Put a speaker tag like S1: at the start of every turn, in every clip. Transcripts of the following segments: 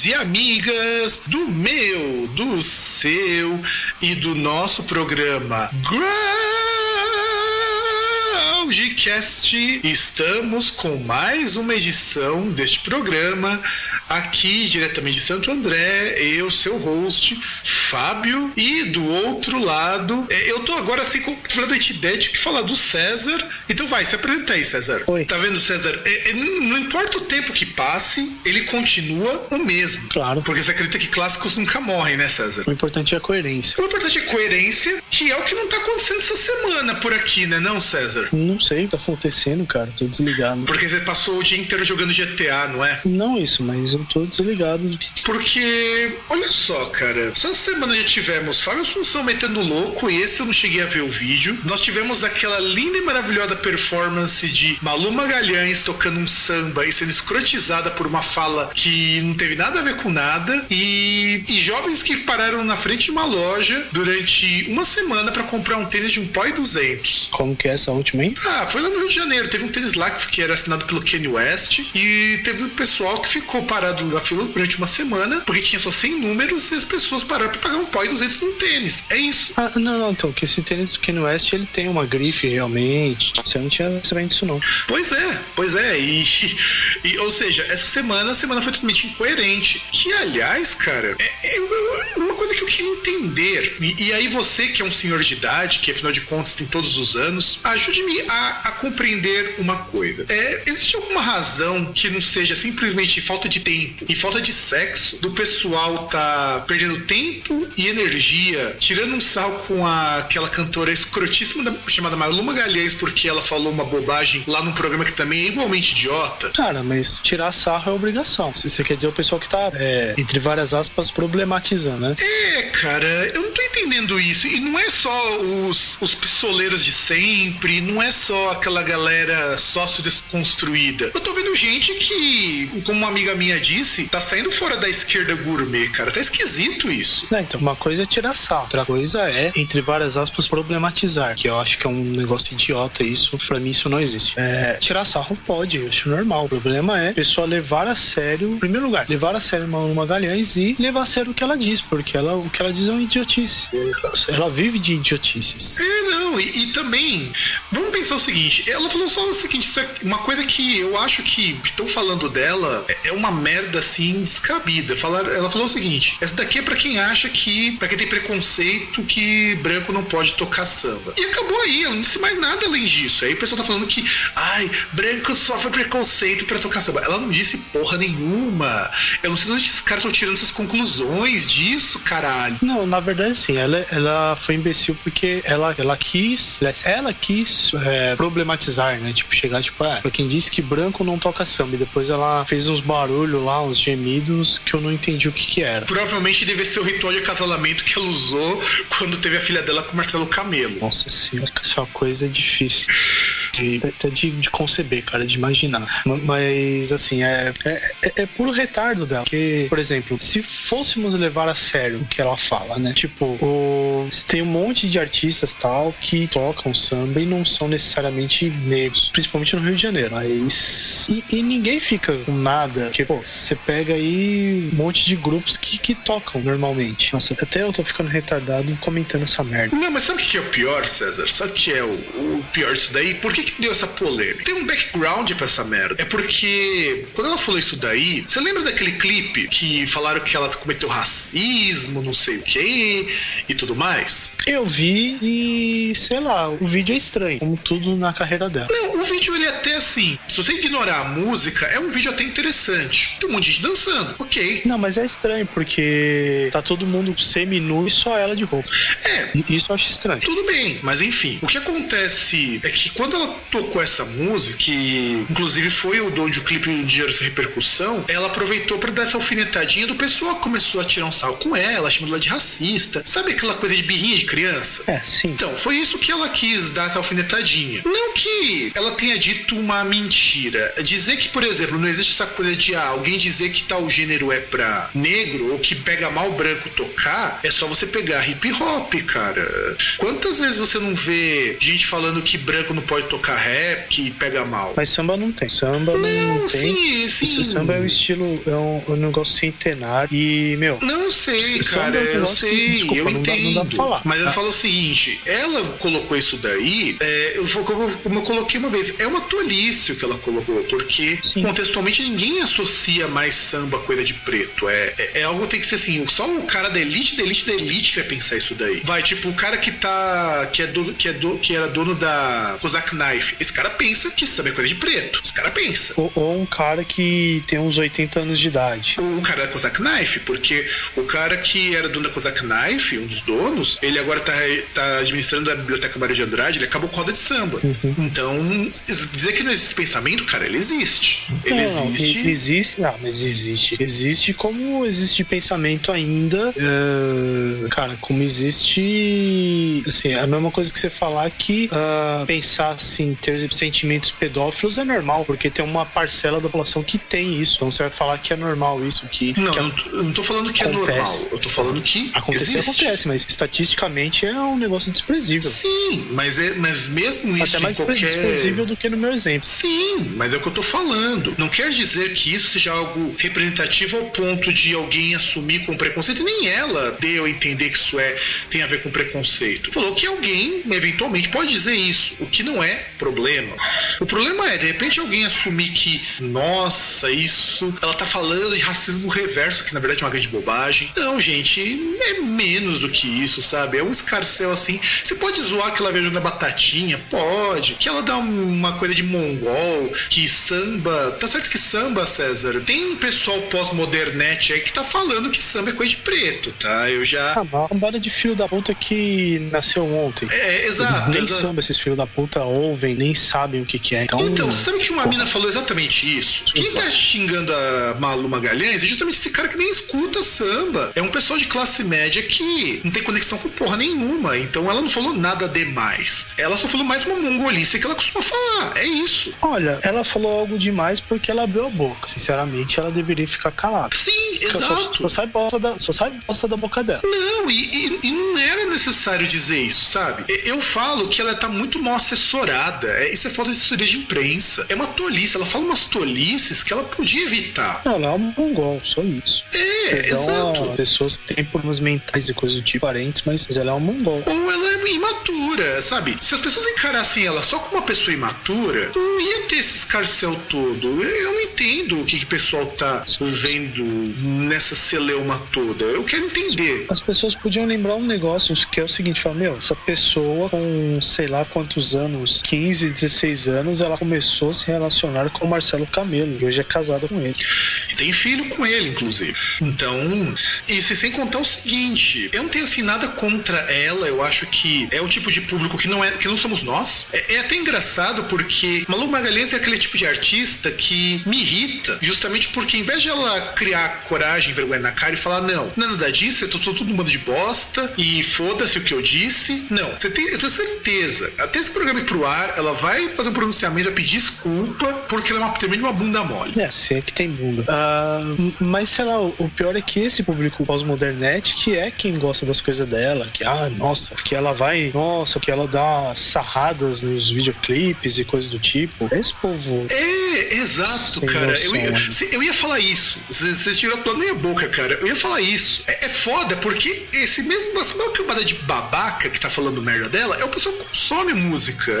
S1: amigos e amigas do meu, do seu e do nosso programa Groundcast. Estamos com mais uma edição deste programa aqui diretamente de Santo André, eu, seu host, Fábio, e do outro lado, é, eu tô agora assim completamente ideia de que falar do César. Então vai, se apresenta aí, César.
S2: Oi.
S1: Tá vendo, César? É, é, não importa o tempo que passe, ele continua o mesmo.
S2: Claro.
S1: Porque você acredita que clássicos nunca morrem, né, César?
S2: O importante é a coerência.
S1: O importante é coerência, que é o que não tá acontecendo essa semana por aqui, né, não, César?
S2: Não sei o que tá acontecendo, cara. Tô desligado.
S1: Porque você passou o dia inteiro jogando GTA, não é?
S2: Não isso, mas eu tô desligado do que.
S1: Porque, olha só, cara, essa semana já tivemos Fábio Assunção metendo louco, e esse eu não cheguei a ver o vídeo. Nós tivemos aquela linda e maravilhosa performance de Malu Magalhães tocando um samba e sendo escrotizada por uma fala que não teve nada a ver com nada. E, e jovens que pararam na frente de uma loja durante uma semana para comprar um tênis de um pó e 200.
S2: Como que é essa última, hein?
S1: Ah, foi lá no Rio de Janeiro. Teve um tênis lá que era assinado pelo Kanye West. E teve um pessoal que ficou parado na fila durante uma semana, porque tinha só 100 números e as pessoas pararam pra pagar um pó e 200 num tênis. É isso.
S2: Ah, não, não, então, que esse tênis do Kanye West, ele tem uma grife realmente. Você não tinha sabendo disso, não.
S1: Pois é, pois é. E, e- ou seja, essa semana, a semana foi totalmente incoerente. Que, aliás, cara, é- é uma coisa que eu queria entender. E, e aí você, que é um senhor de idade, que afinal de contas tem todos os anos, ajude-me a, a compreender uma coisa. É, existe alguma razão que não seja simplesmente falta de tempo e falta de sexo do pessoal tá perdendo tempo e energia, tirando um sal com a- aquela cantora escrotíssima da- chamada Malu Magalhães porque ela falou uma bobagem lá num programa que também é igualmente idiota?
S2: Cara, mas tirar sarro é obrigação. Se você quer dizer o pessoal que tá, é, entre várias aspas, problematizando, né?
S1: É, cara, eu não tô entendendo isso. E não é só os, os pistoleiros de sempre, não é só aquela galera sócio desconstruída. Eu tô vendo gente que, como uma amiga minha disse, tá saindo fora da esquerda gourmet, cara. Tá esquisito isso.
S2: Então, uma coisa é tirar sarro, outra coisa é, entre várias aspas, problematizar, que eu acho que é um negócio idiota isso, pra mim isso não existe. É, tirar sarro pode, eu acho normal. O problema é a pessoa levar a sério, em primeiro lugar, levar a sério Malu Magalhães e levar a sério o que ela diz, porque ela, o que ela diz é uma idiotice. Ela vive de idiotices.
S1: É, não, e, e também, vamos pensar o seguinte: ela falou só o seguinte, é uma coisa que eu acho que estão falando dela é- uma merda assim descabida. Falar, ela falou o seguinte: essa daqui é pra quem acha que, pra quem tem preconceito, que branco não pode tocar samba. E acabou aí, ela não disse mais nada além disso. Aí o pessoal tá falando que, ai, branco sofre preconceito pra tocar samba. Ela não disse porra nenhuma. Eu não sei de onde esses caras estão tirando essas conclusões disso, caralho.
S2: Não, na verdade sim, ela, ela foi imbecil porque ela, ela quis, ela quis é, problematizar, né? Tipo, chegar, tipo, ah, pra quem disse que branco não toca samba, e depois ela fez uns barulhos lá, uns gemidos que eu não entendi o que que era.
S1: Provavelmente deve ser o ritual de acasalamento que ela usou quando teve a filha dela com o Marcelo Camelo.
S2: Nossa senhora, essa coisa é difícil. De, até de, de conceber, cara, de imaginar. Ma- Mas, assim, é, é, é- é puro retardo dela. Porque, por exemplo, se fôssemos levar a sério o que ela fala, né? Tipo, o, tem um monte de artistas tal que tocam samba e não são necessariamente negros, principalmente no Rio de Janeiro. Mas. E, e ninguém fica com nada. Porque, pô, você pega aí um monte de grupos que, que tocam normalmente. Nossa, até eu tô ficando retardado comentando essa merda.
S1: Não, mas sabe o que é o pior, César? Sabe o que é o, o pior disso daí? Por que, que, que deu essa polêmica? Tem um background pra essa merda. É porque quando ela falou isso daí, você lembra daquele clipe que falaram que ela cometeu racismo, não sei o que e tudo mais?
S2: Eu vi e, sei lá, o vídeo é estranho, como tudo na carreira dela.
S1: Não, o vídeo ele é até assim. Se você ignorar a música, é um vídeo até interessante. Tem um monte de gente dançando, ok.
S2: Não, mas é estranho, porque tá todo mundo semi-nu e só ela de roupa.
S1: É,
S2: Isso eu acho estranho.
S1: Tudo bem, mas enfim, o que acontece é que quando ela tocou essa música, que inclusive foi o onde o clipe gerou essa repercussão, ela aproveitou pra dar essa alfinetadinha do pessoal que começou a tirar um sal com ela, chamando ela de racista. Sabe aquela coisa de birrinha de criança?
S2: É, sim.
S1: Então, foi isso que ela quis dar essa alfinetadinha. Não que ela tenha dito uma mentira. Dizer que, por exemplo, não existe essa coisa de ah, alguém dizer que tal gênero é pra negro ou que pega mal branco tocar, é só você pegar hip hop, cara. Quantas vezes você não vê gente falando que branco não pode tocar rap, que pega mal?
S2: Mas samba não tem. Samba não,
S1: Não,
S2: tem.
S1: sim, sim.
S2: Esse samba é um estilo, é um, um negócio centenário. E, meu,
S1: Não, eu sei, cara,
S2: é um
S1: eu
S2: negócio que,
S1: sei,
S2: desculpa,
S1: eu
S2: não dá-
S1: entendo.
S2: não dá pra falar.
S1: Mas eu
S2: Ah.
S1: falo o seguinte: ela colocou isso daí, é, eu, como, como eu coloquei uma vez, é uma tolice o que ela colocou, porque
S2: Sim.
S1: contextualmente ninguém associa mais samba a coisa de preto. É, é, é algo que tem que ser assim, só o cara da elite, da elite, da elite que vai pensar isso daí. Vai, tipo, o cara que tá. que é dono, que, é do, que era dono da Kozak Knife. Esse cara pensa que samba é coisa de preto. Esse cara pensa.
S2: ou, ou um cara que tem uns 80 anos de idade.
S1: o cara da Kozak Knife, porque o cara que era dono da Kozak Knife, um dos donos, ele agora tá, tá administrando a Biblioteca Mário de Andrade, ele acabou com roda de samba.
S2: Uhum.
S1: Então, dizer que não existe pensamento, cara, ele existe. Ele
S2: Não, não,
S1: existe.
S2: e- existe. Ah, mas existe. Existe como existe pensamento ainda. é, cara, como existe. Assim, é a mesma coisa que você falar que ah, pensar assim, ter sentimentos pedófilos é normal, porque tem uma parcela da população que tem isso. Então você vai falar que é normal isso, que,
S1: Não,
S2: que
S1: eu não, tô, eu não tô falando que
S2: Acontece.
S1: é normal. Eu tô falando que
S2: acontecer
S1: existe.
S2: acontece, mas estatisticamente é um negócio desprezível.
S1: Sim, mas, é, mas mesmo isso
S2: Até mais
S1: em qualquer.
S2: do que no meu exemplo.
S1: Sim, mas é o que eu tô falando. Não quer dizer que isso seja algo representativo ao ponto de alguém assumir com preconceito. Nem ela deu a entender que isso é tem a ver com preconceito. Falou que alguém, eventualmente, pode dizer isso, o que não é problema. O problema é, de repente, alguém assumir que, nossa, isso. Ela tá falando de racismo reverso, que na verdade é uma grande bobagem. Não, gente, é menos do que isso, sabe? É um escarcel assim. Você pode zoar que ela viajou na batatinha? Pode. Que ela dá uma coisa de mongol, que samba. Tá certo que samba, César? Tem um pessoal pós-modernete aí que tá falando que samba é coisa de preto, tá? Eu já.
S2: Ah, uma cambada de filho da puta que nasceu ontem.
S1: É, exato,
S2: nem
S1: exato.
S2: samba esses filhos da puta ouvem, nem sabem o que, que é. Então,
S1: Então, sabe que uma mina falou exatamente isso? Quem tá xingando a Malu Magalhães é justamente esse cara que nem escuta samba. É um pessoal de classe média que não tem conexão com porra nenhuma. Então ela não falou nada demais. Ela só falou mais uma mongolice que ela costuma falar. É isso.
S2: olha, ela falou algo demais porque ela abriu a boca. Sinceramente, ela deveria ficar calada.
S1: Sim,
S2: Só,
S1: exato.
S2: só sai bosta da, só sai bosta da boca dela.
S1: Não, e, e- e não era necessário dizer isso, sabe? Eu falo que ela tá muito mal assessorada. É- Isso é falta de assessoria de imprensa. É uma tolice. Ela fala umas tolices que ela podia evitar.
S2: Ela é um mongol, só isso.
S1: É,
S2: Perdão
S1: exato.
S2: pessoas que têm problemas mentais e coisas do tipo parentes, mas ela é um mongol.
S1: Ou ela é imatura, sabe? Se as pessoas encarassem ela só como uma pessoa imatura, não ia ter esse escarcel todo. Eu não entendo o que, que o pessoal tá vendo nessa celeuma toda. Eu quero entender.
S2: As pessoas podiam lembrar um negócio que é o seguinte, fala, meu, essa pessoa com sei lá quantos anos, 15, 16 anos, ela começou a se relacionar com o Marcelo Camelo e hoje é casada com ele.
S1: E tem filho com ele, inclusive. Então, e se- sem contar o seguinte, eu não tenho assim nada contra ela, eu acho que é o tipo de público que não é que não somos nós. É, é até engraçado porque Malu Magalhães é aquele tipo de artista que me irrita, justamente porque em vez de ela criar coragem, vergonha na cara e falar não, não é nada disso, eu tô, um bando de bosta e foda-se o que eu disse. Não, você tem, eu tenho certeza, até esse programa ir pro ar, ela vai fazer um pronunciamento, vai pedir desculpa porque ela é uma tremenda uma bunda mole.
S2: É, se é que tem bunda. M- mas sei lá, o o pior é que esse público pós-modernete, que é quem gosta das coisas dela, que, ah, nossa, que ela vai, nossa, que ela dá nos videoclipes e coisas do tipo. Esse povo.
S1: É, É, exato, cara. Eu ia, cê- eu ia falar isso. Vocês tiraram pela minha boca, cara. Eu ia falar isso. É, é foda, porque esse mesmo, essa mesma camada de babaca que tá falando merda dela é o pessoal que consome música.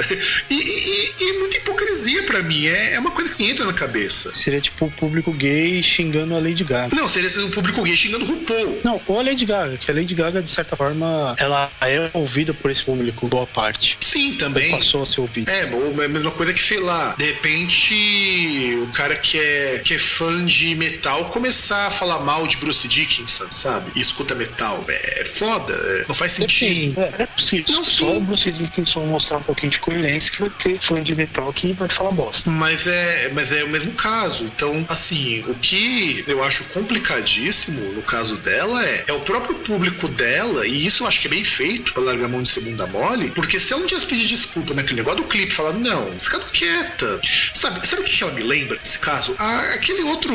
S1: E, e- e é muita hipocrisia pra mim. É, é uma coisa que entra na cabeça.
S2: Seria tipo o público gay xingando a Lady Gaga.
S1: Não, seria um público gay xingando RuPaul.
S2: Não, ou a Lady Gaga, que a Lady Gaga, de certa forma, ela é ouvida por esse público, boa parte.
S1: Sim, também.
S2: Passou a ser ouvida.
S1: É, ou a mesma coisa que, sei lá, de repente o cara que é, que é fã de metal começar a falar mal de Bruce Dickinson, sabe? E escuta metal. É, é foda, é, não faz sentido.
S2: Depende. É, é possível.
S1: Não,
S2: Só
S1: sim.
S2: o Bruce Dickinson mostrar um pouquinho de coerência que vai ter fã de metal que vai falar bosta.
S1: Mas é, mas é o mesmo caso. Então, assim, o que eu acho complicadíssimo no caso dela é, é o próprio público dela, e isso eu acho que é bem feito pra largar a mão de segunda mole, porque se ela não tivesse pedido desculpa naquele negócio do clipe, falar, não, fica quieta. Sabe, sabe o que ela me lembra nesse caso? Ah, aquele outro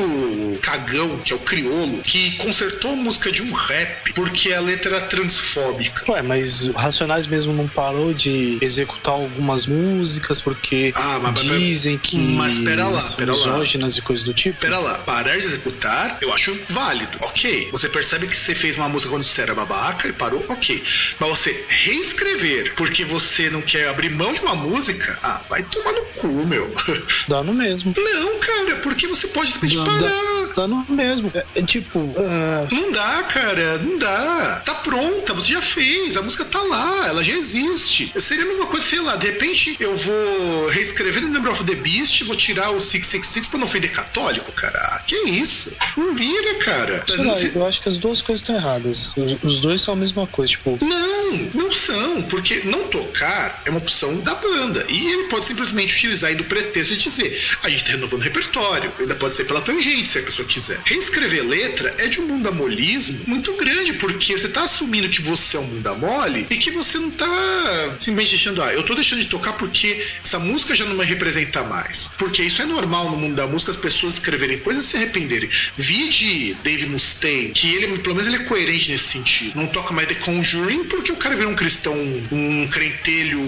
S1: cagão, que é o criolo, que consertou a música de um rap porque a letra era transfóbica.
S2: Ué, mas o Racionais mesmo não parou de executar algumas músicas porque
S1: Ah, mas-
S2: dizem que
S1: mas pera lá, pera lá.
S2: misóginas e coisas do tipo.
S1: Pera lá, parar de executar, eu acho válido. Ok. Você percebe que você fez uma música quando você era babaca e parou, ok. Mas você reescrever porque você não quer abrir mão de uma música, ah, vai tomar no cu, meu.
S2: Dá no mesmo.
S1: Não, cara, porque você pode simplesmente parar.
S2: dá, dá no mesmo. É, é tipo, ah,
S1: Não dá, cara, não dá. Tá pronta, você já fez, a música tá lá, ela já existe. Seria a mesma coisa, sei lá, de repente eu vou reescrever no Number of the Beast, vou tirar o 666 pra não ofender católico, cara. Ah, que isso? Não vira, cara.
S2: sei
S1: Não
S2: lá,
S1: se-
S2: eu acho que as duas coisas estão erradas. Os, os dois são a mesma coisa, tipo,
S1: Não, não são, porque não tocar é uma opção da banda. E ele pode simplesmente utilizar aí do pretexto de dizer: a gente tá renovando o repertório. Ainda pode ser pela tangente, se a pessoa quiser. Reescrever letra é de um mundamolismo muito grande, porque você tá assumindo que você é um bunda mole e que você não tá simplesmente deixando, ah, eu tô deixando de tocar porque essa música já não me representa mais. Porque isso é normal no mundo da música, as pessoas escreverem coisas e se arrependerem. Vi de Dave Mustaine, que ele, pelo menos, ele é coerente nesse sentido. Não toca mais The Conjuring porque o cara virou um cristão, um crentelho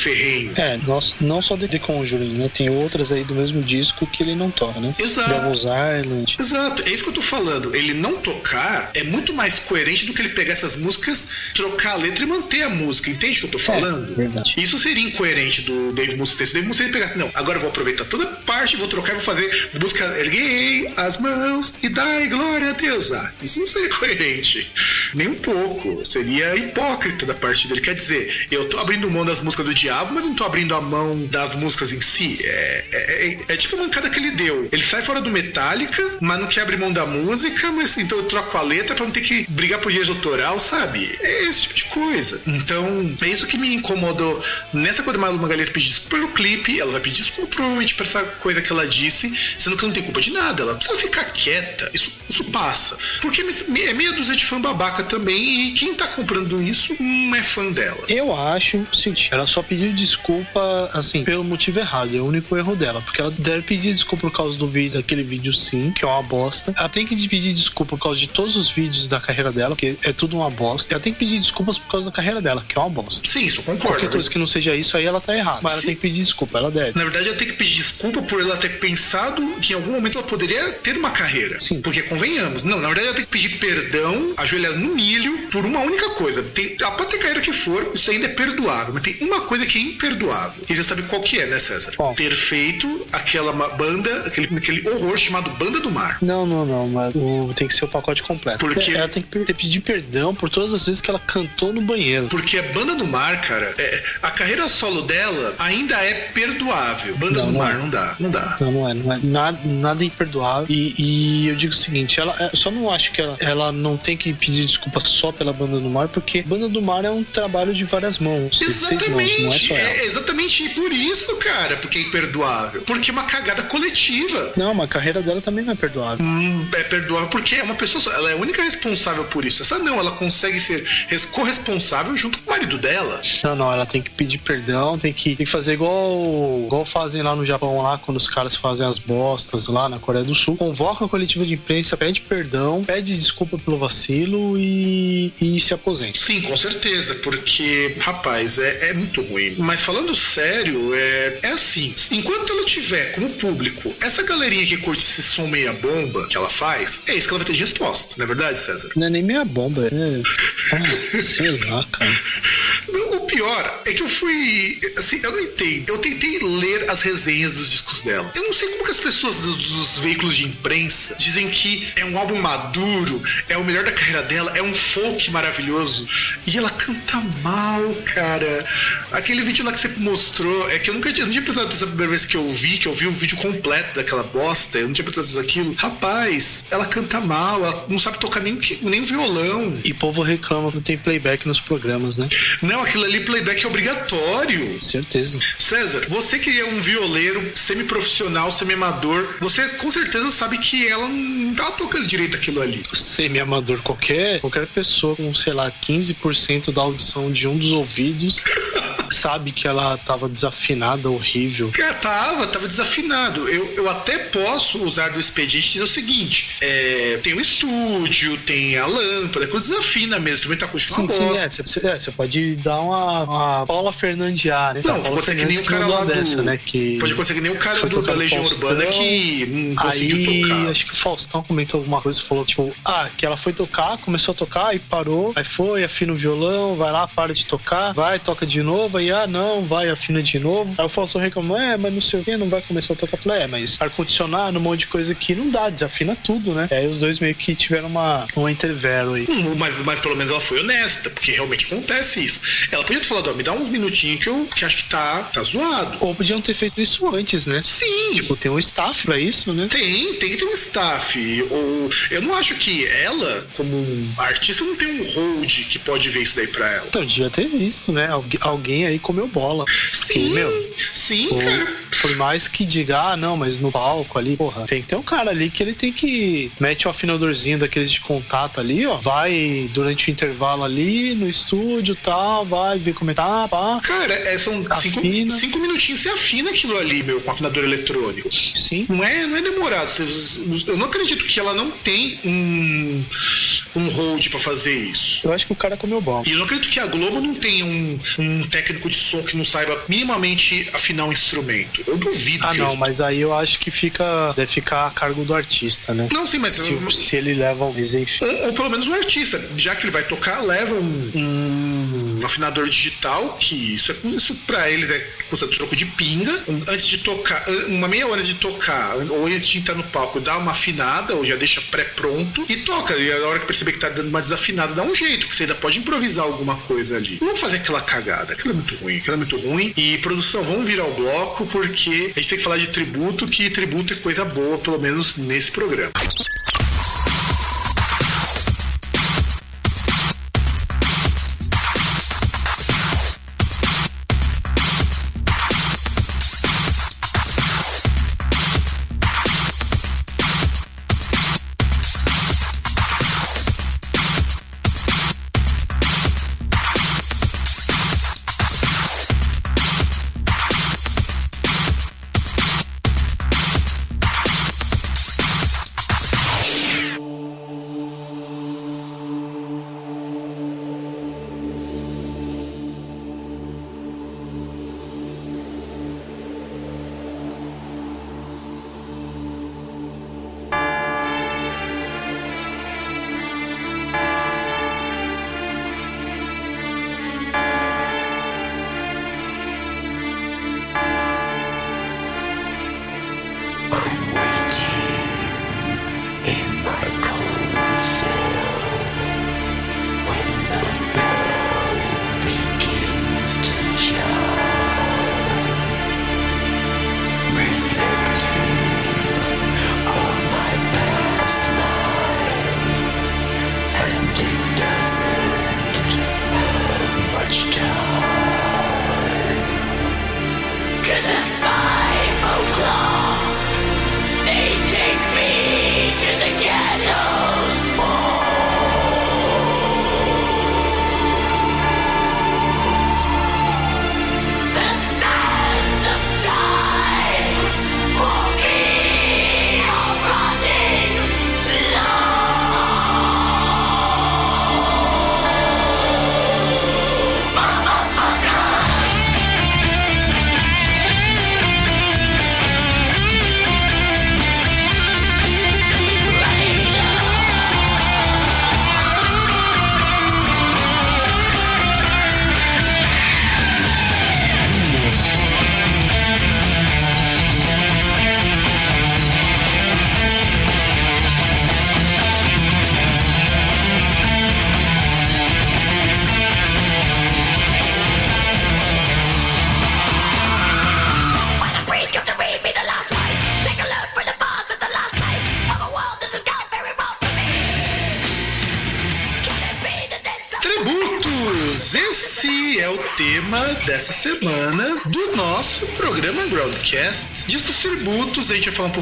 S1: ferrenho.
S2: é, nós, não só The Conjuring, né? Tem outras aí do mesmo disco que ele não toca, né?
S1: Exato.
S2: Devil's Island.
S1: Exato, é isso que eu tô falando. Ele não tocar é muito mais coerente do que ele pegar essas músicas, trocar a letra e manter a música. Entende o que eu tô falando?
S2: verdade.
S1: Isso seria incoerente do Dave Mustaine. Se o Dave Mustaine pegasse, não, agora eu vou aproveitar toda parte, vou trocar e vou fazer música erguei as mãos e dai glória a Deus. Ah, isso não seria coerente. Nem um pouco. Seria hipócrita da parte dele. Quer dizer, eu tô abrindo mão das músicas do diabo, mas não tô abrindo a mão das músicas em si. É, é, é- é tipo a mancada que ele deu. Ele sai fora do Metallica, mas não quer abrir mão da música, mas então eu troco a letra pra não ter que brigar por direito autoral, sabe? É esse tipo de coisa. Então, é isso que me incomodou nessa coisa Malu Magalhães pedir desculpa pelo clipe. Ela vai pedir desculpa provavelmente por essa coisa que ela disse, sendo que não tem culpa de nada. Ela precisa ficar quieta. Isso, isso passa. Porque é meia dúzia de fã babaca também, e quem tá comprando isso não é fã dela.
S2: Eu acho seguinte, ela só pediu desculpa, assim, pelo motivo errado. É o único erro dela. Porque ela deve pedir desculpa por causa do vídeo, daquele vídeo sim, que é uma bosta. Ela tem que pedir desculpa por causa de todos os vídeos da carreira dela, que é tudo uma bosta. Ela tem que pedir desculpas por causa da carreira dela, que é uma bosta.
S1: Sim, isso eu
S2: Qualquer
S1: concordo.
S2: coisa que não seja isso, aí ela tá errada. Mas ela
S1: Sim.
S2: tem que pedir desculpa, ela deve.
S1: Na verdade, ela tem que pedir desculpa por ela ter pensado que em algum momento ela poderia ter uma carreira.
S2: Sim.
S1: Porque convenhamos. Não, na verdade, ela tem que pedir perdão, ajoelhar no milho, por uma única coisa. Tem, ela pode ter carreira que for, isso ainda é perdoável. Mas tem uma coisa que é imperdoável. E você sabe qual que é, né, César?
S2: Qual?
S1: Ter feito aquela banda, aquele, aquele horror chamado Banda do Mar.
S2: Não, não, não, mas o- tem que ser o pacote completo.
S1: Porque-
S2: Ela tem que pedir perdão por todas as vezes que ela cantou no banheiro.
S1: Porque a Banda do Mar, cara, é- a carreira solo dela ainda é perdoável. Banda
S2: Não,
S1: do
S2: não
S1: Mar
S2: é.
S1: não dá, não dá.
S2: Não, não é, não é nada, nada imperdoável. E, e eu digo o seguinte, ela eu só não acho que ela, ela não tem que pedir desculpa só pela Banda do Mar, porque Banda do Mar é um trabalho de várias mãos. seis mãos, não é
S1: Exatamente,
S2: ela.
S1: é exatamente por isso, cara, porque é imperdoável. Porque é uma cagada coletiva.
S2: Não, mas a carreira dela também não é perdoável.
S1: Hum, é perdoável porque é uma pessoa só. Ela é a única responsável por isso. Essa não, ela consegue ser res- corresponsável junto com o marido dela.
S2: Não, não, ela tem que pedir perdão, tem que, tem que fazer igual, igual fazem lá no Japão, lá, quando os caras fazem as bostas lá na Coreia do Sul. Convoca a coletiva de imprensa, pede perdão, pede desculpa pelo vacilo e, e se aposenta.
S1: Sim, com certeza, porque, rapaz, é, é muito ruim. Mas falando sério, é, é assim: enquanto ela tiver como público essa galerinha que curte esse som meia bomba que ela faz, é isso que ela vai ter de resposta, não é verdade, César?
S2: Não é nem meia bomba, é. Ah, sei lá, cara.
S1: O pior é que eu fui. Assim, eu não entendo. Eu tentei ler as resenhas dos discos dela. Eu não sei como que as pessoas dos, dos veículos de imprensa dizem que é um álbum maduro, é o melhor da carreira dela, é um folk maravilhoso. E ela canta mal, cara. Aquele vídeo lá que você mostrou, é que eu nunca tinha, não tinha prestado atenção a primeira vez que eu vi, que eu vi o vídeo completo daquela bosta, eu não tinha prestado atenção naquilo. Rapaz, ela canta mal, ela não sabe tocar nem, nem violão.
S2: E o povo reclama que não tem playback nos programas, né?
S1: Não, aquilo ali playback é obrigatório.
S2: Certeza.
S1: César, você que é um violeiro semi-profissional, semi-amador, você com certeza sabe que ela não tá tocando direito aquilo ali.
S2: Semi-amador, qualquer, qualquer pessoa com, sei lá, 15% da audição de um dos ouvidos sabe que ela tava desafinada, horrível.
S1: Cara, tava, tava desafinado. Eu, eu até posso usar do expediente e dizer o seguinte: é, tem o estúdio, tem a lâmpada, quando desafina mesmo, também tá acústico uma
S2: Sim, sim,
S1: bosta.
S2: é, você é, você pode dar uma, uma Paula Fernandiar, né?
S1: Não,
S2: Paula
S1: pode ser que nem o cara lá do.
S2: dessa, né? Que
S1: Pode ser que nem o cara do, da Legião
S2: Faustão.
S1: Urbana que não conseguiu
S2: Aí,
S1: tocar.
S2: acho que o Faustão comentou alguma coisa, falou, tipo, ah, que ela foi tocar, começou a tocar e parou, aí foi, afina o violão, vai lá, para de tocar, vai, toca de novo, aí, ah, não, vai, afina de novo. Aí o Faustão reclamou, é, mas não sei o que, não vai começar a tocar. Eu falei, é, mas ar-condicionado, um monte de coisa aqui, não dá, desafina tudo, né? Aí os dois meio que tiveram uma, uma intervero aí.
S1: Hum, Mas, mas pelo menos ela foi honesta, porque realmente acontece isso. Ela podia ter falado, ó, me dá uns minutinhos que eu que acho que tá, tá zoado.
S2: Ou podiam ter feito isso antes, né?
S1: Sim,
S2: Tipo, tem um staff pra isso, né?
S1: Tem, tem que ter um staff. Ou eu não acho que ela, como artista, não tem um hold que pode ver isso daí pra ela.
S2: Então, devia ter visto, né? Algu- alguém aí comeu bola.
S1: Sim,
S2: meu,
S1: sim,
S2: Ou,
S1: cara.
S2: por mais que diga, ah, não, mas no palco ali, porra, tem que ter um cara ali que ele tem que mete o afinadorzinho daqueles de contato ali, ó, vai durante o intervalo ali no estúdio tal, vai ver como é que tá, pá.
S1: Cara, é, são cinco, cinco minutinhos você afina aquilo ali, meu, com afinador eletrônico.
S2: Sim.
S1: Não é, não é demorado. Eu não acredito que ela não tem um, um hold pra fazer isso.
S2: Eu acho que o cara comeu bola.
S1: E eu não acredito que a Globo não tenha um, um técnico de som que não saiba minimamente afinar um instrumento. Eu duvido
S2: Ah,
S1: que
S2: não,
S1: eles-
S2: mas aí eu acho que fica deve ficar a cargo do artista, né?
S1: Não, sim, mas
S2: Se,
S1: eu-
S2: se ele leva um enfim.
S1: Ou, ou pelo menos o artista, já que ele vai tocar, leva um, um afinador digital, que isso é isso pra eles é custa troco de pinga. Antes de tocar, uma meia hora de tocar, ou antes de entrar no palco, dá uma afinada, ou já deixa pré-pronto e toca. E a hora que perceber que tá dando uma desafinada, dá um jeito, que você ainda pode improvisar alguma coisa ali. Não fazer aquela cagada, aquilo é muito ruim, aquilo é muito ruim. E produção, vamos virar o bloco, porque a gente tem que falar de tributo, que tributo é coisa boa, pelo menos nesse programa.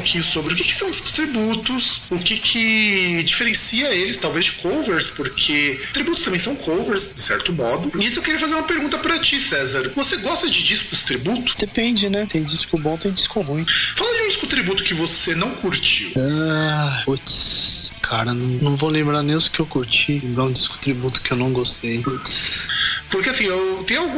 S1: Pouquinho sobre o que, que são discos tributos, o que, que diferencia eles, talvez, de covers, porque tributos também são covers, de certo modo. E isso eu queria fazer uma pergunta para ti, César. Você gosta de discos tributo?
S2: Depende, né? Tem disco bom, tem disco ruim.
S1: Fala de um disco tributo que você não curtiu.
S2: Ah, putz. Cara, não, não vou lembrar nem os que eu curti. Lembrar um disco tributo que eu não gostei. Putz.
S1: Porque assim, eu,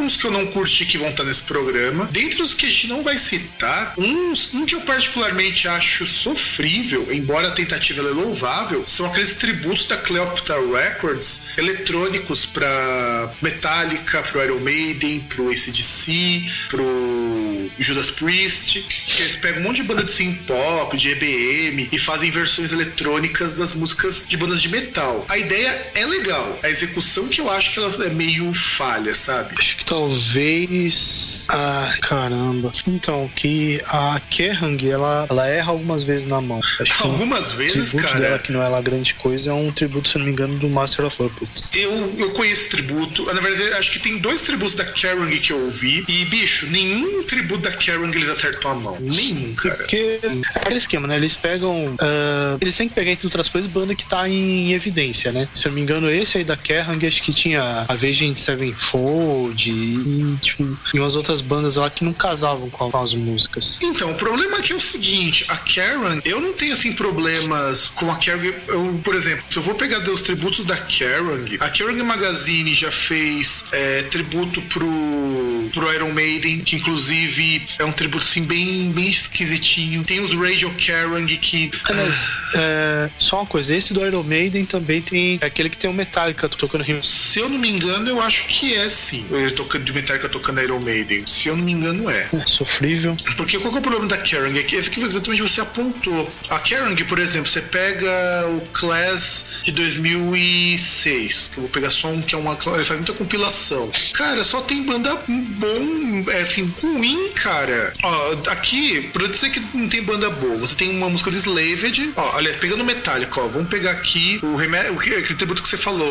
S1: alguns que eu não curti que vão estar nesse programa. Dentre os que a gente não vai citar, uns, um que eu particularmente acho sofrível, embora a tentativa é louvável, são aqueles tributos da Cleopatra Records eletrônicos para Metallica, pro Iron Maiden, pro ACDC, pro Judas Priest. Que eles pegam um monte de banda de synth pop, de EBM e fazem versões eletrônicas das músicas de bandas de metal. A ideia é legal, a execução que eu acho que ela é meio falha, sabe?
S2: Acho que talvez. Ah, caramba. Então, que a Kerrang, ela, ela erra algumas vezes na mão. Acho
S1: Algumas
S2: um
S1: vezes,
S2: tributo
S1: cara.
S2: dela, que não é lá grande coisa, é um tributo, se não me engano, do Master of Puppets.
S1: Eu, eu conheço esse tributo. Na verdade, acho que tem dois tributos da Kerrang que eu ouvi. E, bicho, nenhum tributo da Kerrang eles acertam a mão. Nenhum, cara.
S2: Porque é aquele esquema, né? Eles pegam. ah, eles têm que pegar, entre outras coisas, banda que tá em evidência, né? Se eu não me engano, esse aí da Kerrang, acho que tinha a Avenged Sevenfold e, tipo, e umas outras bandas lá que não casavam com, com as músicas.
S1: Então, o problema aqui é o seguinte: a Kerrang, eu não tenho assim problemas com a Kerrang. Eu, por exemplo, se eu vou pegar os tributos da Kerrang, a Kerrang Magazine já fez é, tributo pro, pro Iron Maiden, que inclusive é um tributo assim bem, bem esquisitinho. Tem os Radio Kerrang que.
S2: Aliás, é, só uma coisa, esse do Iron Maiden também tem é aquele que tem o Metallica tocando rima.
S1: Se eu não me engano, eu acho que é sim. Ele tocando de Metallica tocando Iron Maiden. Se eu não me engano, é.
S2: É, sofrível.
S1: Porque qual que é o problema da Kerrang? É esse que exatamente você apontou. A Kerrang, por exemplo, você pega o Class de 2006, que eu vou pegar só um que é uma. Ele faz muita compilação. Cara, só tem banda bom, é, assim, ruim, cara. Ó, aqui, pra dizer que não tem banda boa, você tem uma música de Slaved. Ó, aliás, pegando Metallica, ó, vamos pegar aqui o, o que- aquele tributo que você falou,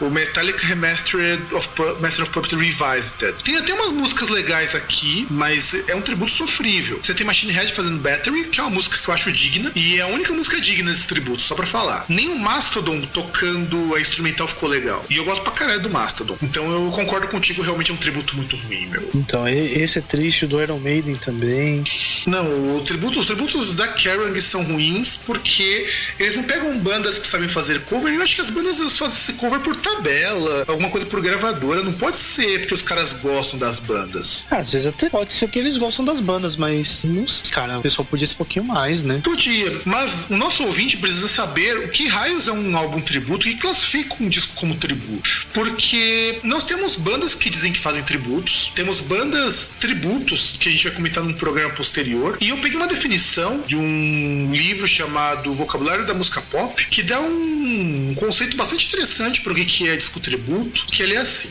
S1: o, Metallica Remastered of Master of Puppets Revised. Tem até umas músicas legais aqui, mas é um tributo sofrível. Você tem Machine Head fazendo Battery, que é uma música que eu acho digna, e é a única música digna desse tributo, só pra falar. Nem o Mastodon tocando a instrumental ficou legal. E eu gosto pra caralho do Mastodon. Então eu concordo contigo, realmente é um tributo muito ruim, meu.
S2: Então, esse é triste, do Iron Maiden também.
S1: Não, tributo, os tributos da Kerrang são ruins porque eles não pegam bandas que sabem fazer cover. Eu acho que as bandas fazem esse cover por tabela, alguma coisa por gravadora. Não pode ser porque os caras gostam das bandas.
S2: Ah, às vezes até pode ser que eles gostam das bandas, mas não sei, cara, o pessoal podia ser um pouquinho mais, né?
S1: Podia, mas o nosso ouvinte precisa saber o que raios é um álbum tributo e classifica um disco como tributo. Porque nós temos bandas que dizem que fazem tributos, temos bandas tributos que a gente vai comentar num programa posterior. E eu peguei uma definição de um livro chamado Vocabulário da Música Pop, que dá um conceito bastante interessante para o que é disco tributo, que ele é assim: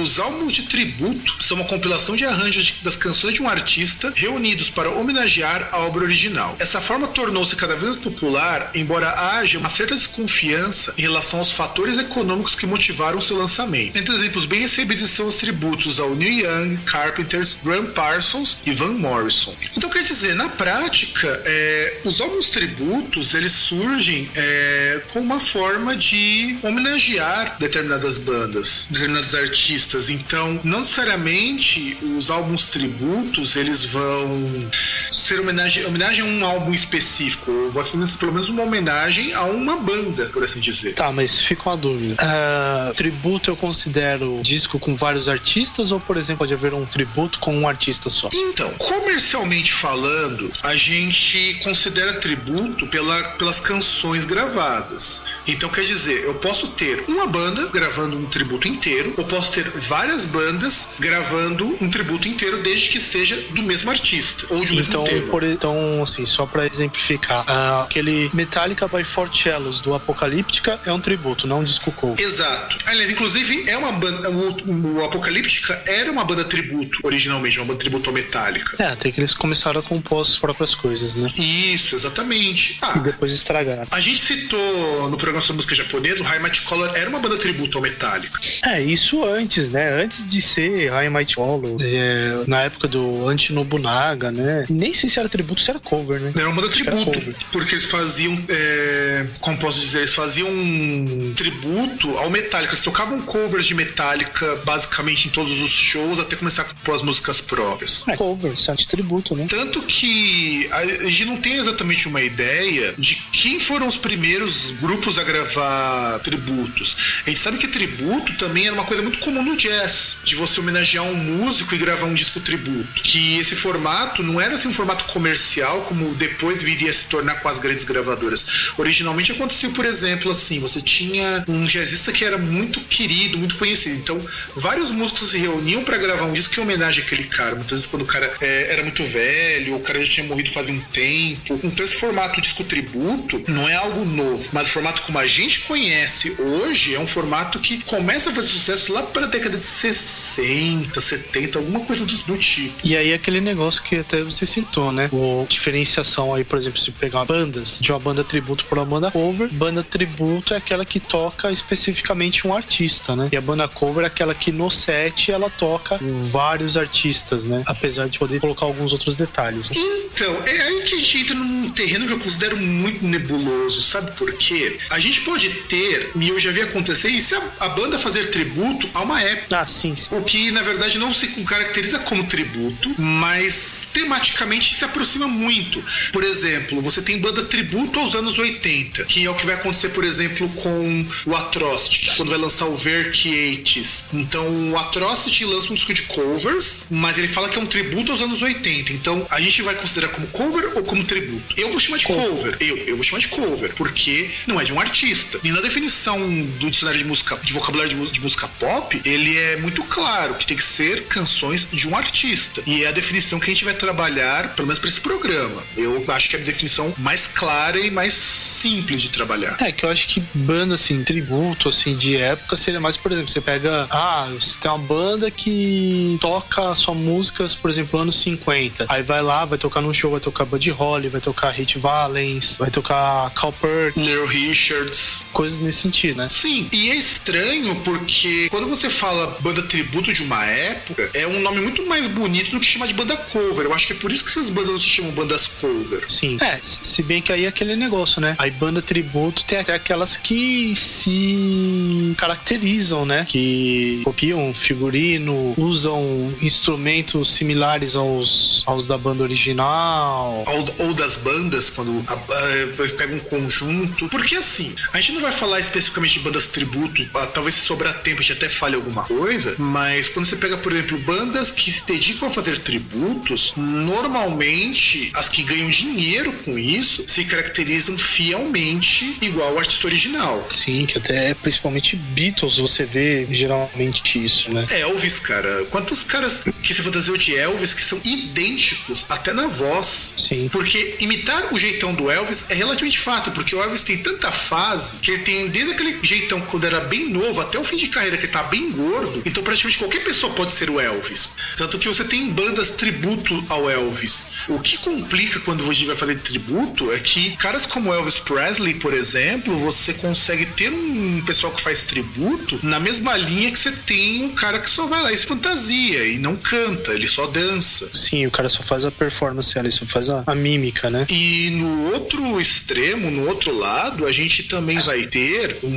S1: os álbuns de tributo são uma compilação de arranjos das canções de um artista reunidos para homenagear a obra original. Essa forma tornou-se cada vez mais popular, embora haja uma certa desconfiança em relação aos fatores econômicos que motivaram seu lançamento. Entre exemplos bem recebidos são os tributos ao Neil Young, Carpenters, Graham Parsons e Van Morrison. Então quer dizer, na prática, é, os álbuns tributos eles surgem é, com uma forma de homenagear determinadas bandas, determinados artistas. Então, não necessariamente os álbuns tributos eles vão ser homenagem, homenagem a um álbum específico, ou vai ser pelo menos uma homenagem a uma banda, por assim dizer.
S2: Tá, mas fica uma dúvida. Ah, tributo eu considero disco com vários artistas ou, por exemplo, pode haver um tributo com um artista só?
S1: Então, comercialmente falando, a gente considera tributo pela, pelas canções gravadas. Então, quer dizer, eu posso ter uma banda gravando um tributo inteiro, ou posso ter várias bandas gravando um tributo inteiro, desde que seja do mesmo artista ou de um
S2: Então,
S1: mesmo tema.
S2: por, então, assim, só pra exemplificar, ah, aquele Metallica by Four Cellos do Apocalíptica é um tributo, não um disco cover.
S1: Exato. Aliás, inclusive, é uma banda. O, o Apocalíptica era uma banda tributo, originalmente, uma banda tributo ao Metallica.
S2: É, até que eles começaram a compor as próprias coisas, né?
S1: Isso, exatamente.
S2: E
S1: Ah,
S2: depois estragaram.
S1: A gente citou no programa da música japonesa, o High Might Color era uma banda tributo ao Metallica.
S2: É, isso antes, né? Antes de ser High Might Color, é, na época do Anti-Nobunaga, né? Nem sei se era tributo, se era cover, né?
S1: Era uma banda tributo, porque eles faziam, é, como posso dizer, eles faziam um tributo ao Metallica. Eles tocavam covers de Metallica basicamente em todos os shows até começar a compor as músicas próprias.
S2: É, cover, certo? Tributo, né?
S1: Tanto que a gente não tem exatamente uma ideia de quem foram os primeiros grupos a gravar tributos. A gente sabe que tributo também era uma coisa muito comum no jazz, de você homenagear um músico e gravar um disco tributo. Que esse formato não era assim um formato comercial como depois viria a se tornar com as grandes gravadoras. Originalmente aconteceu, por exemplo, assim, você tinha um jazzista que era muito querido, muito conhecido. Então, vários músicos se reuniam para gravar um disco em homenagem àquele cara. Muitas vezes quando o cara é, era muito velho, ou o cara já tinha morrido fazia um tempo. Então, esse formato disco tributo não é algo novo, mas o formato como a gente conhece hoje é um formato que começa a fazer sucesso lá para a década de 60, 70, alguma coisa do, do tipo.
S2: E aí aquele negócio que até você citou, né? O diferenciação aí, por exemplo, se pegar bandas, de uma banda tributo para uma banda cover, banda tributo é aquela que toca especificamente um artista, né? E a banda cover é aquela que no set ela toca vários artistas, né? Apesar de poder colocar alguns outros detalhes. Né?
S1: Então, é aí que a gente entra num terreno que eu considero muito nebuloso, sabe por quê? A gente pode ter, e eu já vi acontecer, isso é a banda fazer tributo a uma época.
S2: Ah, sim, sim.
S1: O que na verdade não se caracteriza como tributo, mas tematicamente se aproxima muito. Por exemplo, você tem banda tributo aos anos 80, que é o que vai acontecer, por exemplo, com o Atrocity, quando vai lançar o Verkiates. Então, o Atrocity lança um disco de covers, mas ele fala que é um tributo aos anos 80. Então, a gente vai considerar como cover ou como tributo? Eu vou chamar de cover.
S2: Cover.
S1: Eu, eu vou chamar de cover, porque não é de um artista. E na definição do dicionário de música, de vocabulário de, de música pop, ele é muito claro que tem que ser canções de um artista. E é a definição que a gente vai trabalhar, pelo menos para esse programa. Eu acho que é a definição mais clara e mais simples de trabalhar.
S2: É, que eu acho que banda, assim, tributo, assim, de época seria mais, por exemplo, você pega. Ah, você tem uma banda que toca só músicas, por exemplo, anos 50. Aí vai lá, vai tocar num show, vai tocar Buddy Holly, vai tocar Hit Valens, vai tocar Cal Peart,
S1: Little Richards.
S2: coisas nesse sentido, né?
S1: Sim, e é estranho porque quando você fala banda tributo de uma época, é um nome muito mais bonito do que chamar de banda cover. Eu acho que é por isso que essas bandas não se chamam bandas cover.
S2: Sim. É, se se bem que aí é aquele negócio, né? Aí banda tributo tem até aquelas que se caracterizam, né? Que copiam figurino, usam instrumentos similares aos, aos da banda original.
S1: Ou, ou das bandas, quando a, a, pega um conjunto. Porque assim, a gente não vai falar especificamente de bandas tributo, ah, talvez se sobrar tempo a gente até fale alguma coisa, mas quando você pega, por exemplo, bandas que se dedicam a fazer tributos, normalmente as que ganham dinheiro com isso se caracterizam fielmente igual ao artista original.
S2: Sim, que até principalmente Beatles você vê geralmente isso, né?
S1: Elvis, cara. Quantos caras que se fantasiam de Elvis que são idênticos, até na voz.
S2: Sim.
S1: Porque imitar o jeitão do Elvis é relativamente fato, porque o Elvis tem tanta fase que ele tem desde aquele jeitão quando era bem novo até o fim de carreira que ele tá bem gordo. Então praticamente qualquer pessoa pode ser o Elvis. Tanto que você tem bandas tributo ao Elvis. O que complica quando gente vai fazer tributo é que caras como Elvis Presley, por exemplo, você consegue ter um pessoal que faz tributo na mesma linha que você tem um cara que só vai lá e se fantasia e não canta, ele só dança.
S2: Sim, o cara só faz a performance ali, só faz a, a mímica, né?
S1: E no outro extremo, no outro lado, a gente também vai ter um,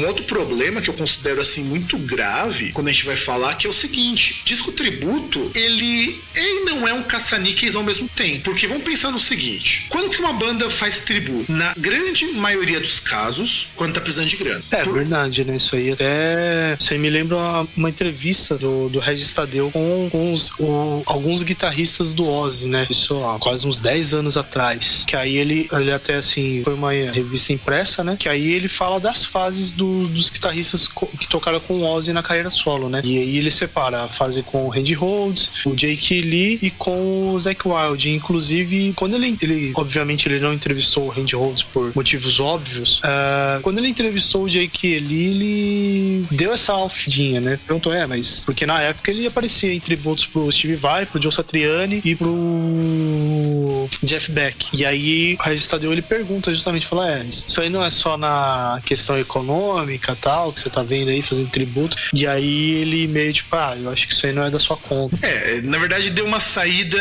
S1: um outro problema que eu considero assim muito grave quando a gente vai falar, que é o seguinte: disco tributo, ele é e não é um caça-níqueis ao mesmo tempo. Porque vamos pensar no seguinte: quando que uma banda faz tributo? Na grande maioria dos casos, quando tá precisando de grana.
S2: É
S1: Por-
S2: verdade, né? Isso aí até. Aí me lembra uma, uma entrevista do, do Regis Tadeu com, com os- o- alguns guitarristas do Ozzy, né? Isso quase uns 10 anos atrás. Que aí ele, ele até assim, foi uma revista impressa, né? Que aí ele fala das fases do- dos guitarristas que tocaram com o Ozzy na carreira solo, né? E aí ele separa a fase com o Randy Rhodes, o Jake Lee e com o Zac Wild. Inclusive, quando ele, ele obviamente, ele não entrevistou o Randy Rhodes por motivos óbvios. ah, quando ele entrevistou o Jake Lee, ele deu essa alfidinha, né? Perguntou, é, mas porque na época ele aparecia em tributos pro Steve Vai, pro Joe Satriani e pro Jeff Beck. E aí o Regis Tadeu ele pergunta justamente, fala, é, isso aí não é só na questão econômica tal, que você tá vendo aí, fazendo tributo. E aí ele meio tipo, ah, eu acho que isso aí não é da sua conta.
S1: É, na verdade deu uma saída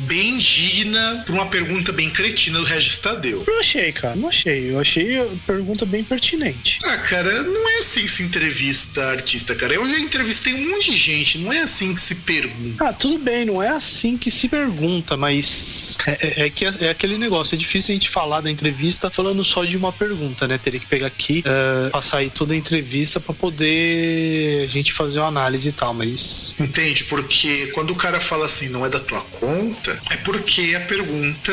S1: bem digna pra uma pergunta bem cretina do Regis Tadeu.
S2: Eu achei, cara, não achei. Eu achei a pergunta bem pertinente.
S1: Ah, cara, não é assim que se entrevista artista, cara. Eu já entrevistei um monte de gente, não é assim que se pergunta.
S2: Ah, tudo bem, não é assim que se pergunta, mas é, é, é que é, é aquele negócio. É difícil a gente falar da entrevista falando só de uma pergunta, né? Teria que pegar aqui, uh, passar aí toda a entrevista para poder a gente fazer uma análise e tal, mas.
S1: Entende? Porque quando o cara fala assim, não é da tua conta, é porque a pergunta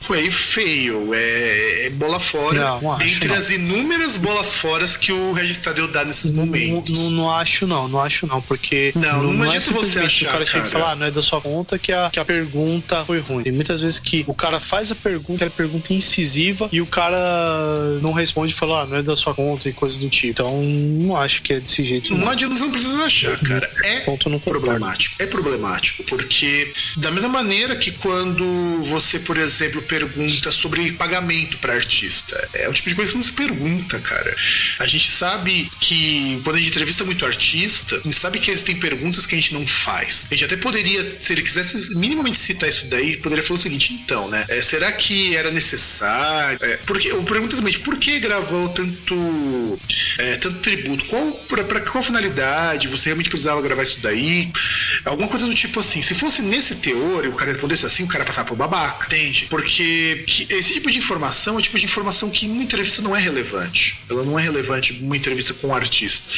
S1: foi feio, é, é bola fora.
S2: Não, não
S1: Dentre
S2: não.
S1: as inúmeras bolas foras que o Regis Tadeu dá nesses
S2: Não,
S1: momentos.
S2: não, não acho não, não acho não, porque
S1: Não, não
S2: é
S1: adianta você
S2: simplesmente
S1: achar,
S2: o cara chega e
S1: cara.
S2: fala, ah, não é da sua conta que a, que a pergunta foi ruim. Tem muitas vezes que o cara faz a pergunta, é pergunta incisiva e o cara não responde e fala, ah, não é da sua conta e coisa do tipo. Então, não acho que é desse jeito.
S1: Não
S2: Não.
S1: adianta, não precisa achar, cara. É problemático. É problemático, porque da mesma maneira que quando você, por exemplo, pergunta sobre pagamento para artista, é o tipo de coisa que não se pergunta, cara. A gente sabe que quando a gente entrevista muito artista, a gente sabe que existem perguntas que a gente não faz. A gente até poderia, se ele quisesse minimamente citar isso daí, poderia falar o seguinte, então, né? é, será que era necessário? É, porque eu pergunto também, por que gravou tanto, é, tanto tributo? Qual, pra, pra qual finalidade? Você realmente precisava gravar isso daí? Alguma coisa do tipo assim. Se fosse nesse teor e o cara respondesse assim, o cara passava por babaca, entende? Porque que- esse tipo de informação é o tipo de informação que numa entrevista não é relevante. Ela não é relevante numa entrevista com um artista.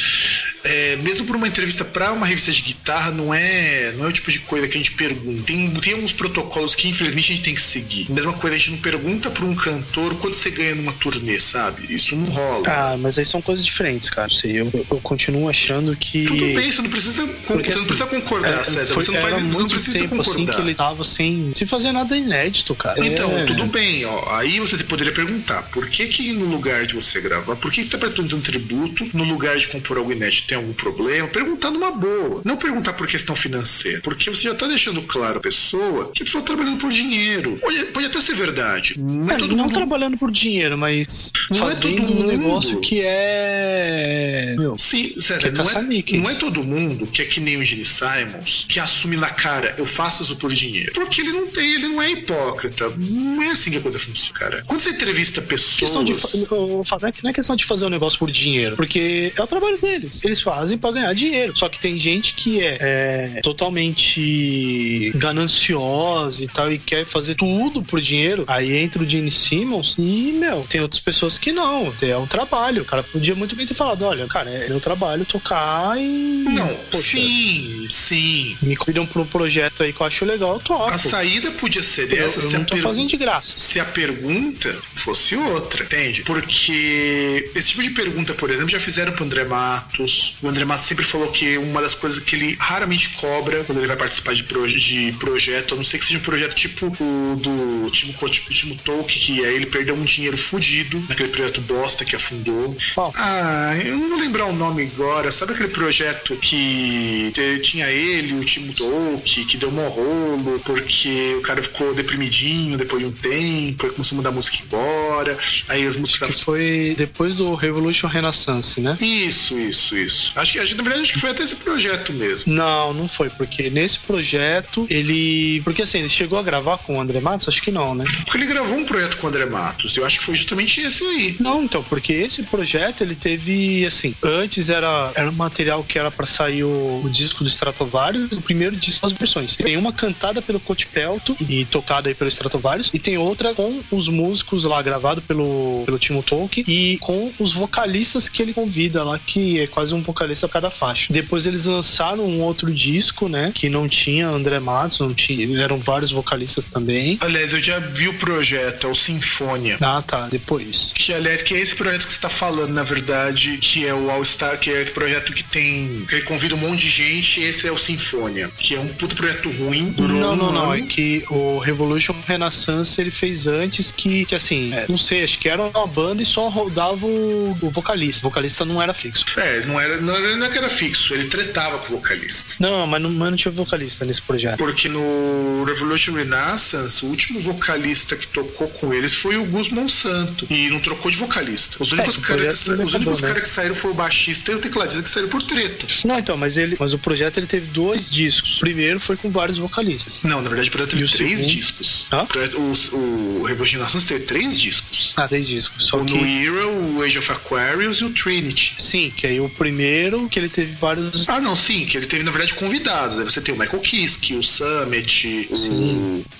S1: É, mesmo por uma entrevista pra uma revista de guitarra, não é, não é o tipo de coisa que a gente pergunta. Tem, tem alguns protocolos que infelizmente a gente tem que seguir. Mesma coisa, a gente não pergunta pra um cantor quanto você ganha numa turnê, sabe? Isso não rola.
S2: Ah, mas aí são coisas diferentes, cara. Não sei, eu, eu continuo achando que.
S1: Tudo bem, você não precisa,
S2: Porque,
S1: você não
S2: assim,
S1: precisa concordar,
S2: é,
S1: César.
S2: foi-
S1: Você não, faz, você não precisa
S2: tempo assim
S1: concordar.
S2: que ele tava sem, sem fazer nada inédito, cara.
S1: Então,
S2: É.
S1: tudo bem, ó. Aí você poderia perguntar, por que que no lugar de você gravar, por que que você tá prestando um tributo no lugar de compor algo inédito? Tem algum problema? Perguntar numa boa. Não perguntar por questão financeira. Porque você já tá deixando claro à pessoa que a pessoa tá trabalhando por dinheiro. Pode, pode até ser verdade. Não é
S2: É,
S1: todo
S2: não
S1: mundo...
S2: trabalhando por dinheiro, mas
S1: Não é
S2: fazendo
S1: todo
S2: um
S1: mundo.
S2: negócio que é. Meu,
S1: Sim, sério,
S2: Que é
S1: não, é, não é todo mundo que é que nem o Gene Simons, que assume na cara, eu faço isso por dinheiro. Porque ele não tem, ele não é hipócrita. Não é assim que a coisa funciona, cara. Quando você entrevista
S2: questão de,
S1: pessoas.
S2: eu é que- não é questão de fazer um negócio por dinheiro, porque é o trabalho deles. Eles fazem pra ganhar dinheiro. Só que tem gente que é, é, totalmente gananciosa e tal e quer fazer tudo por dinheiro. Aí entra o Gene Simmons e, meu, tem outras pessoas que não. É um trabalho. O cara podia muito bem ter falado: olha, cara, é meu trabalho tocar e.
S1: Não,
S2: poxa,
S1: sim, sim.
S2: Me convidam pra um projeto aí que eu acho legal, eu toco.
S1: A saída podia ser
S2: eu,
S1: dessa
S2: eu
S1: se,
S2: não tô
S1: per-
S2: fazendo de graça.
S1: se a pergunta fosse outra, entende? Porque esse tipo de pergunta, por exemplo, já fizeram pro André Matos. O André Matos sempre falou que uma das coisas que ele raramente cobra quando ele vai participar de, proje- de projeto, a não ser que seja um projeto tipo o do Timo, Co- Timo Tolkien, que aí ele perdeu um dinheiro fudido naquele projeto bosta que afundou.
S2: Qual?
S1: Ah, eu não vou lembrar o nome agora. Sabe aquele projeto que tinha ele, o Timo Tolkien, que deu mó rolo, porque o cara ficou deprimidinho depois de um tempo, aí começou a mudar a música embora, aí as músicas
S2: Que foi depois do Revolution Renaissance, né?
S1: Isso, isso, isso. Acho que, acho que, na verdade, acho que foi até esse projeto mesmo.
S2: Não, não foi, porque nesse projeto ele. Porque assim, ele chegou a gravar com o André Matos? Acho que não, né?
S1: Porque ele gravou um projeto com o André Matos. Eu acho que foi justamente esse aí.
S2: Não, então, porque esse projeto ele teve, assim, antes era, era um material que era pra sair o, o disco do Stratovarius, o primeiro disco das versões. Tem uma cantada pelo Cote Pelto e tocada aí pelo Stratovarius, e tem outra com os músicos lá, gravado pelo, pelo Timo Tolkien, e com os vocalistas que ele convida lá, que é quase um vocalista pra cada faixa. Depois eles lançaram um outro disco, né, que não tinha André Matos, não tinha, eram vários vocalistas também.
S1: Aliás, eu já vi o projeto, é o Sinfonia.
S2: Ah, tá, depois.
S1: Que, aliás, que é esse projeto que você tá falando, na verdade, que é o All Star, que é esse projeto que tem. que ele convida um monte de gente, esse é o Sinfonia. Que é um puto projeto ruim, durou
S2: Não,
S1: um
S2: não, não.
S1: ano.
S2: É que o Revolution Renaissance ele fez antes que, que assim, é, não sei, acho que era uma banda e só rodava o, o vocalista. O vocalista não era fixo.
S1: É, não era. Não, não é que era fixo, ele tretava com o vocalista.
S2: Não, mas não, mas não tinha vocalista nesse projeto.
S1: Porque no Revolution Renaissance, o último vocalista que tocou com eles foi o Gus Monsanto. E não trocou de vocalista. Os únicos
S2: É,
S1: caras
S2: projeto
S1: os únicos
S2: né?
S1: que saíram foi o baixista e o tecladista que saíram por treta.
S2: Não, então, mas ele, mas o projeto ele teve dois discos. O primeiro foi com vários vocalistas.
S1: Não, na verdade o projeto teve três
S2: segundo?
S1: discos.
S2: Hã?
S1: O, o, o Revolution Renaissance teve três discos.
S2: Ah, três discos. Só
S1: o
S2: que
S1: New Era, o Age of Aquarius e o Trinity.
S2: sim, que aí o primeiro que ele teve vários
S1: Ah, não, sim, que ele teve, na verdade, convidados. Aí você tem o Michael Kiske, o Summit,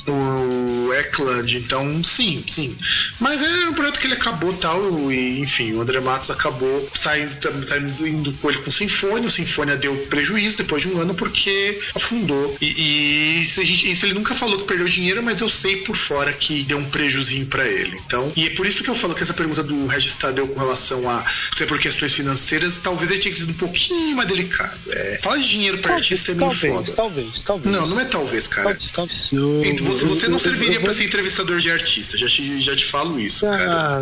S1: o, o Eklund, então, sim, sim. Mas é um projeto que ele acabou tal, e enfim, o André Matos acabou saindo, saindo indo com ele com o Sinfônia. O Sinfônia deu prejuízo depois de um ano porque afundou. E, e isso, a gente- isso ele nunca falou que perdeu dinheiro, mas eu sei por fora que deu um prejuzinho pra ele. Então, e é por isso que eu falo que essa pergunta do Regis Tadeu com relação a ser por questões financeiras, talvez ele tinha que ser um pouquinho mais delicado. É, falar de dinheiro pra artista é meio
S2: talvez,
S1: foda.
S2: talvez, talvez.
S1: Não, não é talvez, cara.
S2: Talvez, talvez. Eu-
S1: Então, Você, você não
S2: eu-
S1: serviria
S2: eu-
S1: pra ser entrevistador de artista, já te, já te falo isso, cara.
S2: Ah,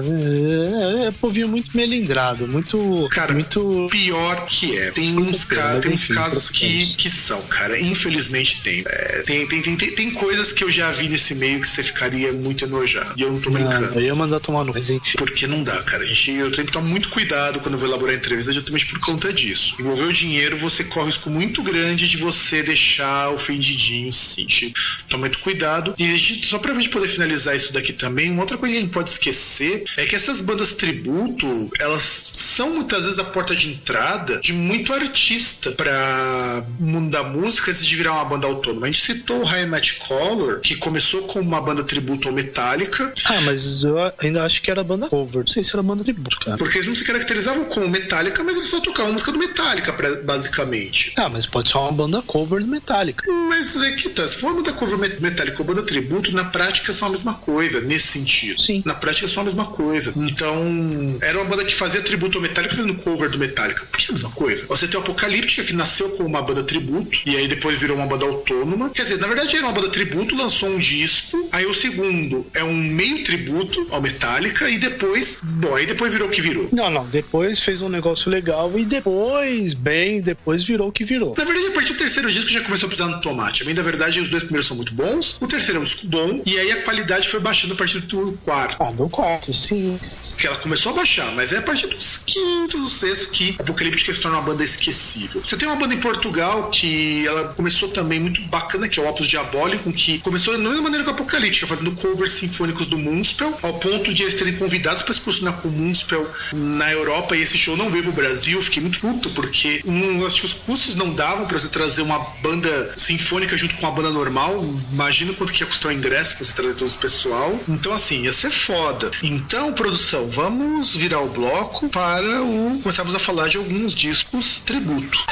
S2: é, é povinho muito melindrado, muito.
S1: Cara,
S2: muito.
S1: pior que é. Tem uns, tem uns
S2: enfim,
S1: casos que, que são, cara. Infelizmente tem. É, tem, tem, tem, tem. tem coisas que eu já vi nesse meio que você ficaria muito enojado. E eu não tô brincando.
S2: Ah, eu ia mandar tomar no, mas enfim.
S1: Porque não dá, cara. A gente, eu sempre tomo muito cuidado quando eu vou elaborar entrevista, justamente por conta disso. Envolver o dinheiro, você corre um risco muito grande de você deixar ofendidinho, sim. Gente Toma muito cuidado. E gente, só pra gente poder finalizar isso daqui também, uma outra coisa que a gente pode esquecer é que essas bandas tributo, elas são muitas vezes a porta de entrada de muito artista pra mundo da música antes de virar uma banda autônoma. A gente citou o High Match Color, que começou como uma banda tributo ao Metallica,
S2: Ah, mas eu ainda acho que era banda cover. Não sei se era banda tributo, cara.
S1: Porque eles não se caracterizavam como Metallica, mas eles só tocavam música do Metallica, basicamente.
S2: Ah, mas pode ser uma banda cover do Metallica.
S1: Mas é que tá, se for uma banda cover met- Metallica ou banda tributo, na prática são a mesma coisa, nesse sentido.
S2: Sim.
S1: Na prática são a mesma coisa. Então, era uma banda que fazia tributo ao Metallica fazendo cover do Metallica. Por que é a mesma coisa? Você tem o Apocalíptica, que nasceu como uma banda tributo, e aí depois virou uma banda autônoma. Quer dizer, na verdade era uma banda tributo, lançou um disco, aí o segundo é um meio tributo ao Metallica, e depois, bom, aí depois virou o que virou.
S2: Não, não. Depois fez um negócio legal e depois, bem, depois virou o que virou.
S1: Na verdade, a partir do terceiro disco já começou a pisar no tomate. A bem da verdade, os dois primeiros são muito bons, o terceiro é um disco bom, e aí a qualidade foi baixando a partir do quarto.
S2: Ah, do quarto, sim.
S1: Que ela começou a baixar, mas é a partir dos quintos, do sexto que Apocalíptica se torna uma banda esquecível. Você tem uma banda em Portugal que ela começou também muito bacana, que é o Opus Diabólico, que começou da mesma maneira que o Apocalíptica, fazendo covers sinfônicos do Moonspell, ao ponto de eles terem convidados para excursionar com o Moonspell na Europa e esse show não veio pro Brasil. Fiquei muito puto, porque um, acho que os custos não davam para você trazer uma banda sinfônica junto com uma banda normal. Imagina quanto que ia custar o ingresso pra você trazer todo esse pessoal. Então, assim, ia ser foda. Então, produção, vamos virar o bloco para o. Começarmos a falar de alguns discos tributo.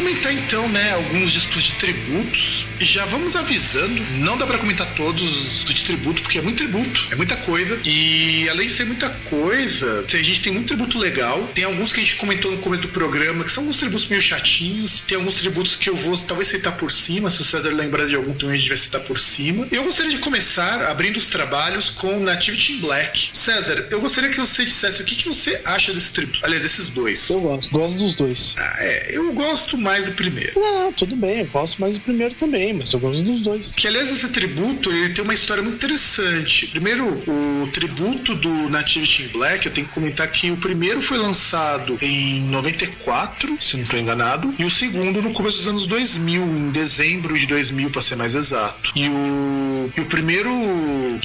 S1: Comentar então, né, alguns discos de tributos. E já vamos avisando, não dá pra comentar todos os discos de tributo, porque é muito tributo, é muita coisa. E além de ser muita coisa, a gente tem muito tributo legal. Tem alguns que a gente comentou no começo do programa, que são alguns tributos meio chatinhos. Tem alguns tributos que eu vou talvez citar por cima, se o César lembrar de algum também a gente vai citar por cima. Eu gostaria de começar abrindo os trabalhos com Nativity in Black. César, eu gostaria que você dissesse o que, que você acha desse tributo. Aliás, desses dois.
S2: Eu gosto. Gosto dos dois.
S1: Ah, é, eu gosto mais do primeiro.
S2: Ah, tudo bem. Eu gosto mais do primeiro também, mas eu gosto dos dois.
S1: Que aliás, esse tributo ele tem uma história muito interessante. Primeiro, o tributo do Nativity in Black, eu tenho que comentar que o primeiro foi lançado em 94, se não estou enganado, e o segundo no começo dos anos 2000, em dezembro de 2000, para ser mais exato. E o, e o primeiro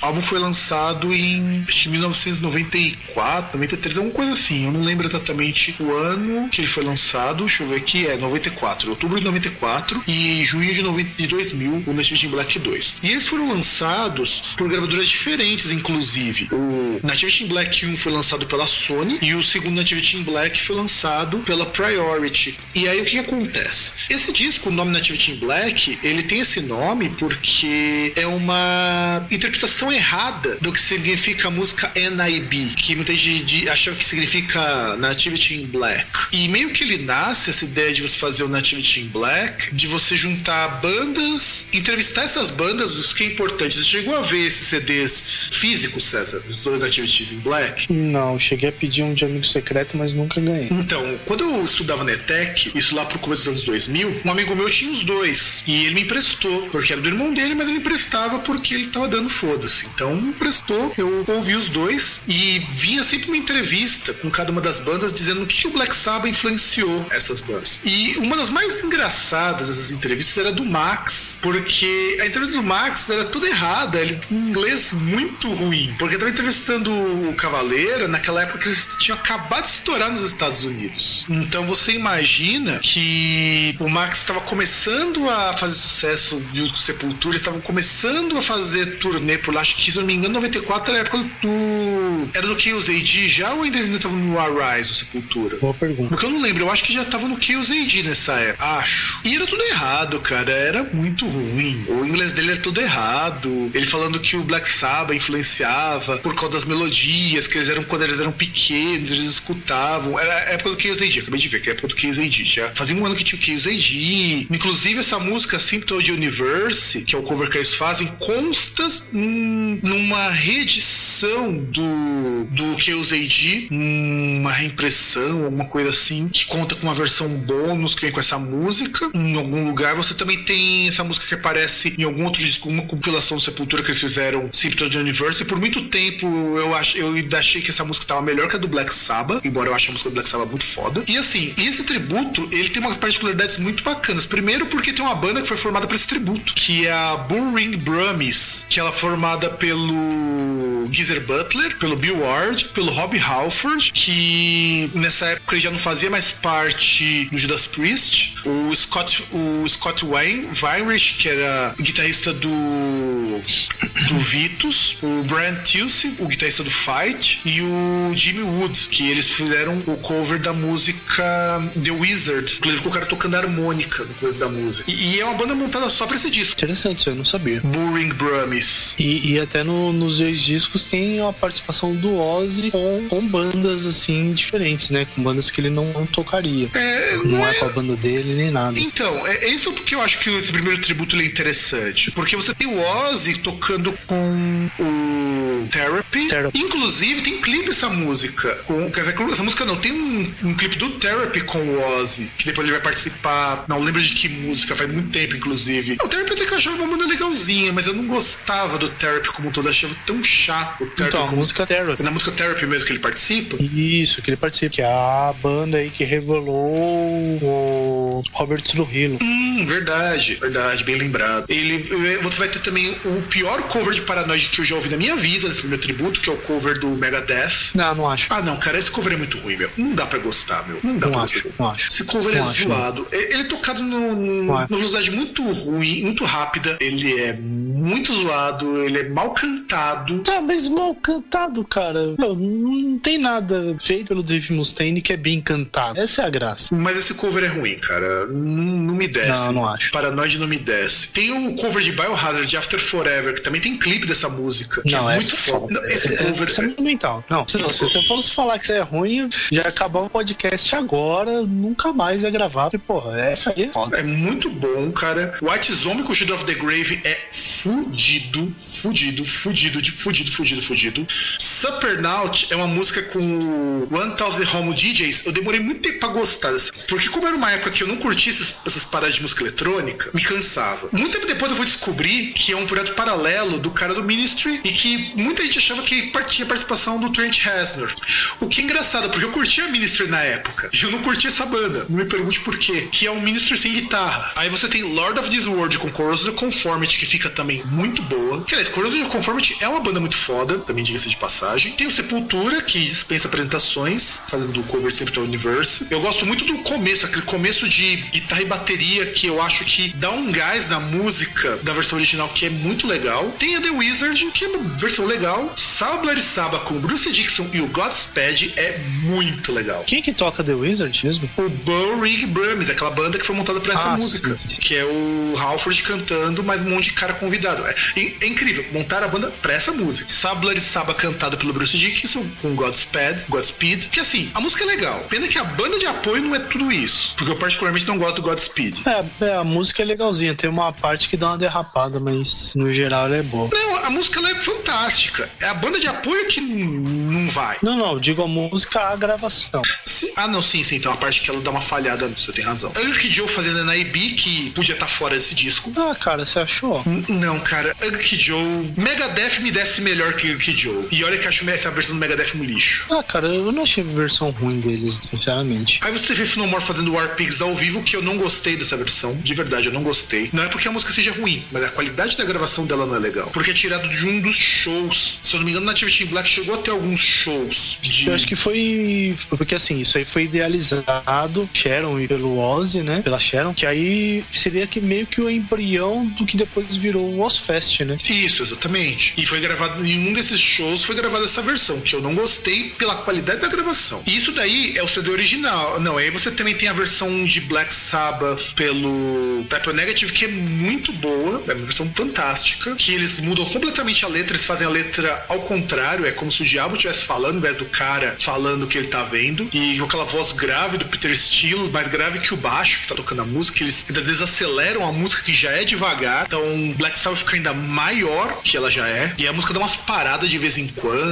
S1: álbum foi lançado em acho que 1994, 93, alguma coisa assim. Eu não lembro exatamente o ano que ele foi lançado. Deixa eu ver aqui, é é, 94. Outubro de 94 e junho de, 90, de 2000, o Nativity in Black 2. E eles foram lançados por gravadoras diferentes, inclusive. O Nativity in Black 1 foi lançado pela Sony e o segundo Nativity in Black foi lançado pela Priority. E aí o que, que acontece? Esse disco, o nome Nativity in Black, ele tem esse nome porque é uma interpretação errada do que significa a música NIB, que muita gente achava que significa Nativity in Black. E meio que ele nasce essa ideia de você fazer o Nativity in Black, de você juntar bandas, entrevistar essas bandas, os que é importante. Você chegou a ver esses CDs físicos, César? Os dois Nativities in Black?
S2: Não, cheguei a pedir um de amigo secreto, mas nunca ganhei.
S1: Então, quando eu estudava na ETEC, isso lá pro começo dos anos 2000, um amigo meu tinha os dois. E ele me emprestou, porque era do irmão dele, mas ele emprestava porque ele tava dando foda-se. Então, me emprestou, eu ouvi os dois e vinha sempre uma entrevista com cada uma das bandas dizendo o que, que o Black Sabbath influenciou essas bandas. E uma das mais engraçadas dessas entrevistas era do Max, porque a entrevista do Max era toda errada, ele tinha um inglês muito ruim, porque tava entrevistando o Cavaleira naquela época que eles tinham acabado de estourar nos Estados Unidos. Então você imagina que o Max estava começando a fazer sucesso junto com Sepultura, estavam começando a fazer turnê por lá, acho que se não me engano, 94 era a época do. Era do Chaos AD já ou ainda estavam no Arise, o Sepultura?
S2: Boa pergunta.
S1: Porque eu não lembro, eu acho que já tava no Chaos AD nessa época. Acho. E era tudo errado, cara. Era muito ruim. O inglês dele era tudo errado. Ele falando que o Black Sabbath influenciava por causa das melodias, que eles eram quando eles eram pequenos, eles escutavam. Era a época do Chaos AD, acabei de ver que é a época do Chaos AD. Já fazia um ano que tinha o Chaos AD. Inclusive, essa música Symptom of Universe, que é o cover que eles fazem, consta numa reedição do, do Chaos AD, uma reimpressão, alguma coisa assim, que conta com uma versão bônus que vem com essa música. Em algum lugar você também tem essa música que aparece em algum outro disco, uma compilação do Sepultura que eles fizeram, Symptom of the Universe. E por muito tempo eu, ach, eu achei que essa música tava melhor que a do Black Sabbath, embora eu ache a música do Black Sabbath muito foda. E assim, esse tributo, ele tem umas particularidades muito bacanas. Primeiro porque tem uma banda que foi formada para esse tributo, que é a Bullring Brummies, que ela é formada pelo Geezer Butler, pelo Bill Ward, pelo Rob Halford, que nessa época ele já não fazia mais parte do Judas Priest, o Scott, o Scott Wayne, Weinrich, que era guitarrista do do Vitus, o Brent Tilsey, o guitarrista do Fight, e o Jimmy Wood, que eles fizeram o cover da música The Wizard. Inclusive com o cara tocando harmônica no começo da música. E, e, é uma banda montada só pra esse disco.
S2: Interessante, isso eu não sabia.
S1: Buring Brummies.
S2: E, e até no, nos dois discos tem a participação do Ozzy com, com bandas assim diferentes, né? Com bandas que ele não, não tocaria.
S1: É,
S2: não, não é... é... com a banda dele nem nada.
S1: Então, é, é isso porque eu acho que esse primeiro tributo é interessante. Porque você tem o Ozzy tocando com o Therapy. Therapy. Inclusive, tem clipe essa música. Com, quer dizer, essa música não, tem um, um clipe do Therapy com o Ozzy, que depois ele vai participar. Não lembro de que música, faz muito tempo, inclusive. O Therapy até que eu achava uma banda legalzinha, mas eu não gostava do Therapy como todo, eu achava tão chato o Therapy.
S2: Então, a
S1: como...
S2: música Therapy.
S1: Na música Therapy mesmo que ele participa?
S2: Isso, que ele participa, que é a banda aí que revelou o Robert Trujillo.
S1: Hum, verdade, verdade, bem lembrado. Ele, você vai ter também o pior cover de Paranoid que eu já ouvi na minha vida, nesse primeiro tributo, que é o cover do Megadeth.
S2: Não, não acho.
S1: Ah, não, cara, esse cover é muito ruim, meu. Não dá pra gostar, meu. Não dá
S2: não
S1: pra
S2: acho,
S1: gostar.
S2: Não acho.
S1: Esse cover
S2: não
S1: é
S2: acho,
S1: zoado. Não. Ele é tocado no, no, numa velocidade muito ruim, muito rápida. Ele é muito zoado, ele é mal cantado.
S2: Tá, mas mal cantado, cara. Não, não tem nada feito pelo Dave Mustaine que é bem cantado. Essa é a graça.
S1: Mas esse cover é ruim, cara. Não, não me desce.
S2: Não, não acho.
S1: Paranoid não me desce. Tem o cover de Biohazard After Forever, que também tem clipe dessa música. Que
S2: não,
S1: é muito foda. Não, esse é, cover.
S2: Isso é fundamental. Não, se, não, se você fosse falar que isso é ruim, já acabar o podcast agora, nunca mais ia gravar. Porque, porra, essa aí é foda.
S1: É muito bom, cara. White Zombie com Shield of the Grave é fudido, fudido, fudido, de fudido, fudido, fudido. Supernaut é uma música com One Thousand Home DJs. Eu demorei muito tempo pra gostar dessa. Porque como era uma época que eu não curtia essas, essas paradas de música eletrônica, me cansava. Muito tempo depois eu fui descobrir que é um projeto paralelo do cara do Ministry e que muita gente achava que tinha participação do Trent Reznor. O que é engraçado, porque eu curtia Ministry na época e eu não curtia essa banda. Não me pergunte por quê. Que é um Ministry sem guitarra. Aí você tem Lord of This World com Corrosive Conformity, que fica também muito boa. Que, aliás, Corrosion Conformity é uma banda muito foda, também diga-se de passagem. Tem o Sepultura, que dispensa apresentações, fazendo cover sempre do Universe. Eu gosto muito do começo, aquele começo de guitarra e bateria que eu acho que dá um gás na música da versão original que é muito legal. Tem a The Wizard, que é uma versão legal. Sabler e Saba com Bruce Dixon e o Godspeed é muito legal.
S2: Quem que toca The Wizard mesmo?
S1: O Burr Rig Brummies, aquela banda que foi montada pra essa
S2: Ah,
S1: música.
S2: sim, sim.
S1: Que é o Halford cantando, mas um monte de cara convidado. É, é incrível, montaram a banda pra essa música. Sabler e Saba cantado pelo Bruce Dickinson com Godspeed, Godspeed. Que assim, a música é legal. Pena que a banda de apoio não é tudo isso. Porque eu particularmente não gosto do Godspeed.
S2: É, é, a música é legalzinha. Tem uma parte que dá uma derrapada, mas no geral ela é boa.
S1: Não, a música é fantástica. É a banda de apoio que não vai.
S2: Não, não, digo a música, a gravação.
S1: Sim- Ah, não, sim, sim. Então a parte que ela dá uma falhada, você tem razão. Eric Joe fazendo NIB, que podia estar fora desse disco.
S2: Ah, cara, você achou?
S1: N- Não, cara, Eric Joe. Megadeth me desce melhor que Eric Joe. E olha que eu acho essa versão do Megadeth um lixo.
S2: Ah, cara, eu não achei a versão ruim deles, sinceramente.
S1: Aí você vê Finomore fazendo War Pigs ao vivo, que eu não gostei dessa versão. De verdade, eu não gostei. Não é porque a música seja ruim, mas a qualidade da gravação dela não é legal. Porque é tirado de um dos shows. Se eu não me engano, Native Team Black chegou a ter alguns shows de.
S2: Eu acho que foi. Porque assim, isso aí foi idealizado Sharon e pelo Ozzy, né? Pela Sharon, que aí seria que meio que o embrião do que depois virou o Ozfest, né?
S1: Isso, exatamente. E foi gravado em um desses shows, foi gravada essa versão, que eu não gostei pela qualidade da gravação. Isso daí é o CD original. Não, aí você também tem a versão de Black Sabbath pelo Type Negative, que é muito boa, é uma versão fantástica, que eles mudam completamente a letra, eles fazem a letra ao contrário, é como se o diabo estivesse falando, ao invés do cara falando o que ele tá vendo. E com aquela voz grave do Peter Steele, mais grave que o baixo que tá tocando a música, eles ainda desaceleram a música que já é devagar. Então Black Sabbath fica ainda maior que ela já é. E a música dá umas paradas de vez em quando.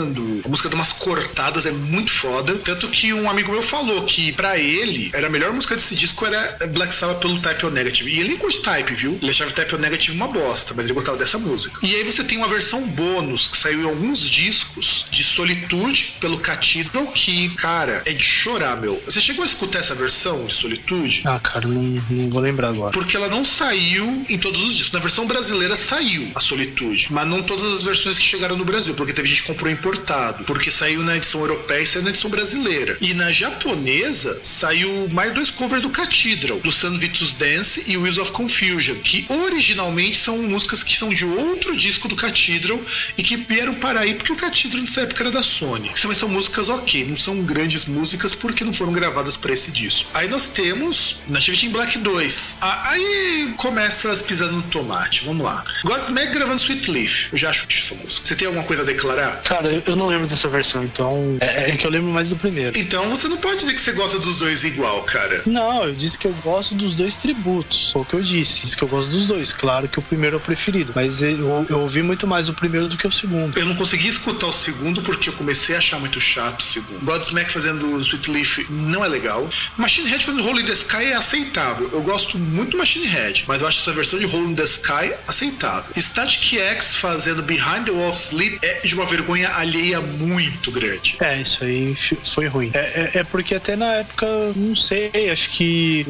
S1: A música dá umas cortadas, é muito foda. Tanto que um amigo meu falou que pra ele era a melhor música desse disco era Black Sabbath pelo Type O Negative. E ele nem curte Type, viu? Ele achava Type O Negative uma bosta, mas ele gostava dessa música. E aí você tem uma versão bônus que saiu em alguns discos de Solitude pelo Cathedral, que, cara, é de chorar, meu. Você chegou a escutar essa versão de Solitude?
S2: Ah, cara, não, não vou lembrar agora.
S1: Porque ela não saiu em todos os discos. Na versão brasileira saiu a Solitude. Mas não todas as versões que chegaram no Brasil. Porque teve gente que comprou importado. Porque saiu na edição europeia e saiu na edição brasileira. E na japonesa saiu mais dois covers do Cathedral. Do Sun Vitus Dance e Wheels of Confusion. Que originalmente são músicas que são de outro disco do Cathedral. E que vieram para aí porque o Cathedral nessa época era da Sony. Também são músicas ok. Não são grandes músicas porque não foram gravadas para esse disco. Aí nós temos Nativity in Black 2. Ah, aí começa as pisando no tomate. Vamos lá. Godsmack gravando Sweet Leaf. Eu já acho essa música. Você tem alguma coisa a declarar?
S2: Cara, eu, eu não lembro dessa versão, então. É, é que eu lembro mais do primeiro.
S1: Então você não pode dizer que você gosta dos dois igual, cara.
S2: Não, eu disse que eu gosto dos dois tributos. Foi o que eu disse. Disse que eu gosto dos dois. Claro que o primeiro é o preferido. Mas eu, eu ouvi muito mais o primeiro do que o segundo.
S1: Eu não consegui escutar o segundo porque eu comecei a achar muito chato o segundo. Godsmack fazendo Sweet Leaf não é legal. Machine Head fazendo Hole in the Sky é aceitável. Eu gosto muito do Machine Head, mas eu acho essa versão de Hole in the Sky aceitável. Static X fazendo Behind the Wall of Sleep é de uma vergonha alheia muito grande.
S2: É, isso aí foi ruim. É, é- é porque até na época, não sei, acho que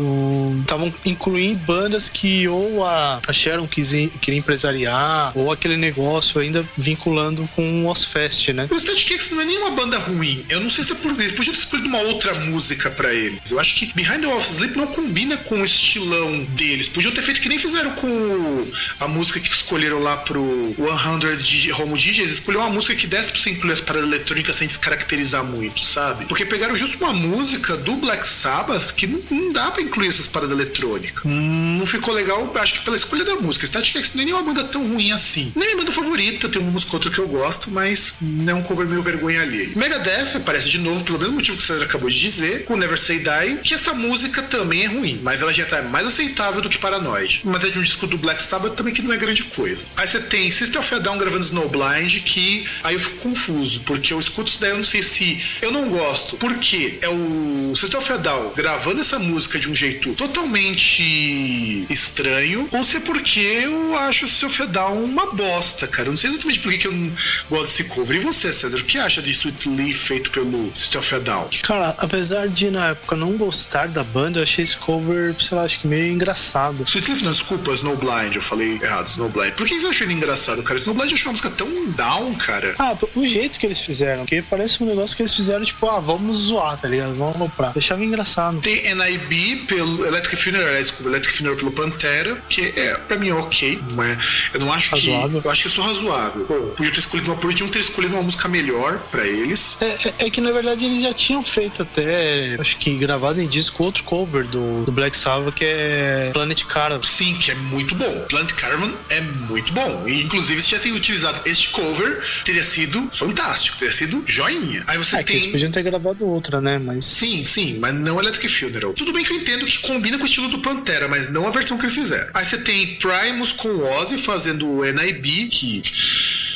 S2: estavam incluindo bandas que ou a, a Sharon quis, queria empresariar, ou aquele negócio ainda vinculando com o Ozfest, né?
S1: O Static X não é nenhuma banda ruim. Eu não sei se é por eles podiam ter escolhido uma outra música pra eles. Eu acho que Behind the Wall of Sleep não combina com o estilão deles. Podiam ter feito que nem fizeram com a música que escolheram lá pro 100 DJ, Home DJs. Escolheram uma música que desse pra você incluir as paradas eletrônicas sem descaracterizar muito, sabe? Porque pegaram justo uma música do Black Sabbath que não, não dá pra incluir essas paradas eletrônicas. Hum, Não ficou legal, acho que pela escolha da música. Static X não é nenhuma banda tão ruim assim. Nem minha banda favorita, tem uma música ou outra que eu gosto, mas não é um cover meio vergonha alheia. Megadeth aparece de novo, pelo mesmo motivo que você acabou de dizer, com Never Say Die, que essa música também é ruim, mas ela já tá mais aceitável do que Paranoid. Mas é de um disco do Black Sabbath também que não é grande coisa. Aí você tem System of a Down gravando Snowblind, que aí eu fico confuso, porque eu escuto isso daí, eu não sei se eu não gosto, porque é o System of Down gravando essa música de um jeito totalmente estranho, ou se é porque eu acho o System of Down uma bosta, cara. Eu não sei exatamente por que que eu não gosto desse cover. E você, César, o que acha de Sweet Lee feito pelo System of Down?
S2: Cara, apesar de na época não gostar da banda, eu achei esse cover, sei lá, acho que meio engraçado.
S1: Sweet não, desculpa, Snowblind, eu falei errado, Snowblind. Por que você achou ele engraçado, cara? Snowblind eu achei uma música tão down, cara.
S2: Ah, o jeito que eles fizeram, porque parece um negócio que eles fizeram, tipo, ah, vamos zoar, tá ligado? Vamos comprar. Deixava engraçado.
S1: Tem NIB pelo Electric Funeral, desculpa, Electric Funeral pelo Pantera, que é, pra mim, ok, mas eu não acho
S2: Razoável.
S1: que. Eu acho que é só razoável. Pô, podia ter escolhido uma, podiam ter escolhido uma música melhor pra eles.
S2: É, é- é que na verdade eles já tinham feito até, acho que gravado em disco, outro cover do, do Black Sabbath que é Planet Caravan.
S1: Sim, que é muito bom. Plant Caravan é muito bom. E, inclusive, se tivessem utilizado este cover, teria sido fantástico, teria sido joinha. Aí você
S2: É que eles
S1: tem.
S2: podiam ter gravado outra, né? Mas.
S1: Sim, sim, mas não Electric Funeral. Tudo bem que eu entendo que combina com o estilo do Pantera, mas não a versão que eles fizeram. Aí você tem Primus com Ozzy fazendo o NIB, que.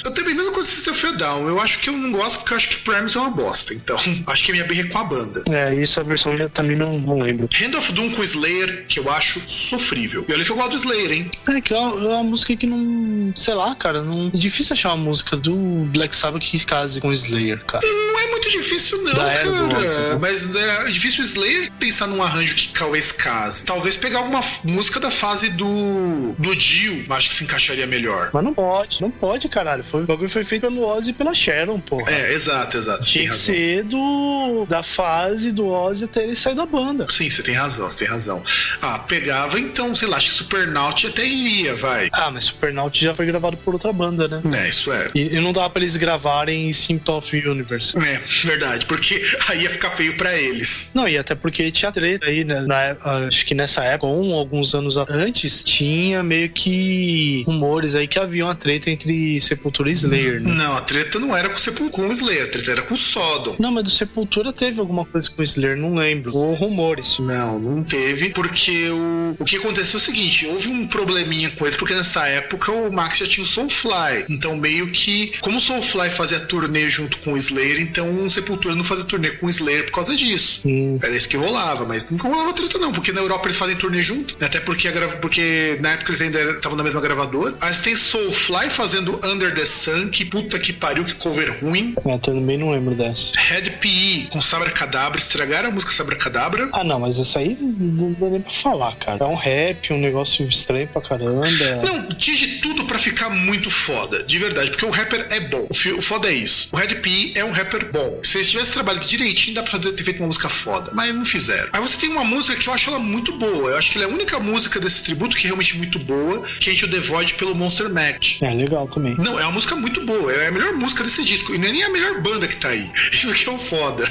S1: Eu a mesma coisa que System of Down. Eu acho que eu não gosto porque eu acho que Primus é uma bosta. Então, acho que a minha birra é com a banda.
S2: É, isso a versão eu também não, não lembro.
S1: Hand of Doom com Slayer, que eu acho sofrível. E olha que eu gosto do Slayer, hein?
S2: É que é uma, é uma música que não. Sei lá, cara. Não, é difícil achar uma música do Black Sabbath que case com Slayer, cara.
S1: Não é muito difícil, não,
S2: Da
S1: cara.
S2: Né?
S1: Mas é difícil o Slayer pensar num arranjo que talvez case. Talvez pegar alguma música da fase do. do Dio, acho que se encaixaria melhor.
S2: Mas não pode, não pode, caralho. Foi, o bagulho foi feito pelo Ozzy e pela Sharon, porra.
S1: É, exato, exato.
S2: Tinha que
S1: razão.
S2: ser do, da fase do Ozzy até ele sair da banda.
S1: Sim, você tem razão, você tem razão. Ah, pegava então, sei lá, acho que Supernaut até iria, vai.
S2: Ah, mas Supernaut já foi gravado por outra banda, né?
S1: É, isso é.
S2: E, e não dava pra eles gravarem Symptom of Universe.
S1: É, verdade, porque aí ia ficar feio pra eles.
S2: Não, e até porque tinha treta aí, né? Na época- acho que nessa época, um, alguns anos antes, tinha meio que rumores aí que havia uma treta entre Sepultura e Slayer, né?
S1: Não, a treta não era com o Sepul- com o Slayer, a treta era com o Sodom.
S2: Não, mas do Sepultura teve alguma coisa com o Slayer, não lembro. Ou rumores.
S1: Não, não teve, porque o, o que aconteceu é o seguinte: houve um probleminha com eles, porque nessa época o Max já tinha o Soulfly. Então, meio que, como o Soulfly fazia turnê junto com o Slayer, então o Sepultura não fazia turnê com o Slayer por causa disso.
S2: Hum.
S1: Era isso que rolava, mas nunca rolava treta, não, porque na Europa eles fazem turnê junto, até porque, grava- porque na época eles ainda estavam na mesma gravadora. Aí você tem Soulfly fazendo Under the Sun, que puta que pariu, que cover ruim.
S2: É, também não lembro dessa.
S1: Red PE com Sabra Cadabra, estragaram a música Sabra Cadabra.
S2: Ah, não, mas essa aí não dá nem pra falar, cara. É um rap, um negócio estranho pra caramba.
S1: Não, tinha de tudo pra ficar muito foda, de verdade, porque o rapper é bom. O, fi- o foda é isso. O Red P é um rapper bom. Se eles tivessem trabalhado direitinho, dá pra fazer, ter feito uma música foda. Mas não fizeram. Aí você tem uma música que eu acho ela muito boa. Eu acho que ela é a única música desse tributo que é realmente muito boa, que é Into the Void pelo Monster Mac.
S2: É, legal também.
S1: Não, é uma música muito boa. É a melhor música desse disco. E não é nem a melhor banda que tá aí. Isso que é um foda.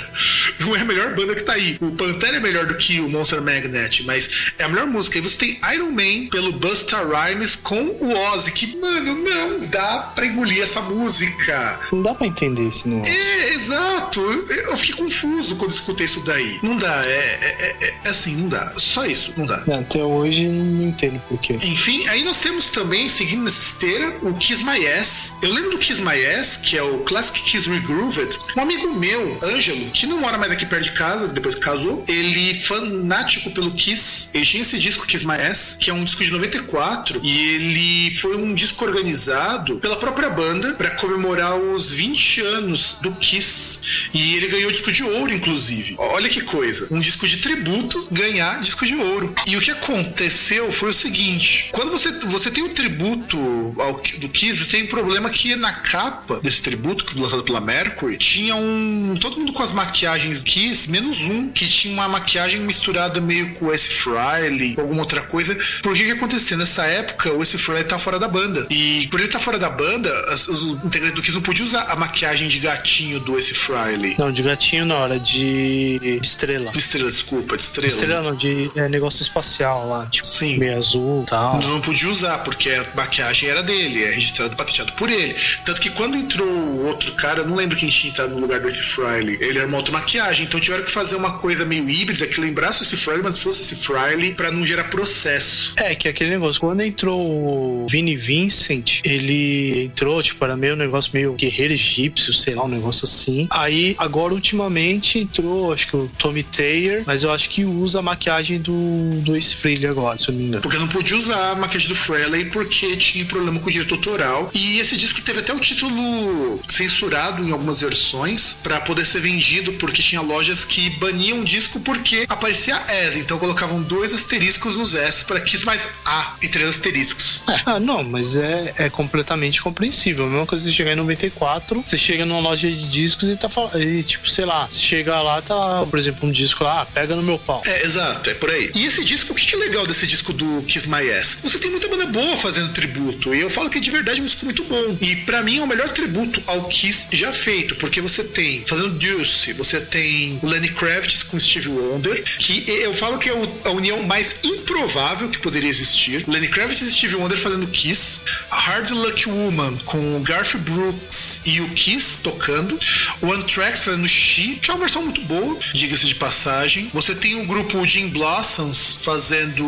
S1: Não é a melhor banda que tá aí. O Pantera é melhor do que o Monster Magnet, mas é a melhor música. E você tem Iron Man pelo Busta Rhymes com o Ozzy, que, mano, não dá pra engolir essa música.
S2: Não dá pra entender esse negócio.
S1: É, exato. Eu, eu fiquei confuso quando escutei isso daí. Não dá, é, é, é- é assim, não dá. Só isso, não dá.
S2: É, Até hoje não entendo por quê.
S1: Enfim, aí nós temos também, seguindo nessa esteira, o Kiss My Ass. Eu lembro do Kiss My Ass, que é o Classic Kiss Regrooved. Um amigo meu, Ângelo, que não mora mais aqui perto de casa, depois que casou, ele fanático pelo Kiss. Ele tinha esse disco Kiss My Ass, que é um disco de 94, e ele foi um disco organizado pela própria banda para comemorar os 20 anos do Kiss. E ele ganhou disco de ouro, inclusive. Olha que coisa. Um disco de tributo ganhar disco de ouro. E o que aconteceu foi o seguinte: quando você, você tem o tributo ao, do Kiss, você tem um problema que na capa desse tributo, que foi lançado pela Mercury, tinha um. Todo mundo com as maquiagens do Kiss, menos um, que tinha uma maquiagem misturada meio com o S. Frehley, ou alguma outra coisa. Por que que aconteceu? Nessa época, o S. Frehley tá fora da banda. E por ele estar fora da banda, as- os integrantes do Kiss não podiam usar a maquiagem de gatinho do S. Frehley.
S2: Não, de gatinho não, era de estrela.
S1: De estrela, desculpa, de estrela.
S2: Estrela não, de é, negócio espacial lá, tipo,
S1: Sim.
S2: meio azul e tal.
S1: Não podia usar, porque a maquiagem era dele, é registrado, patenteado por ele. Tanto que quando entrou o outro cara, eu não lembro quem tinha entrado no lugar do Esse Frehley, ele era uma outra maquiagem, então tiveram que fazer uma coisa meio híbrida que lembrasse esse Frehley, mas fosse esse Frehley, pra não gerar processo.
S2: É, que aquele negócio, quando entrou o Vini Vincent, ele entrou, tipo, era meio um negócio meio guerreiro egípcio, sei lá, um negócio assim. Aí, agora, ultimamente, entrou, acho que o Tommy Taylor, mas eu acho que usa a maquiagem do, do Ace Frehley agora. se eu não me engano.
S1: Porque não podia usar a maquiagem do Frehley porque tinha problema com o direito autoral. E esse disco teve até o título censurado em algumas versões para poder ser vendido, porque tinha lojas que baniam o disco porque aparecia S, então colocavam dois asteriscos nos S para quis mais A e três asteriscos.
S2: É. Ah, não, mas é, é completamente compreensível. A mesma coisa você chegar em 94, você chega numa loja de discos e tá falando, e, tipo, sei lá, você chega lá, tá, por exemplo, um disco lá, ah, pega no meu pau.
S1: É, exato, é por aí. E esse disco, o que é legal desse disco do Kiss My Ass? Você tem muita banda boa fazendo tributo, e eu falo que de verdade é um disco muito bom. E para mim é o melhor tributo ao Kiss já feito, porque você tem, fazendo Deuce, você tem o Lenny Kravitz com Steve Wonder, que eu falo que é a união mais improvável que poderia existir. Lenny Kravitz e Steve Wonder fazendo Kiss, a Hard Luck Woman com Garth Brooks e o Kiss tocando, o Anthrax fazendo She, que é uma versão muito boa, diga-se de passagem. Você tem o grupo Jim Blossoms fazendo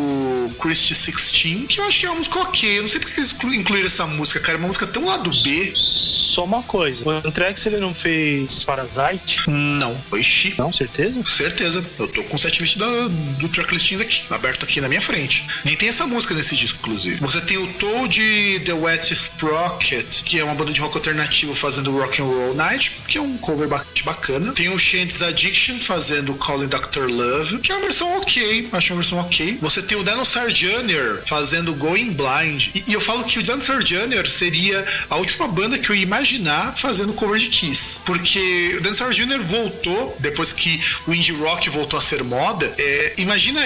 S1: Christie 16, que eu acho que é uma música ok. Eu não sei porque eles incluíram essa música, cara. É uma música tão lado B.
S2: Só uma coisa: o Anthrax ele não fez Parasite?
S1: Não, foi She.
S2: Não, certeza?
S1: Certeza. Eu tô com o setlist da, do tracklisting daqui, aberto aqui na minha frente. Nem tem essa música nesse disco, inclusive. Você tem o Toad The Wet Sprocket, que é uma banda de rock alternativo fazendo Rock and Roll Night, que é um cover bacana. Tem o Shanty's Addiction fazendo Calling Dr. Love, que é uma versão ok, acho uma versão ok. Você tem o Dinosaur Jr. fazendo Going Blind. E, e eu falo que o Dinosaur Jr. seria a última banda que eu ia imaginar fazendo cover de Kiss. Porque o Dinosaur Jr. voltou, depois que o indie rock voltou a ser moda. É, imagina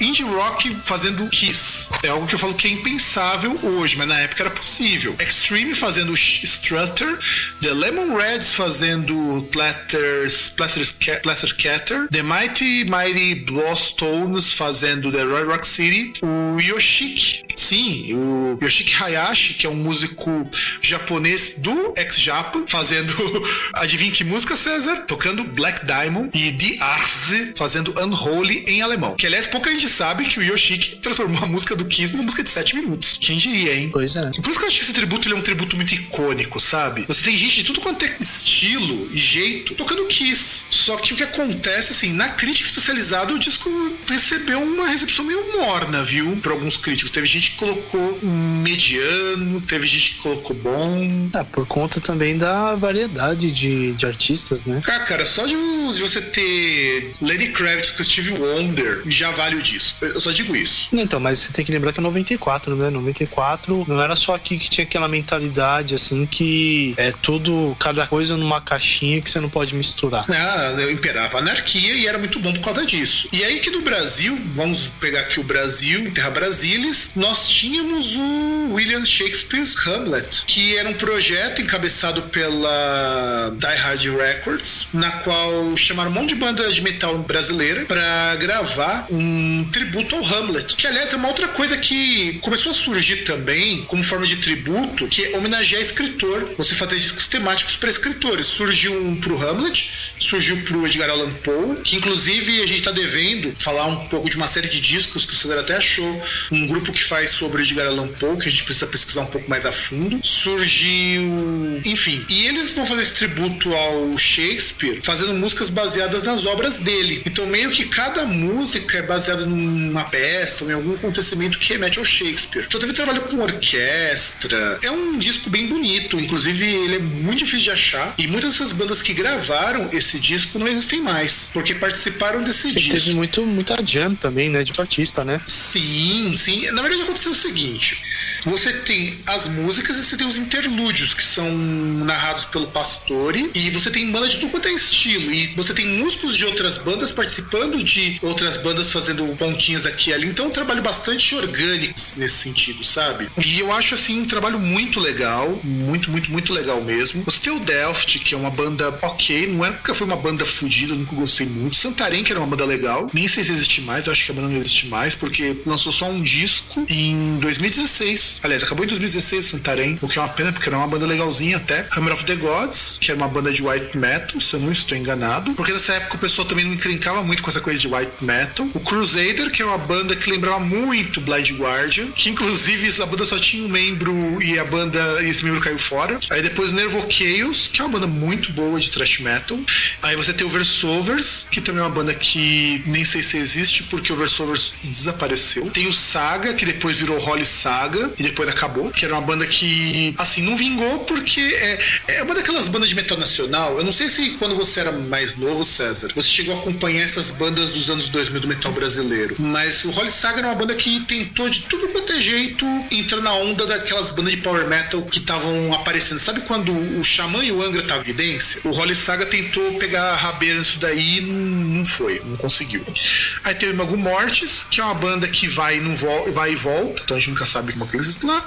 S1: indie rock fazendo Kiss. É algo que eu falo que é impensável hoje, mas na época era possível. Extreme fazendo Strutter, The Lemon Reds fazendo Platters, Platters, Platter Catter, The Mighty Mighty Blowstones fazendo The Roy Rock City, o Yoshiki Sim, o Yoshiki Hayashi, que é um músico japonês do ex-Japan, fazendo. Adivinha que música, César? Tocando Black Diamond e The Arze fazendo Unholy em alemão. Que aliás, pouca gente sabe que o Yoshiki transformou a música do Kiss numa música de 7 minutos. Quem diria, hein?
S2: Pois é.
S1: Por isso que eu acho que esse tributo é um tributo muito icônico, sabe? Você tem gente de tudo quanto é estilo e jeito tocando Kiss. Só que o que acontece, assim, na crítica especializada, o disco recebeu uma recepção meio morna, viu? Por alguns críticos. Teve gente colocou mediano, teve gente que colocou bom.
S2: Ah, por conta também da variedade de, de artistas, né?
S1: Ah, cara, só de, você ter Lady Kravitz com Steve Wonder já vale o disco. Eu só digo isso.
S2: Então, mas você tem que lembrar que é 94, né? 94 não era só aqui que tinha aquela mentalidade assim que é tudo, cada coisa numa caixinha que você não pode misturar.
S1: Ah, eu imperava anarquia e era muito bom por causa disso. E aí que no Brasil, vamos pegar aqui o Brasil, Terra Brasilis, nós tínhamos o William Shakespeare's Hamlet, que era um projeto encabeçado pela Die Hard Records, na qual chamaram um monte de banda de metal brasileira para gravar um tributo ao Hamlet, que aliás é uma outra coisa que começou a surgir também como forma de tributo, que é homenagear escritor. Você fazer discos temáticos para escritores. Surgiu um pro Hamlet, surgiu pro Edgar Allan Poe, que inclusive a gente tá devendo falar um pouco de uma série de discos que o César até achou, um grupo que faz sobre o Edgar Allan Poe, que a gente precisa pesquisar um pouco mais a fundo. Surgiu. Enfim. E eles vão fazer esse tributo ao Shakespeare, fazendo músicas baseadas nas obras dele. Então, meio que cada música é baseada numa peça ou em algum acontecimento que remete ao Shakespeare. Então, teve trabalho com orquestra. É um disco bem bonito. Inclusive, ele é muito difícil de achar. E muitas dessas bandas que gravaram esse disco não existem mais, porque participaram desse
S2: E
S1: disco.
S2: teve muito, muita jam também, né? De artista, né?
S1: Sim, sim. Na verdade aconteceu o seguinte: você tem as músicas e você tem os interlúdios que são narrados pelo Pastore e você tem banda de tudo quanto é estilo e você tem músicos de outras bandas participando de outras bandas fazendo pontinhas aqui e ali. Então é um trabalho bastante orgânico nesse sentido, sabe? E eu acho assim um trabalho muito legal, muito, muito, muito legal mesmo. Você tem o Delft, que é uma banda ok, não é porque foi uma banda fodida, nunca gostei muito. Santarém, que era uma banda legal, nem sei se existe mais, eu acho que a banda não existe mais, porque lançou só um disco em em 2016. Aliás, acabou em 2016 Santarém, o que é uma pena porque era uma banda legalzinha até. Hammer of the Gods, que era uma banda de white metal, se eu não estou enganado. Porque nessa época o pessoal também não encrencava muito com essa coisa de white metal. O Crusader, que é uma banda que lembrava muito Blind Guardian, que inclusive essa banda só tinha um membro e a banda e esse membro caiu fora. Aí depois Nervo Chaos, que é uma banda muito boa de thrash metal. Aí você tem o Versovers, que também é uma banda que nem sei se existe porque o Versovers desapareceu. Tem o Saga, que depois virou Holy Saga e depois acabou, que era uma banda que assim não vingou porque é, é uma daquelas bandas de metal nacional. Eu não sei se quando você era mais novo, César, você chegou a acompanhar essas bandas dos anos 2000 do metal brasileiro. Mas o Holy Saga era uma banda que tentou de tudo quanto é jeito entrar na onda daquelas bandas de power metal que estavam aparecendo. Sabe quando o Xamã e o Angra estavam em evidência? O Holy Saga tentou pegar a rabeira nisso daí não foi, não conseguiu. Aí tem o Imago Mortis, que é uma banda que vai, não vai e volta, então a gente nunca sabe como é que eles estão lá.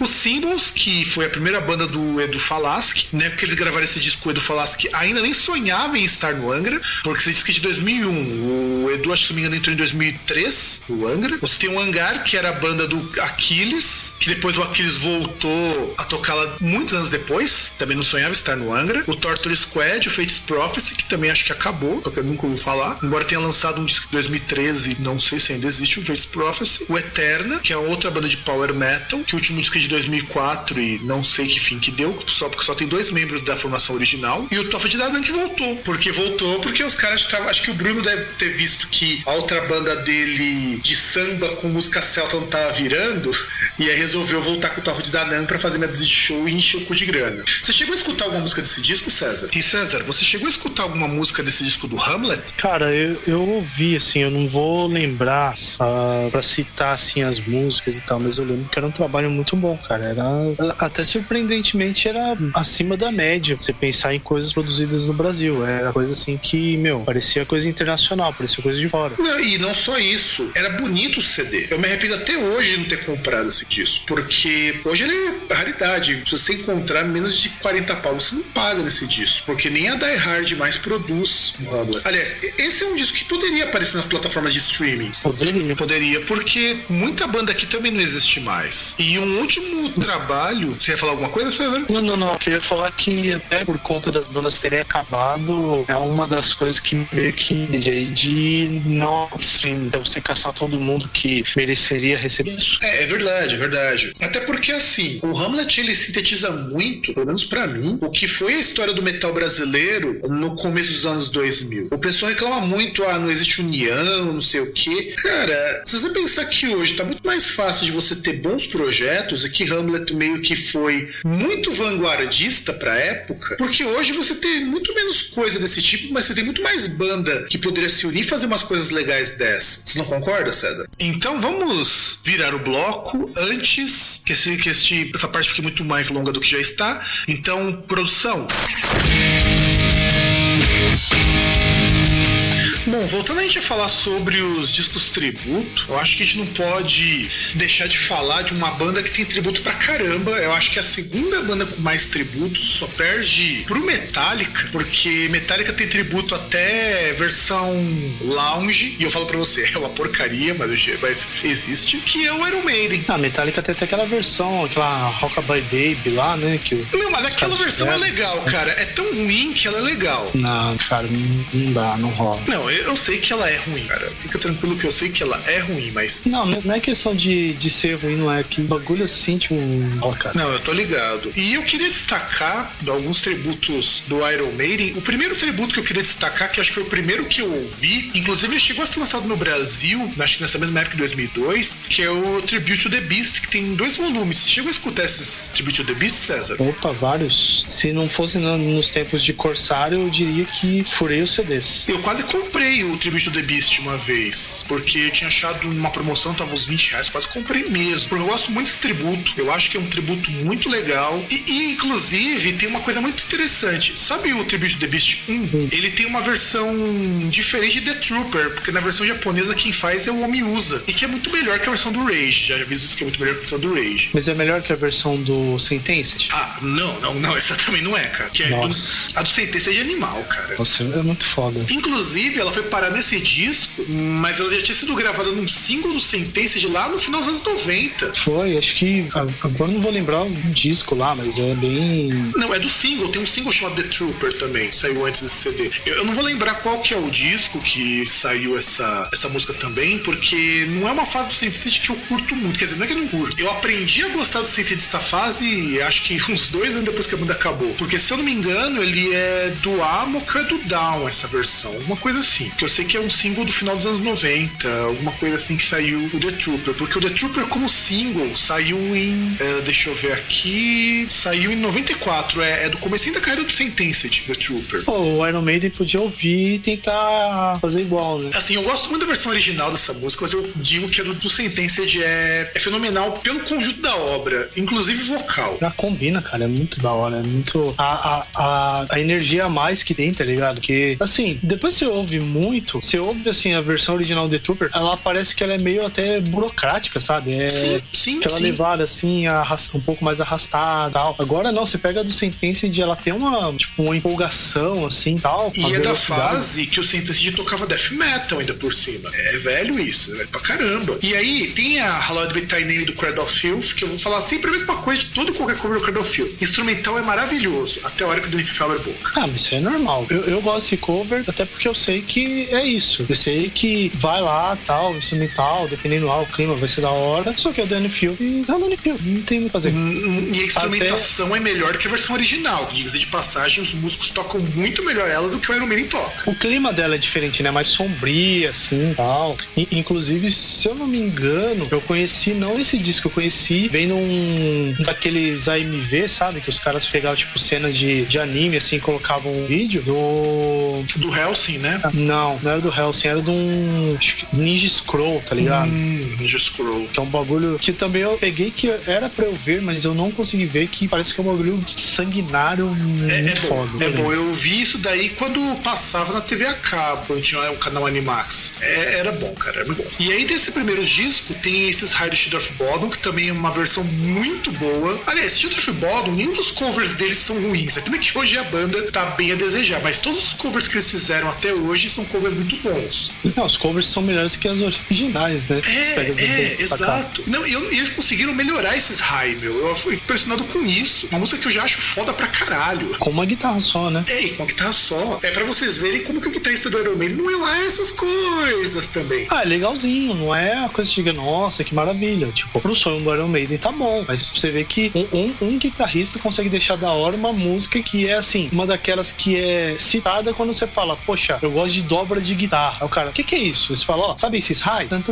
S1: Os Symbols, que foi a primeira banda do Edu Falaschi, né? Porque eles gravaram esse disco, o Edu Falaschi ainda nem sonhava em estar no Angra, porque esse disco é de 2001. O Edu, acho que se não me engano, entrou em 2003, no Angra. Você tem o Hangar, que era a banda do Aquiles, que depois o Aquiles voltou a tocar lá muitos anos depois, também não sonhava estar no Angra. O Torture Squad, o Fates Prophecy, que também acho que acabou, eu nunca ouvi falar. Embora tenha lançado um disco em 2013, não sei se ainda existe, o Fates Prophecy. O Eterna, que é outra banda de power metal, que o último disco é de 2004 e não sei que fim que deu, só porque só tem dois membros da formação original. E o Tofa de Dadan que voltou. Porque voltou porque os caras estavam. Acho que o Bruno deve ter visto que a outra banda dele de samba com música celta não tava virando. E aí resolveu voltar com o Tofa de Danan pra fazer dúzia de show e encher o cu de grana. Você chegou a escutar alguma música desse disco, César? E César, você chegou a escutar alguma música desse disco do Hamlet?
S2: Cara, eu, eu ouvi, assim, eu não vou lembrar uh, pra citar, assim, as músicas e tal, mas eu lembro que era um trabalho muito bom, cara. Era até surpreendentemente era acima da média. Você pensar em coisas produzidas no Brasil. Era coisa assim que, meu, parecia coisa internacional, parecia coisa de fora.
S1: Não, e não só isso, era bonito o CD. Eu me arrependo até hoje de não ter comprado esse disco, porque hoje ele é raridade. Se você encontrar menos de 40 pau, você não paga nesse disco, porque nem a Die Hard mais produz o Hubble. Aliás, esse é um disco que poderia aparecer nas plataformas de streaming.
S2: Poderia.
S1: Poderia, porque muita banda aqui também não existe mais. E um último trabalho. Você ia falar alguma coisa, César?
S2: Não, não, não. Eu queria falar que até por conta das bandas terem acabado, é uma das coisas que meio que de, de não stream, então você caçar todo mundo que mereceria receber isso.
S1: É, é verdade, é verdade. Até porque assim, o Hamlet ele sintetiza muito, pelo menos para mim, o que foi a história do metal brasileiro no começo dos anos 2000. O pessoal reclama muito, ah, não existe união, não sei o quê. Cara, se você pensar que hoje tá muito mais fácil de você ter bons projetos e que Hamlet meio que foi muito vanguardista pra época, porque hoje você tem muito menos coisa desse tipo, mas você tem muito mais banda que poderia se unir e fazer umas coisas legais dessas. Você não concorda, César? Então vamos virar o bloco antes que, esse, que este, essa parte fique muito mais longa do que já está. Então, produção. Bom, voltando a gente a falar sobre os discos tributo, eu acho que a gente não pode deixar de falar de uma banda que tem tributo pra caramba. Eu acho que é a segunda banda com mais tributos só perde pro Metallica, porque Metallica tem tributo até versão lounge, e eu falo pra você, é uma porcaria, mas, mas existe, que é o Iron Maiden.
S2: Ah, Metallica tem até aquela versão, aquela Rockabye Baby lá, né? Que
S1: não, mas aquela versão é legal, cara. É tão ruim que ela é legal.
S2: Não, cara, não dá, não rola.
S1: Não, eu sei que ela é ruim, cara. Fica tranquilo que eu sei que ela é ruim, mas.
S2: Não, não é questão de, de ser ruim, não é que bagulho assim, tipo. Oh, cara.
S1: Não, eu tô ligado. E eu queria destacar alguns tributos do Iron Maiden. O primeiro tributo que eu queria destacar, que acho que foi o primeiro que eu ouvi, inclusive chegou a ser lançado no Brasil, acho que nessa mesma época de 2002, que é o Tribute to the Beast, que tem dois volumes. Chegou a escutar esses Tribute to the Beast, César?
S2: Opa, vários. Se não fosse nos tempos de Corsário, eu diria que furei os CDs.
S1: Eu quase comprei o Tribute to the Beast uma vez, porque eu tinha achado uma promoção, tava uns 20 reais, quase comprei mesmo. Porque eu gosto muito desse tributo. Eu acho que é um tributo muito legal. E, e inclusive, tem uma coisa muito interessante. Sabe o Tribute to the Beast 1? Hum. Ele tem uma versão diferente de The Trooper, porque na versão japonesa quem faz é o Omiusa. E que é muito melhor que a versão do Rage. Já aviso isso que é muito melhor que a versão do Rage.
S2: Mas é melhor que a versão do Sentenced?
S1: Ah, não, não, não. Essa também não é, cara. Que é do, a do Sentenced é de animal, cara.
S2: Nossa, é muito foda.
S1: Inclusive, ela foi parar nesse disco, mas ela já tinha sido gravada num single do Sentenced lá no final dos anos 90.
S2: Foi, acho que. Agora não vou lembrar um disco lá, mas é bem.
S1: Não, é do single, tem um single chamado The Trooper também, que saiu antes desse CD. Eu, eu não vou lembrar qual que é o disco que saiu essa, essa música também, porque não é uma fase do Sentenced que eu curto muito. Quer dizer, não é que eu não curto. Eu aprendi a gostar do Sentenced dessa fase, acho que uns dois anos depois que a banda acabou. Porque se eu não me engano, ele é do Amok ou é do Down, essa versão. Uma coisa assim. Porque eu sei que é um single do final dos anos 90, alguma coisa assim que saiu o The Trooper. Porque o The Trooper, como single, saiu em. Uh, deixa eu ver aqui. Saiu em 94. É, é do comecinho da carreira do Sentenced, The Trooper.
S2: Pô, o Iron Maiden podia ouvir e tentar fazer igual, né?
S1: Assim, eu gosto muito da versão original dessa música, mas eu digo que a do, do Sentenced é, é fenomenal pelo conjunto da obra, inclusive vocal.
S2: Já combina, cara. É muito da hora. É muito. A, a, a, a energia a mais que tem, tá ligado? Que, assim, depois você ouve muito, você ouve, assim, a versão original de Trooper, ela parece que ela é meio até burocrática, sabe? É
S1: sim, sim,
S2: aquela
S1: sim.
S2: levada, assim, um pouco mais arrastada tal. Agora não, você pega do Sentenced, ela tem uma, tipo, uma empolgação, assim, tal.
S1: E é da fase que o Sentenced tocava death metal ainda por cima. É velho isso, é velho pra caramba. E aí tem a Hallowed Be Thy Name do Cradle of Filth, que eu vou falar sempre a mesma coisa de todo qualquer cover do Cradle of Filth. Instrumental é maravilhoso, até a hora que o Dennis Faber boca.
S2: Ah, mas isso é normal. Eu, eu gosto desse cover, até porque eu sei que é isso. Eu sei que vai lá, tal, instrumental, dependendo lá, o clima vai ser da hora. Só que é o Danny Field e é o Danny Field, não tem o que fazer.
S1: Hum, E a instrumentação até... é melhor que a versão original. Diga-se de passagem, os músicos tocam muito melhor ela do que o Iron Maiden toca.
S2: O clima dela é diferente, né? Mais sombria, assim, tal. E, inclusive, se eu não me engano, eu conheci, não esse disco, eu conheci vendo um daqueles AMV, sabe? Que os caras pegavam, tipo, cenas de, de anime, assim, colocavam um vídeo do...
S1: Do Helsing, né?
S2: Não, não era do Helsing, era de um Ninja Scroll, tá ligado?
S1: Hum, Ninja Scroll.
S2: Que é um bagulho que também eu peguei que era pra eu ver, mas eu não consegui ver, que parece que é um bagulho sanguinário muito
S1: é, é
S2: foda.
S1: Bom, é bom, eu vi isso daí quando passava na TV a cabo, tinha o canal Animax. É, era bom, cara, era muito bom. E aí desse primeiro disco tem esses do Shield of Bottom, que também é uma versão muito boa. Aliás, Shield of Bottom, nenhum dos covers deles são ruins. Aqui que hoje a banda tá bem a desejar, mas todos os covers que eles fizeram até hoje são covers muito bons.
S2: Não, os covers são melhores que as originais, né?
S1: É, é exato. Não, e, eles conseguiram melhorar esses high, meu. Eu fui impressionado com isso. Uma música que eu já acho foda pra caralho.
S2: Com uma guitarra só, né?
S1: É, com uma guitarra só. É pra vocês verem como que o guitarrista do Iron Maiden não é lá essas coisas também.
S2: Ah, é legalzinho. Não é a coisa que diga, nossa, que maravilha. Tipo, pro sonho do Iron Maiden tá bom. Mas você vê que um, um, um guitarrista consegue deixar da hora uma música que é assim, uma daquelas que é citada quando você fala, poxa, eu gosto de dobra de guitarra. Aí o cara, o que, que é isso? Você fala, ó, sabe esses high? Tan,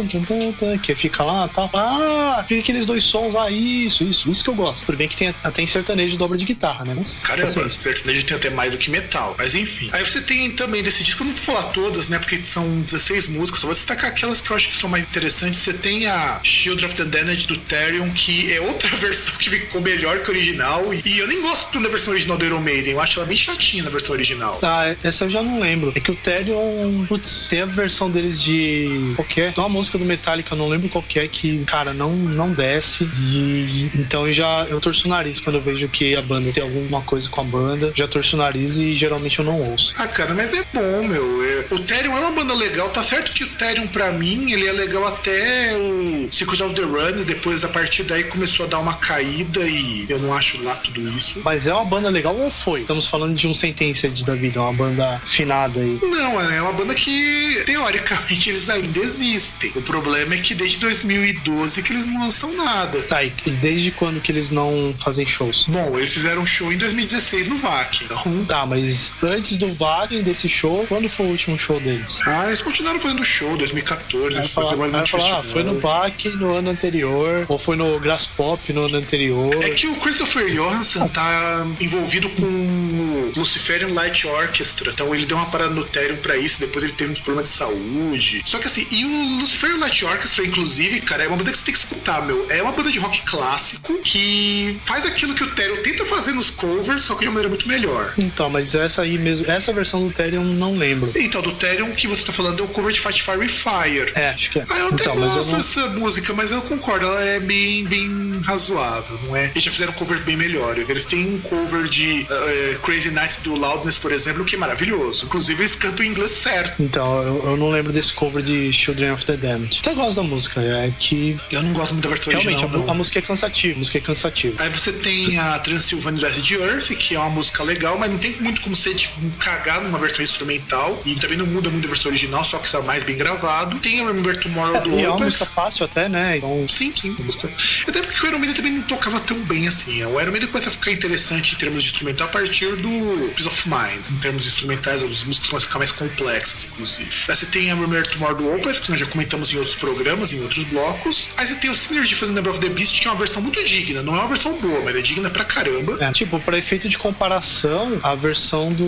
S2: que fica lá tal. Ah, fica aqueles dois sons, ah, isso, isso, isso que eu gosto. Tudo bem que tem até em sertanejo dobra de guitarra, né? Mas,
S1: Caramba, assim, sertanejo tem até mais do que metal. Mas enfim. Aí você tem também desse disco, eu não vou falar todas, né? Porque são 16 músicas, só vou destacar aquelas que eu acho que são mais interessantes. Você tem a Shield of the Damned do Therion, que é outra versão que ficou melhor que a original. E eu nem gosto da versão original do Iron Maiden, eu acho ela bem chatinha na versão original.
S2: Tá, essa eu já não lembro. É que o Therion, putz, tem a versão deles de. Qual que é? Tem uma música do Metallica, eu não lembro qual que é, que, cara, não, não desce. E então eu já eu torço o nariz quando eu vejo que a banda tem alguma coisa com a banda. Já torço o nariz e geralmente eu não ouço.
S1: Ah, cara, mas é bom, meu. É, o Therion é uma banda legal. Tá certo que o Therion, pra mim, ele é legal até o Secrets of the Runs. Depois, a partir daí, começou a dar uma caída e eu não acho lá tudo isso.
S2: Mas é uma banda legal ou foi? Estamos falando de um Sentenced da vida, uma banda finada aí.
S1: Não, é uma banda que, teoricamente, eles ainda existem. O problema é que desde 2012 que eles não lançam nada.
S2: Tá, e desde quando que eles não fazem shows?
S1: Bom, eles fizeram um show em 2016 no VAC. Então...
S2: Tá, mas antes do VAC, desse show, quando foi o último show deles?
S1: Ah, eles continuaram fazendo show, 2014. Eles
S2: falar, falar, ah, foi no VAC no ano anterior, ou foi no Grass Pop no ano anterior.
S1: É que o Christopher Johansson tá envolvido com o Luciferian Light Orchestra, então ele deu uma parada no Therion pra isso, depois ele teve uns problemas de saúde. Só que assim, e o Luciferian Light Orchestra, inclusive, cara, é uma banda que você tem que escutar, meu. É uma banda de rock clássico que faz aquilo que o Therion tenta fazer nos covers, só que de uma maneira muito melhor.
S2: Então, mas essa aí mesmo, essa versão do Therion não lembro.
S1: Então, do Therion que você tá falando é o cover de Fight Fire Fire.
S2: É, acho que é.
S1: Ah, eu até
S2: então,
S1: gosto
S2: não...
S1: dessa música, mas eu concordo, ela é bem, bem razoável, não é? Eles já fizeram covers bem melhores. Eles têm um cover de uh, Crazy Nights do Loudness, por exemplo, que é maravilhoso. Inclusive, eles cantam em inglês inglês certo.
S2: Então, eu, eu, não lembro desse cover de Children of the Damned. Até gosto da música, é que.
S1: Eu não gosto muito da versão Realmente, original. Realmente,
S2: a, a, música é cansativa, a música é cansativa.
S1: Aí você tem a Transylvania de Earth, que é uma música legal, mas não tem muito como ser tipo, cagar numa versão instrumental. E também não muda muito a versão original, só que está mais bem gravado. Tem a Remember Tomorrow
S2: é,
S1: do
S2: Opus. É uma música fácil até, né?
S1: Então... Sim, sim. Até porque o Iron Maiden também não tocava tão bem assim. O Iron Maiden começa a ficar interessante em termos de instrumental a partir do Peace of Mind. Em termos instrumentais, as músicas começam a ficar mais complexas, inclusive. Aí você tem a Remember Tomorrow do Opeth, que nós já comentamos em outros programas, em outros blocos. Aí você tem o Synergy fazendo Number of the Beast, que é uma versão muito digna. Não é uma versão boa, mas é digna pra caramba.
S2: É, tipo, pra efeito de comparação, a versão do.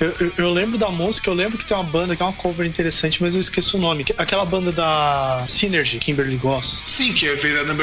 S2: Eu, eu, eu, lembro da música, eu lembro que tem uma banda que é uma cover interessante, mas eu esqueço o nome. Aquela banda da Synergy, Kimberly Goss.
S1: Sim, que é a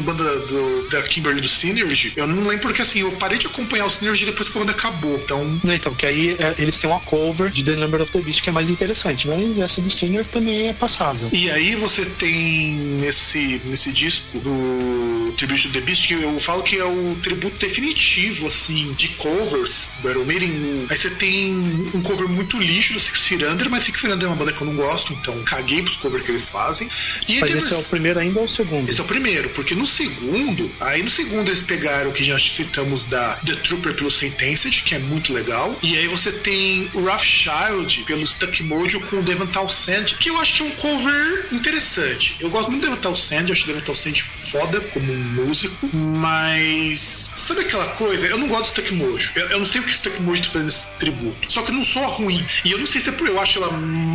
S1: banda do, da Kimberly do Synergy. Eu não lembro porque assim, eu parei de acompanhar o Synergy depois que a banda acabou. Então.
S2: Então, que aí é, eles têm uma cover de The Number of the Beast que é mais interessante. Mas essa do Senior também é passável.
S1: E aí você tem nesse, nesse disco do Tribute to the Beast, que eu falo que é o tributo definitivo, assim, de covers do Iron Maiden. Aí você tem um cover muito lixo do Six Feet Under, mas Six Feet Under é uma banda que eu não gosto, então caguei pros covers que eles fazem.
S2: E mas esse é o primeiro ainda ou o segundo?
S1: Esse é o primeiro, porque no segundo, aí no segundo eles pegaram o que já citamos da The Trooper pelo Sentenced, que é muito legal. E aí você tem o Rough Child pelo Stuck Mojo com o Devon Townsend, que eu acho que é um cover interessante. Eu gosto muito do Devon Townsend, eu acho o Devon Townsend foda como um músico, mas sabe aquela coisa? Eu não gosto do Stuck Mojo. Eu, eu não sei o que o Stuck Mojo tá fazendo nesse tributo. Só que eu não sou ruim. E eu não sei se é por eu acho ela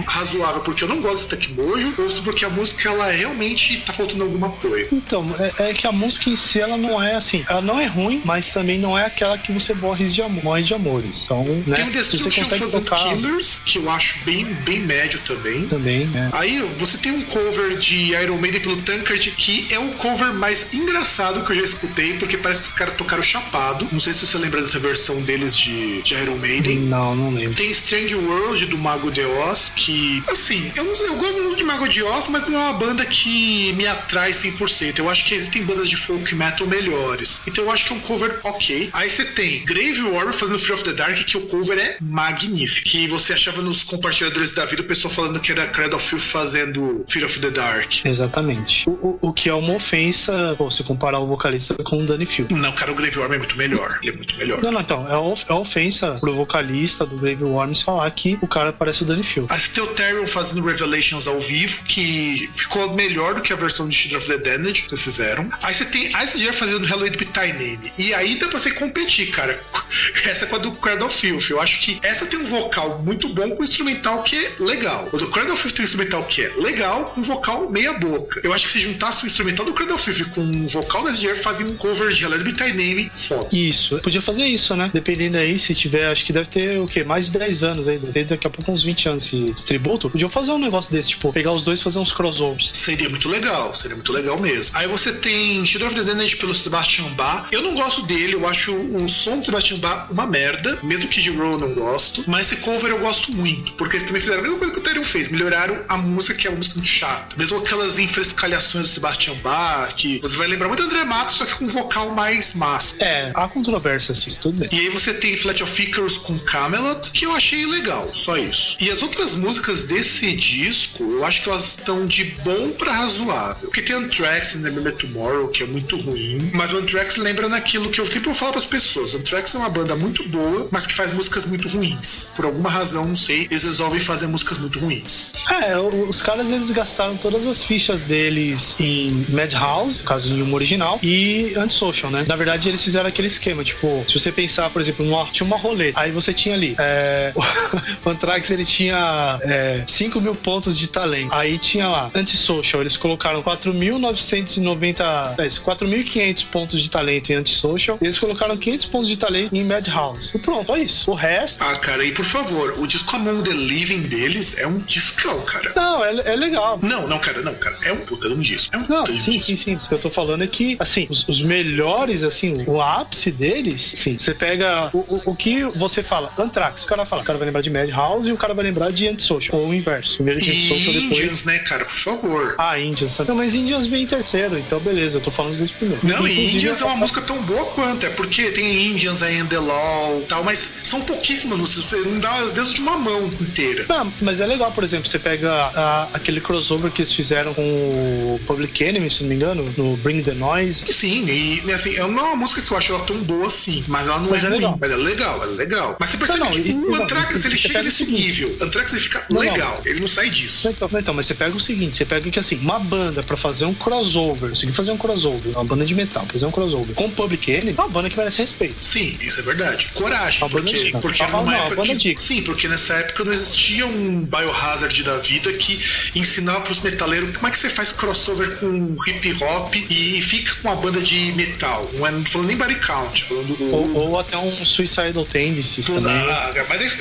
S1: razoável porque eu não gosto do Stuck Mojo ou se porque a música ela realmente tá faltando alguma coisa.
S2: Então, é, é, que a música em si ela não é assim, ela não é ruim, mas também não é aquela que você morre de, amor, morre de amores. Então, né?
S1: Tem o Destruction fazendo tocar... Killers, que eu acho bem, bem médio também.
S2: Também, é.
S1: Aí você tem um cover de Iron Maiden pelo Tankard, que é um cover mais engraçado que eu já escutei, porque parece que os caras tocaram chapado. Não sei se você lembra dessa versão deles de, de Iron Maiden.
S2: Não, não lembro.
S1: Tem Strange World do Mago de Oz, que, assim, eu, não, eu gosto muito de Mago de Oz, mas não é uma banda que me atrai 100%. Eu acho que existem bandas de folk metal melhores. Então eu acho que é um cover ok. Aí você tem Grave Warrior fazendo Fear of the Dark, que o cover é magnífico. Que você achava nos compartilhadores da vida o pessoal falando que era Cradle of Filth fazendo Fear of the Dark.
S2: Exatamente. O, o, o que é uma ofensa pô, se comparar o vocalista com o Danny Field.
S1: Não, cara, o Grave Worm é muito melhor. Ele é muito melhor.
S2: Não, não, então. É, of, é ofensa pro vocalista do Grave Worms falar que o cara parece o Danny Field.
S1: Aí você tem o Terry fazendo Revelations ao vivo, que ficou melhor do que a versão de Children of the Damned que eles fizeram. Aí você tem Ice Gear fazendo Halloween Be Thy Name. E aí dá pra você competir, cara. Essa é com a do Cradle Filth. Eu acho que essa tem um vocal muito bom com um instrumental que é legal. O do Cradle Filth tem um instrumental que é legal com vocal meia boca. Eu acho que se juntasse o instrumental do Cradle Filth com um vocal da Gear, fazia um cover de Be Thy Name foda.
S2: Isso. Podia fazer isso, né? Dependendo aí, se tiver, acho que deve ter o quê? Mais de 10 anos aí. Deve ter daqui a pouco uns 20 anos esse, esse tributo. Podia fazer um negócio desse, tipo, pegar os dois e fazer uns crossovers.
S1: Seria muito legal, seria muito legal mesmo. Aí você tem Children of the Damned pelo Sebastian Bach. Eu não gosto dele, eu acho o som do Sebastian Bach uma merda, mesmo que de Row eu não gosto. Mas esse cover eu gosto muito, porque eles também fizeram a mesma coisa que o Therion fez, melhoraram a música, que é uma música muito chata. Mesmo aquelas enfrescalhações do Sebastian Bach, que você vai lembrar muito do André Matos, só que com um vocal mais massa.
S2: É, há controvérsias, isso tudo bem.
S1: E aí você tem Flat of Icarus com Camelot, que eu achei legal, só isso. E as outras músicas desse disco, eu acho que elas estão de bom pra razoável. Porque tem Anthrax in The Remember Tomorrow, que é muito ruim, mas o Anthrax lembra naquilo que eu sempre falo pras pessoas. Anthrax é uma banda muito boa, mas que faz músicas muito ruins. Por alguma razão, não sei, eles resolvem fazer músicas muito ruins.
S2: É, os caras eles gastaram todas as fichas deles em Madhouse, no caso uma original, e Antisocial, né? Na verdade, eles fizeram aquele esquema, tipo, se você pensar, por exemplo, numa, tinha uma roleta, aí você tinha ali, é, o Anthrax ele tinha é, 5 mil pontos de talento, aí tinha lá, Antisocial, eles colocaram 4.990, é, 4.500 pontos de talento em Antisocial, e eles colocaram 500 pontos de talento em Madhouse. E pronto, é isso. O resto...
S1: Ah, cara, e por favor, o disco Among the Living deles é um discão, cara.
S2: Não, é, é legal.
S1: Não, não, cara, não, cara, é um puta de um disco. É um
S2: não, sim,
S1: um
S2: sim, sim. O que eu tô falando é que, assim, os, os melhores, assim, o ápice deles, sim, você pega o, o, o, que você fala, Anthrax, o cara fala, o cara vai lembrar de Madhouse e o cara vai lembrar de Antisocial, ou o inverso. Primeiro de Antisocial, depois...
S1: Indians, né, cara, por favor.
S2: Ah, Indians. Não, mas Indians vem em terceiro, então beleza, eu tô falando desse primeiro.
S1: Não, Inclusive, Indians é uma música tão boa quanto, é porque tem Indians aí, The Law tal, mas são pouquíssimas músicas. Você não dá, as dedos uma mão inteira.
S2: Não, mas é legal, por exemplo, você pega a- aquele crossover que eles fizeram com o Public Enemy, se não me engano, no Bring the Noise.
S1: Sim, e né, assim, não é uma música que eu acho ela tão boa assim, mas ela não
S2: Mas
S1: é,
S2: é
S1: ruim.
S2: legal.
S1: Mas é legal, é legal. Mas você percebe
S2: Não, não,
S1: que
S2: e-
S1: o Anthrax, ele chega nesse nível. O Anthrax, ele fica
S2: Não,
S1: legal, ele não sai disso.
S2: Então, então, mas você pega o seguinte, você pega que assim, uma banda pra fazer um crossover, conseguir fazer um crossover, uma banda de metal, fazer um crossover com o Public Enemy, é uma banda que merece respeito.
S1: Sim, isso é verdade. Coragem,
S2: banda
S1: porque, porque uma
S2: não,
S1: época que. Sim, porque nessa época não existia um biohazard da vida que ensinava pros metaleiros como é que você faz crossover com hip hop e fica com uma banda de metal. Não é não falando nem body count, falando do.
S2: Ou, ou até um Suicidal Tendencies também.
S1: ah, cara, mas esse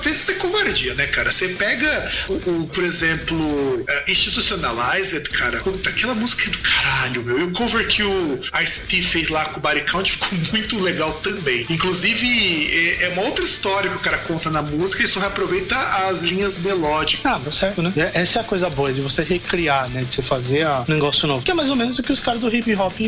S1: tem que ser covardia, né, cara? Você pega o, o, por exemplo, uh, Institutionalized, cara, puta, aquela música é do caralho, meu. E o cover que o Ice-T fez lá com o Body Count ficou muito legal também. Inclusive, é, é uma outra história que o cara conta na música e só reaproveita as linhas melódicas.
S2: Ah, tá certo, né? É- Essa é a coisa boa, de você recriar, né? De você fazer a- um negócio novo. Que é mais ou menos o que os caras do hip hop,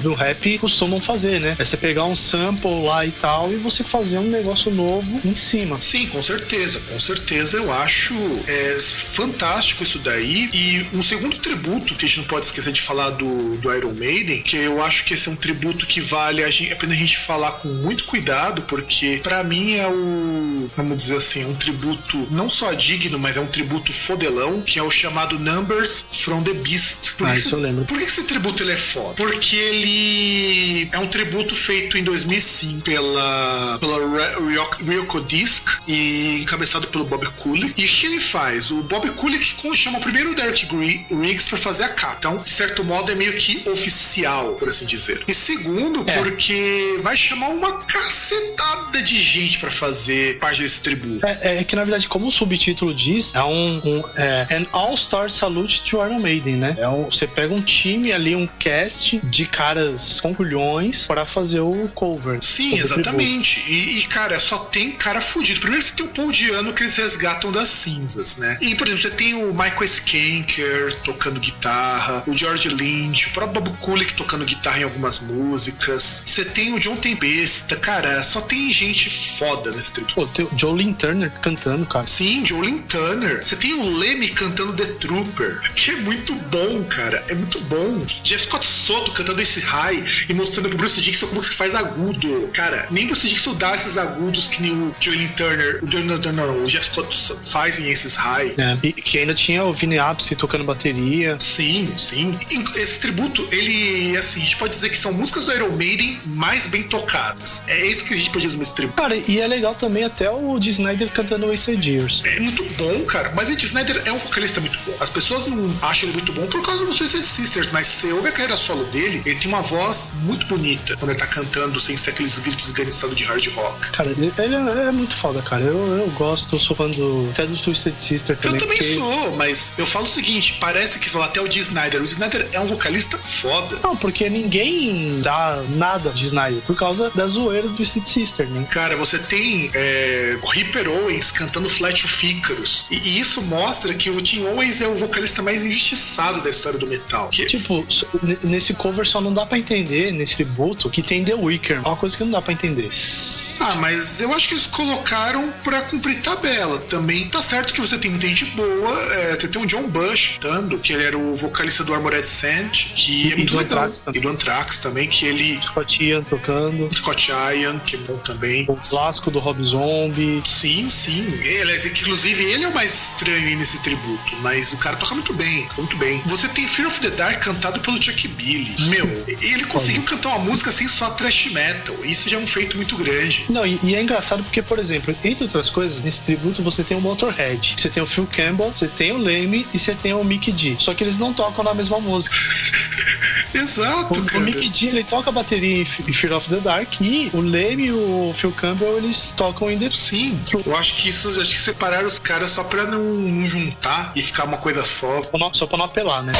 S2: do rap, costumam fazer, né? É você pegar um sample lá e tal e você fazer um negócio novo em cima.
S1: Sim, com certeza, com certeza eu acho é, fantástico isso daí. E um segundo tributo que a gente não pode esquecer de falar do, do Iron Maiden, que eu acho que esse é um tributo que vale a, gente, a pena a gente falar com muito cuidado, porque pra mim é o, vamos dizer assim, é um tributo não só digno, mas é um tributo fodelão, que é o chamado Numbers from the Beast. Por
S2: Ah, isso eu lembro.
S1: Por que esse tributo ele é foda? Porque ele é um tributo feito em 2005 pela, pela Ryoko- Disc e encabeçado pelo Bob Kulick. E o que ele faz? O Bob Kulick chama primeiro o Derek Riggs pra fazer a capa. Então, de certo modo, é meio que oficial, por assim dizer. E segundo,
S2: É.
S1: porque vai chamar uma cacetada de gente pra fazer parte desse tributo.
S2: É, é que na verdade, como o subtítulo diz, é um, um é, an all-star salute to Iron Maiden, né? É um, você pega um time ali, um cast de caras com culhões para fazer o cover.
S1: Sim, exatamente. E, e, cara, só tem cara fudido. Primeiro você tem o Paul Diano que eles resgatam das cinzas, né? E, por exemplo, você tem o Michael Skanker tocando guitarra, o George Lynch, o próprio Bob Kulick tocando guitarra em algumas músicas. Você tem o John Tempesta, cara, só tem gente foda nesse tributo.
S2: Pô, tem o Jolene Turner cantando, cara.
S1: Sim, Jolene Turner. Você tem o Lemmy cantando The Trooper, que é muito bom, cara. É muito bom. Jeff Scott Soto cantando esse high e mostrando pro Bruce Dixon como se faz agudo. Cara, nem Bruce Dixon dá esses agudos que nem o Jolene Turner, o, não, não, não, o Jeff Scott fazem esses high.
S2: É, e que ainda tinha o Vini Appice tocando bateria.
S1: Sim, sim. Esse tributo, ele, assim, a gente pode dizer que são músicas do Iron Maiden mais bem tocadas. É isso que a gente pode dizer nesse tributo.
S2: Cara, e é legal também até o de Snyder cantando Wasted Years.
S1: É muito bom, cara. Mas o Snyder é um vocalista muito bom. As pessoas não acham ele muito bom por causa dos Twisted Sisters, mas se você ouve a carreira solo dele, ele tem uma voz muito bonita quando ele tá cantando sem ser aqueles gritos esganiçados de hard rock.
S2: Cara, ele ele é, é muito foda, cara. Eu, eu gosto, eu sou fã do, até do Twisted Sister também.
S1: Eu também
S2: porque-
S1: sou, mas eu falo o seguinte: parece que até o Dee Snyder. O Snyder é um vocalista foda.
S2: Não, porque ninguém dá nada de Snyder por causa da zoeira do Twisted Sister, né?
S1: Cara, você tem é, o Ripper Owens cantando Flat of Icarus. E, e isso mostra que o Tim Owens é o vocalista mais injustiçado da história do metal. Que,
S2: Tipo, so- n- nesse cover só não dá pra entender, nesse tributo, que tem The Wicker. É uma coisa que não dá pra entender.
S1: Ah, mas eu acho que eles colocaram pra cumprir tabela. Também tá certo que você tem gente boa. é, você tem o John Bush cantando, que ele era o vocalista do Armored Saint, que é muito
S2: do
S1: legal.
S2: Também.
S1: E do Anthrax também, que ele.
S2: Scott Ian tocando.
S1: Scott Ian, que é bom também.
S2: O clássico do Rob Zombie.
S1: Sim, sim. Ele, é- inclusive, ele é o mais estranho aí nesse tributo, mas o cara toca muito bem, toca muito bem. Você tem Fear of the Dark cantado pelo Chuck Billy. Meu, ele conseguiu cantar uma música sem só trash metal. Isso já é um feito muito grande.
S2: Não, e, e é engraçado porque, por exemplo, entre outras coisas, nesse tributo você tem o Motorhead, você tem o Phil Campbell, você tem o Leme e você tem o Mick D. Só que eles não tocam na mesma música.
S1: Exato,
S2: O, o
S1: cara.
S2: Mick D ele toca a bateria em Fear of the Dark e o Leme e o Phil Campbell eles tocam em The
S1: Sim, eu acho que isso, acho que separaram os caras só pra não, não juntar e ficar uma coisa só.
S2: Só pra não apelar, né?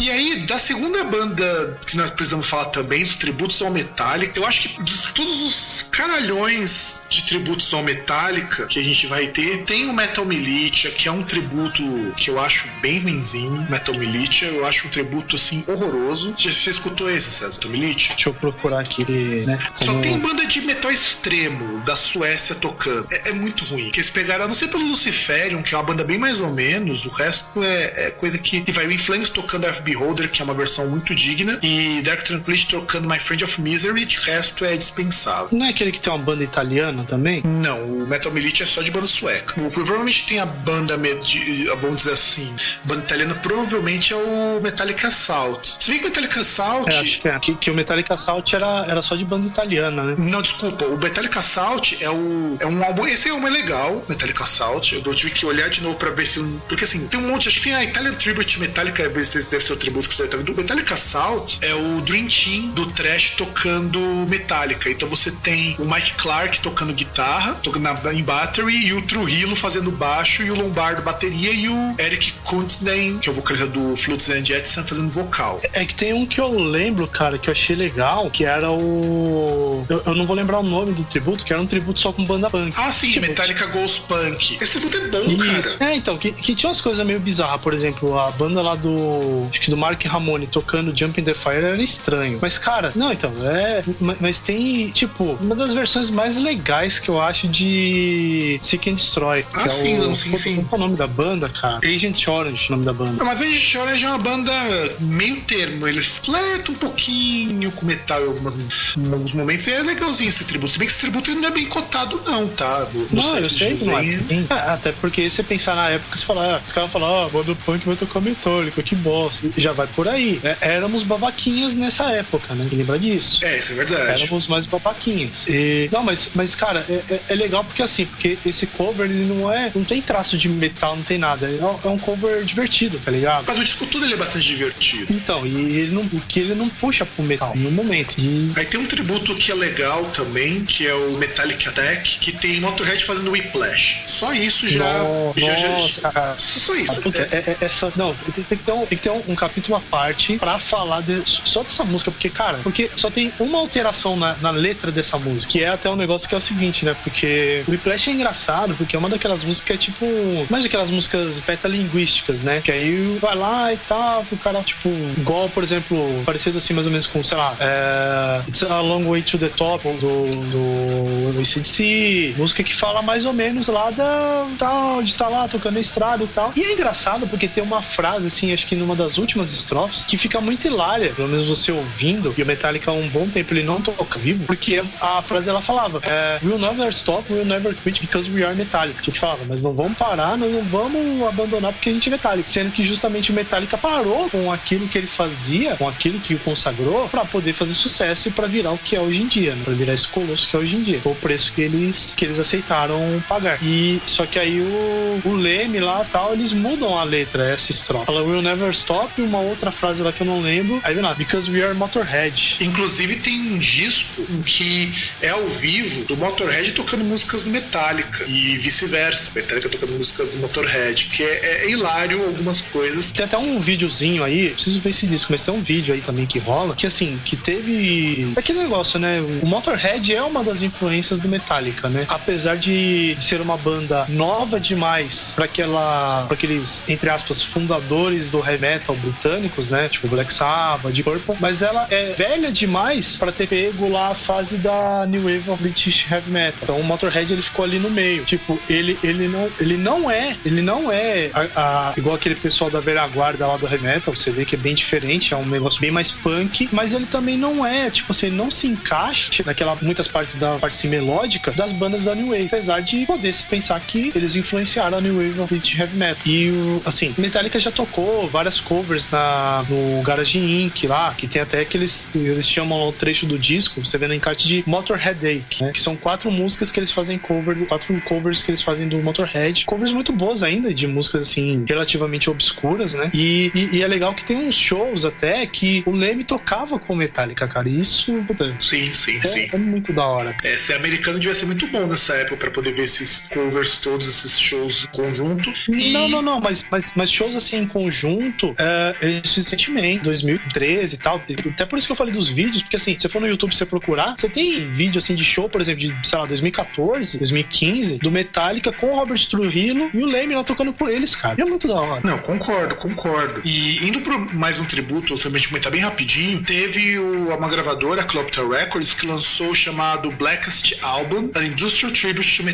S1: E aí, da segunda banda que nós precisamos falar também, dos tributos ao Metallica, eu acho que dos todos os caralhões de tributos ao Metallica que a gente vai ter, tem o Metal Militia, que é um tributo que eu acho bem ruinzinho. Metal Militia, eu acho um tributo assim horroroso. Já você escutou esse, César? Tomilite?
S2: Deixa eu procurar aqui, né?
S1: Só tem banda de metal extremo da Suécia tocando. É, é muito ruim. Que eles pegaram, a não sei pelo Luciferium, que é uma banda bem mais ou menos, o resto é, é coisa que. E vai o Inflames tocando FB Holder, que é uma versão muito digna, e Dark Tranquility tocando My Friend of Misery, de resto é dispensável.
S2: Não é aquele que tem uma banda italiana também?
S1: Não, o Metal Milite é só de banda sueca. O, provavelmente tem a banda, de, vamos dizer assim, banda italiana, provavelmente é o Metallica Assault. Se bem que o Metallica Assault.
S2: É, acho que é. Que, que, o Metallica Assault era, era só de banda italiana, né?
S1: Não, desculpa. O Metallica Assault é, o, é um álbum. Esse é legal, Metallica Assault. Eu tive que olhar de novo pra ver se. Porque assim, tem um monte. Acho que tem a Italian Tribute Metallica. Esse deve ser o tributo que você tá vendo. Metallica Assault é o Dream Team do Trash tocando Metallica. Então você tem o Mike Clark tocando guitarra, tocando na, em battery, e o Trujillo fazendo baixo, e o Lombardo bateria, e o Eric Kuntzden, que é o vocalista do Flutes and Jetson, fazendo vocal.
S2: É que tem um que eu lembro, cara, que eu achei legal, que era o. Eu, eu não vou lembrar o nome do tributo, que era um tributo só com banda punk.
S1: Ah, sim, tipo, Metallica Ghost Punk. Esse tributo é bom, Isso.
S2: cara. É, então, que, que tinha umas coisas meio bizarras. Por exemplo, a banda lá do. Acho que do Mark Ramone tocando Jumping the Fire era estranho. Mas, cara, não, então, é. Mas tem, tipo, uma das versões mais legais que eu acho de Seek and Destroy.
S1: Ah,
S2: é
S1: sim,
S2: o,
S1: não, sim, sim.
S2: Qual é o nome da banda, cara? Agent Orange, o nome da banda.
S1: Mas Agent Orange é uma banda meio termo. Ele flerta um pouquinho com metal em, algumas, em alguns momentos. E é legalzinho esse tributo. Se bem que esse tributo não é bem cotado, não, tá?
S2: No não, eu sei que não é. Até porque você pensar na época, você fala, ah, os caras falam, ah, banda punk vai tocar metálico, que bosta. Já vai por aí. É, éramos babaquinhas nessa época, né? Lembra disso?
S1: É, isso é verdade.
S2: Éramos mais babaquinhas. E, não, mas, mas cara, é, é, é legal porque assim, porque esse cover ele não é. Não tem traço de metal, não tem nada. É, é um cover divertido, tá ligado?
S1: Mas o disco tudo ele é bastante divertido.
S2: Então, e ele não, que ele não puxa pro metal em um momento. E...
S1: Aí tem um tributo que é legal também, que é o Metallic Attack, que tem Motorhead fazendo Whiplash. Só isso já.
S2: No,
S1: já,
S2: nossa,
S1: já,
S2: cara.
S1: Só isso.
S2: Puta, é, é, é, só, não, tem, que ter, um, tem que ter um, um, capítulo à parte pra falar de, só dessa música, porque, cara, porque só tem uma alteração na, na letra dessa música, que é até um negócio que é o seguinte, né? Porque o Whiplash é engraçado, porque é uma daquelas músicas que é tipo. Mais daquelas músicas metalinguísticas, né? Que aí vai lá e tal, o cara, tipo, igual, por exemplo, parecido assim, mais ou menos com, sei lá, é, It's a Long Way to the Top do, do ACDC, música que fala mais ou menos lá da tal, de estar tá lá tocando a estrada e tal. E é engraçado porque tem uma frase, assim, acho que numa das últimas estrofes, que fica muito hilária, pelo menos você ouvindo, e o Metallica há um bom tempo ele não toca vivo, porque a frase ela falava: é, We'll never stop, we'll never quit because we are Metallica. Que falava, mas não vamos parar, nós não vamos abandonar porque a gente é Metallica. Sendo que justamente o Metallica parou com aquilo que ele fazia, com aquilo que o consagrou, para poder fazer sucesso e para virar o que é hoje em dia, né? Pra virar esse colosso que é hoje em dia. Foi o preço que eles, que eles aceitaram pagar. E só que aí o, o Leme lá tal, eles mudam a letra, essa estrofe. Fala We'll never stop, e uma outra frase lá que eu não lembro. Aí vem lá, because we are Motorhead.
S1: Inclusive tem um disco que é ao vivo do Motorhead tocando músicas do Metallica e vice-versa. Metallica tocando músicas do Motorhead, que é, é, hilário algumas coisas.
S2: Tem até um videozinho aí, preciso ver esse disco, mas tem um vídeo aí também que rola, que assim, que teve aquele negócio, né? O Motorhead é uma das influências do Metallica, né? Apesar de ser uma banda nova demais para aquela, para aqueles entre aspas fundadores do heavy metal britânicos, né? Tipo Black Sabbath, de Purple, mas ela é velha demais para ter pego lá a fase da New Wave of British Heavy Metal. Então o Motorhead ele ficou ali no meio. Tipo, ele ele não ele não é, ele não é a, a, igual aquele pessoal da velha guarda lá do heavy metal, você vê que é bem diferente, é um negócio bem mais punk, mas ele também não é, tipo assim, ele não se encaixa naquela muitas partes da parte assim, melódica das bandas da New Wave, apesar de poder se pensar que eles influenciaram a New Wave no British Heavy Metal. E assim, Metallica já tocou várias covers na, no Garage Inc. lá, que tem até que eles, eles chamam o trecho do disco, você vê no encarte de Motorhead Ache, né? que são quatro músicas que eles fazem cover, quatro covers que eles fazem do Motorhead, covers muito boas ainda, de músicas assim, relativamente obscuras, né? E, e, e é legal que tem uns shows até que o Leme tocava com Metallica, cara. E isso, puta,
S1: sim, sim,
S2: é,
S1: sim.
S2: É muito da hora.
S1: É, ser americano devia ser muito bom nessa época para poder ver esses covers todos, esses shows em conjunto.
S2: E... Não, não, não, mas, mas, mas shows assim em conjunto, é, eles recentemente, 2013 e tal. Até por isso que eu falei dos vídeos, porque assim, se for no YouTube você procurar, você tem vídeo assim de show, por exemplo, de, sei lá, 2014, 2015, do Metallica com o Robert Trujillo e o Leme lá tocando com eles, cara. E é muito da hora.
S1: Não, concordo, concordo. E indo para mais um tributo, também comentar bem rapidinho, teve o, uma gravadora, a Clopter Records, que lançou o chamado Blackest Album, An Industrial Tribute to Metallica,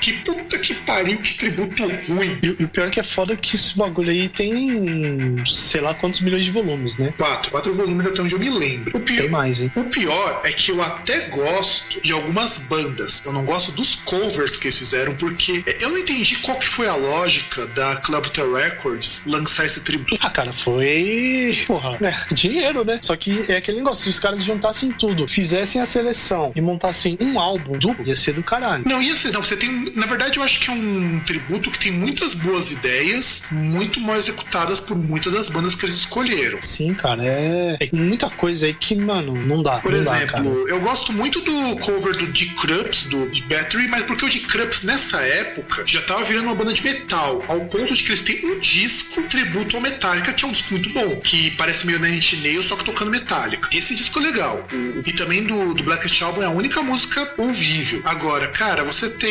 S1: que puta que pariu, que tributo ruim.
S2: E, e o pior é que é foda que esse bagulho aí tem sei lá quantos milhões de volumes, né?
S1: Quatro, quatro volumes até onde eu me lembro. O pior,
S2: tem mais, hein?
S1: O pior é que eu até gosto de algumas bandas. Eu não gosto dos covers que eles fizeram, porque eu não entendi qual que foi a lógica da Clubter Records lançar esse tributo.
S2: Ah, cara, foi. Porra, é, dinheiro, né? Só que é aquele negócio, se os caras juntassem tudo, fizessem a seleção e montassem um álbum duplo, ia ser do caralho.
S1: Não, ia ser, não. Você tem. Na verdade, eu acho que é um tributo que tem muitas boas ideias, muito mal executadas por muitas das bandas que eles escolheram.
S2: Sim, cara, é, é muita coisa aí que, mano, não dá.
S1: Por
S2: não
S1: exemplo,
S2: dá,
S1: eu gosto muito do cover do Dick Krups, do de Battery, mas porque o Dick Krups nessa época já tava virando uma banda de metal, ao ponto de que eles têm um disco tributo ao Metallica, que é um disco muito bom, que parece meio Nine Inch só que tocando Metallica. Esse disco é legal. E também do, do Blackest Album é a única música ouvível. Agora, cara, você tem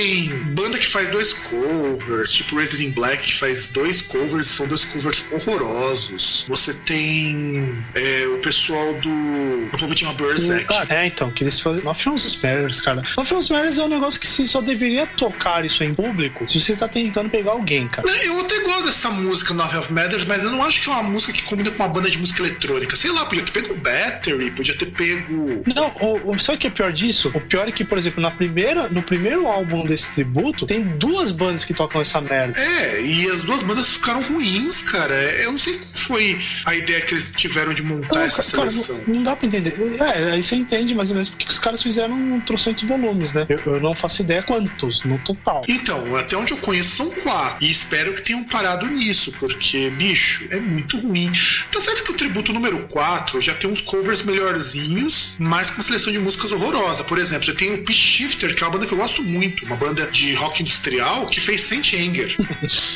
S1: banda que faz dois covers, tipo Resident Black, que faz dois covers, são dois covers horrorosos. Você tem é, o pessoal do Poverty Berserk.
S2: É, então, que eles fazem. Nothing Spares, cara. Nothing Spares é um negócio que você só deveria tocar isso em público se você tá tentando pegar alguém, cara.
S1: Eu até gosto dessa música Nothing of Matters, mas eu não acho que é uma música que combina com uma banda de música eletrônica. Sei lá, podia ter pego Battery, podia ter pego.
S2: Não, o, o, sabe o que é pior disso? O pior é que, por exemplo, na primeira, no primeiro álbum desse tributo, tem duas bandas que tocam essa merda.
S1: É, e as duas bandas ficaram ruins, cara. Eu não sei qual foi a ideia que eles tiveram de montar não, essa cara, seleção.
S2: Não, não, dá pra entender. É, aí você entende mais ou menos porque os caras fizeram um trocentos volumes, né? Eu, eu, não faço ideia quantos no total.
S1: Então, até onde eu conheço são quatro. E espero que tenham parado nisso, porque, bicho, é muito ruim. Tá certo que o tributo número 4 já tem uns covers melhorzinhos, mas com uma seleção de músicas horrorosa. Por exemplo, eu tenho o Pitch Shifter, que é uma banda que eu gosto muito, uma banda de rock industrial que fez Saint Anger.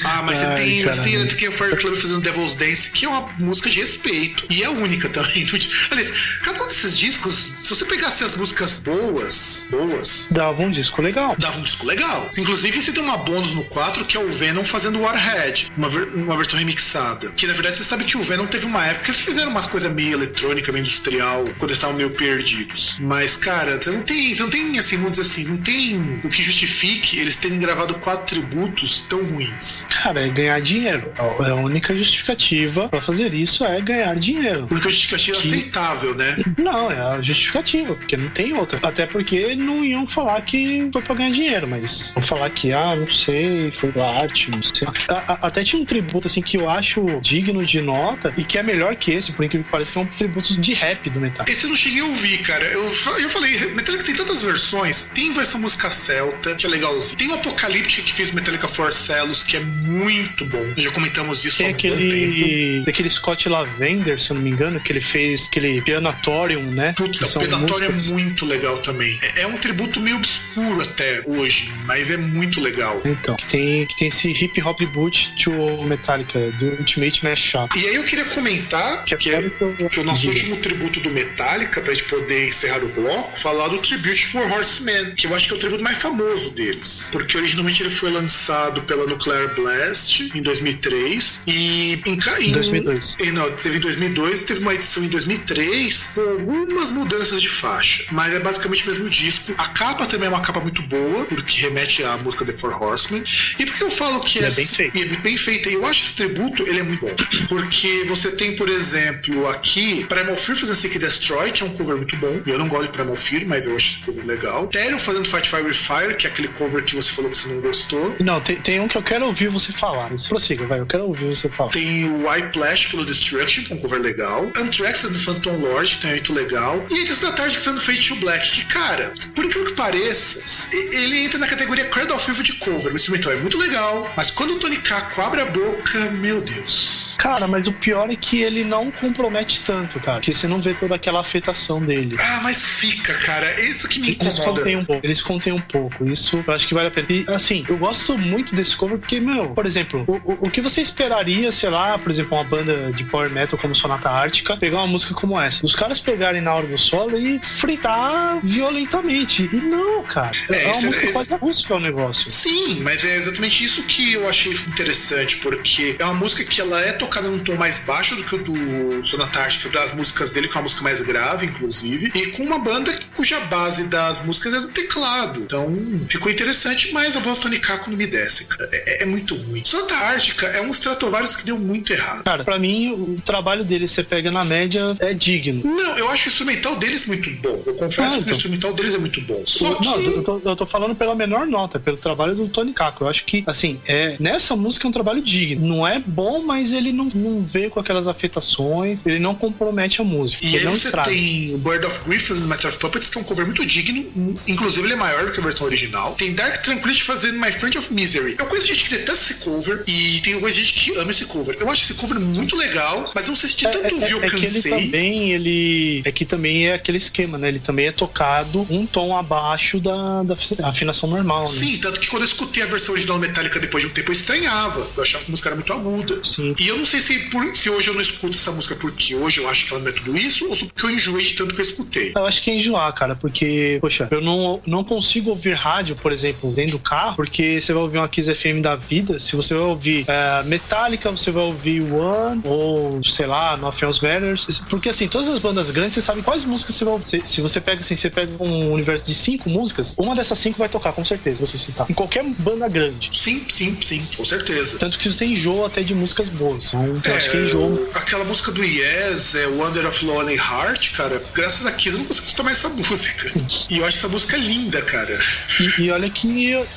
S1: ah, mas Ai, você tem, você tem Electric Fire Club fazendo Devil's Dance, que é uma música de respeito. E é única também. Aliás, cada um desses discos, se você pegasse as músicas boas, boas.
S2: Dava um disco legal.
S1: Dava um disco legal. Inclusive, você tem uma bônus no 4 que é o Venom fazendo Warhead, uma, ver, uma versão remixada. Que na verdade você sabe que o Venom teve uma época que eles fizeram umas coisas meio eletrônica, meio industrial, quando eles estavam meio perdidos. Mas, cara, você não tem, você não tem assim, vamos dizer assim, não tem o que justifique eles terem gravado quatro tributos tão ruins.
S2: Cara, é ganhar dinheiro. É a única justificativa para fazer isso é ganhar dinheiro.
S1: A única justificativa que... aceitável, né?
S2: Não, é a justificativa, porque não tem outra. Até porque não iam falar que foi pra ganhar dinheiro, mas vão falar que, ah, não sei, foi arte, não sei. A, a, até tinha um tributo, assim, que eu acho digno de nota e que é melhor que esse, por incrível que pareça, que é um tributo de rap do Metallica.
S1: Esse eu não cheguei a ouvir, cara. Eu, eu falei, Metallica tem tantas versões. Tem versão música celta, que é legalzinho. Tem o Apocalíptica que fez Metallica For Celos, que é muito bom. Já comentamos isso
S2: tem há aquele, tempo. aquele Scott Lavender, se eu não me engano, que ele fez aquele Pianatorium, né?
S1: Puta, o Pianatorium é muito legal também. É, é um tributo meio obscuro até hoje, mas é muito legal.
S2: Então, que tem, que tem esse hip hop boot to Metallica, do Ultimate Mashup.
S1: E aí eu queria comentar que, que, é, que o nosso diga. último tributo do Metallica, pra gente poder encerrar o bloco, falar do Tribute for Horsemen, que eu acho que é o tributo mais famoso deles. Porque originalmente ele foi lançado pela Nuclear Blast em 2003 e em,
S2: em 2002.
S1: E, não, teve em 2002 e teve uma edição em 2003 com algumas mudanças de faixa, mas é basicamente o mesmo disco. A capa também é uma capa muito boa, porque remete à música The Four Horsemen. E porque eu falo que
S2: é, é bem feito.
S1: E é bem feita. Eu acho esse tributo ele é muito bom, porque você tem, por exemplo, aqui Primal Fear fazendo Seek Destroy, que é um cover muito bom. Eu não gosto de Primal Fear, mas eu acho esse cover legal. Therion fazendo Fight Fire Fire, que é aquele cover que você falou que você não gostou.
S2: Não, tem, tem um que eu quero ouvir você falar. Prossiga, vai, eu quero ouvir você falar.
S1: Tem o Whiplash pelo Destruction, que é um cover legal. Anthrax do Phantom Lord, que é muito legal. E Edição da Tarde fazendo Fate to Black, que, cara, por incrível que pareça, ele entra na categoria Cradle of Filth de cover. O instrumental é muito legal, mas quando o Tony Kako abre a boca, meu Deus.
S2: Cara, mas o pior é que ele não compromete tanto, cara. Porque você não vê toda aquela afetação dele.
S1: Ah, mas fica, cara. Isso que me
S2: incomoda. Eles contêm um pouco. Eles contêm um pouco. Isso eu acho que vale a pena. E, assim, eu gosto muito desse cover porque, meu, por exemplo, o, o, o que você esperaria, sei lá, por exemplo, uma banda de power metal como Sonata Ártica, pegar uma música como essa. Os caras pegarem na hora do solo e fritar violentamente. E não, cara. É, é uma esse, música esse... quase acústica o negócio.
S1: Sim, mas é exatamente isso que eu achei interessante, porque é uma música que ela é tocada num tom mais baixo do que o do Sonata Ártica das músicas dele, que é uma música mais grave, inclusive, e com uma banda cuja base das músicas é do teclado. Então, ficou interessante, mas a voz do Tony Kako não me desce, cara. É, é muito ruim. Sonata Ártica é um Stratovarius que deu muito errado.
S2: Cara, pra mim, o trabalho dele, você pega na média, é digno.
S1: Não, eu acho o instrumental deles muito bom. Eu confesso
S2: Ah,
S1: que o instrumental deles é muito bom. Só que.
S2: Não, eu tô, eu tô falando pela menor nota, pelo trabalho do Tony Kako. Eu acho que, assim, é, nessa música é um trabalho digno. Não é bom, mas ele não, não vê com aquelas afetações, ele não compromete a música.
S1: E
S2: ele
S1: aí
S2: não
S1: você
S2: estraga.
S1: tem o Bird of Griffins no Matter of Puppets, que é um cover muito digno. Inclusive, ele é maior do que a versão original. Tem Dark Tranquility fazendo My Friend of Misery. Eu conheço gente que detesta esse cover e tem conheço gente que ama esse cover. Eu acho esse cover muito legal, mas não sei se de tanto ouvir eu
S2: é que ele
S1: cansei.
S2: também, ele. É que também é aquele esquema, né? Ele também é tocado um tom abaixo da, da afinação normal, né?
S1: Sim, tanto que quando eu escutei a versão original Metallica depois de um tempo, eu estranhava. Eu achava que a música era muito aguda.
S2: Sim.
S1: E eu não sei se, por- se hoje eu não escuto essa música porque hoje eu acho que ela não é tudo isso, ou porque eu enjoei de tanto que eu escutei.
S2: Eu acho que é enjoar, cara, porque, poxa, eu não, não consigo ouvir rádio, por exemplo, dentro do carro, porque você vai ouvir uma Kiss FM da vida, se você vai ouvir é, Metallica, você vai ouvir One, ou sei lá, Nothing Matters, porque assim, todas as bandas grandes, você sabe quais músicas você vai ouvir. Se, se você pega assim, você pega um universo de cinco músicas, uma dessas cinco vai tocar, com certeza, você citar. Em qualquer banda grande.
S1: Sim, sim, sim, com certeza.
S2: Tanto que você enjoa até de músicas boas. Então, eu acho que
S1: É,
S2: enjoa.
S1: aquela música do Yes, é Wonder of Lonely Heart, cara, graças a Kiss eu não consigo escutar mais essa música. E eu acho essa música linda, cara.
S2: E, e olha que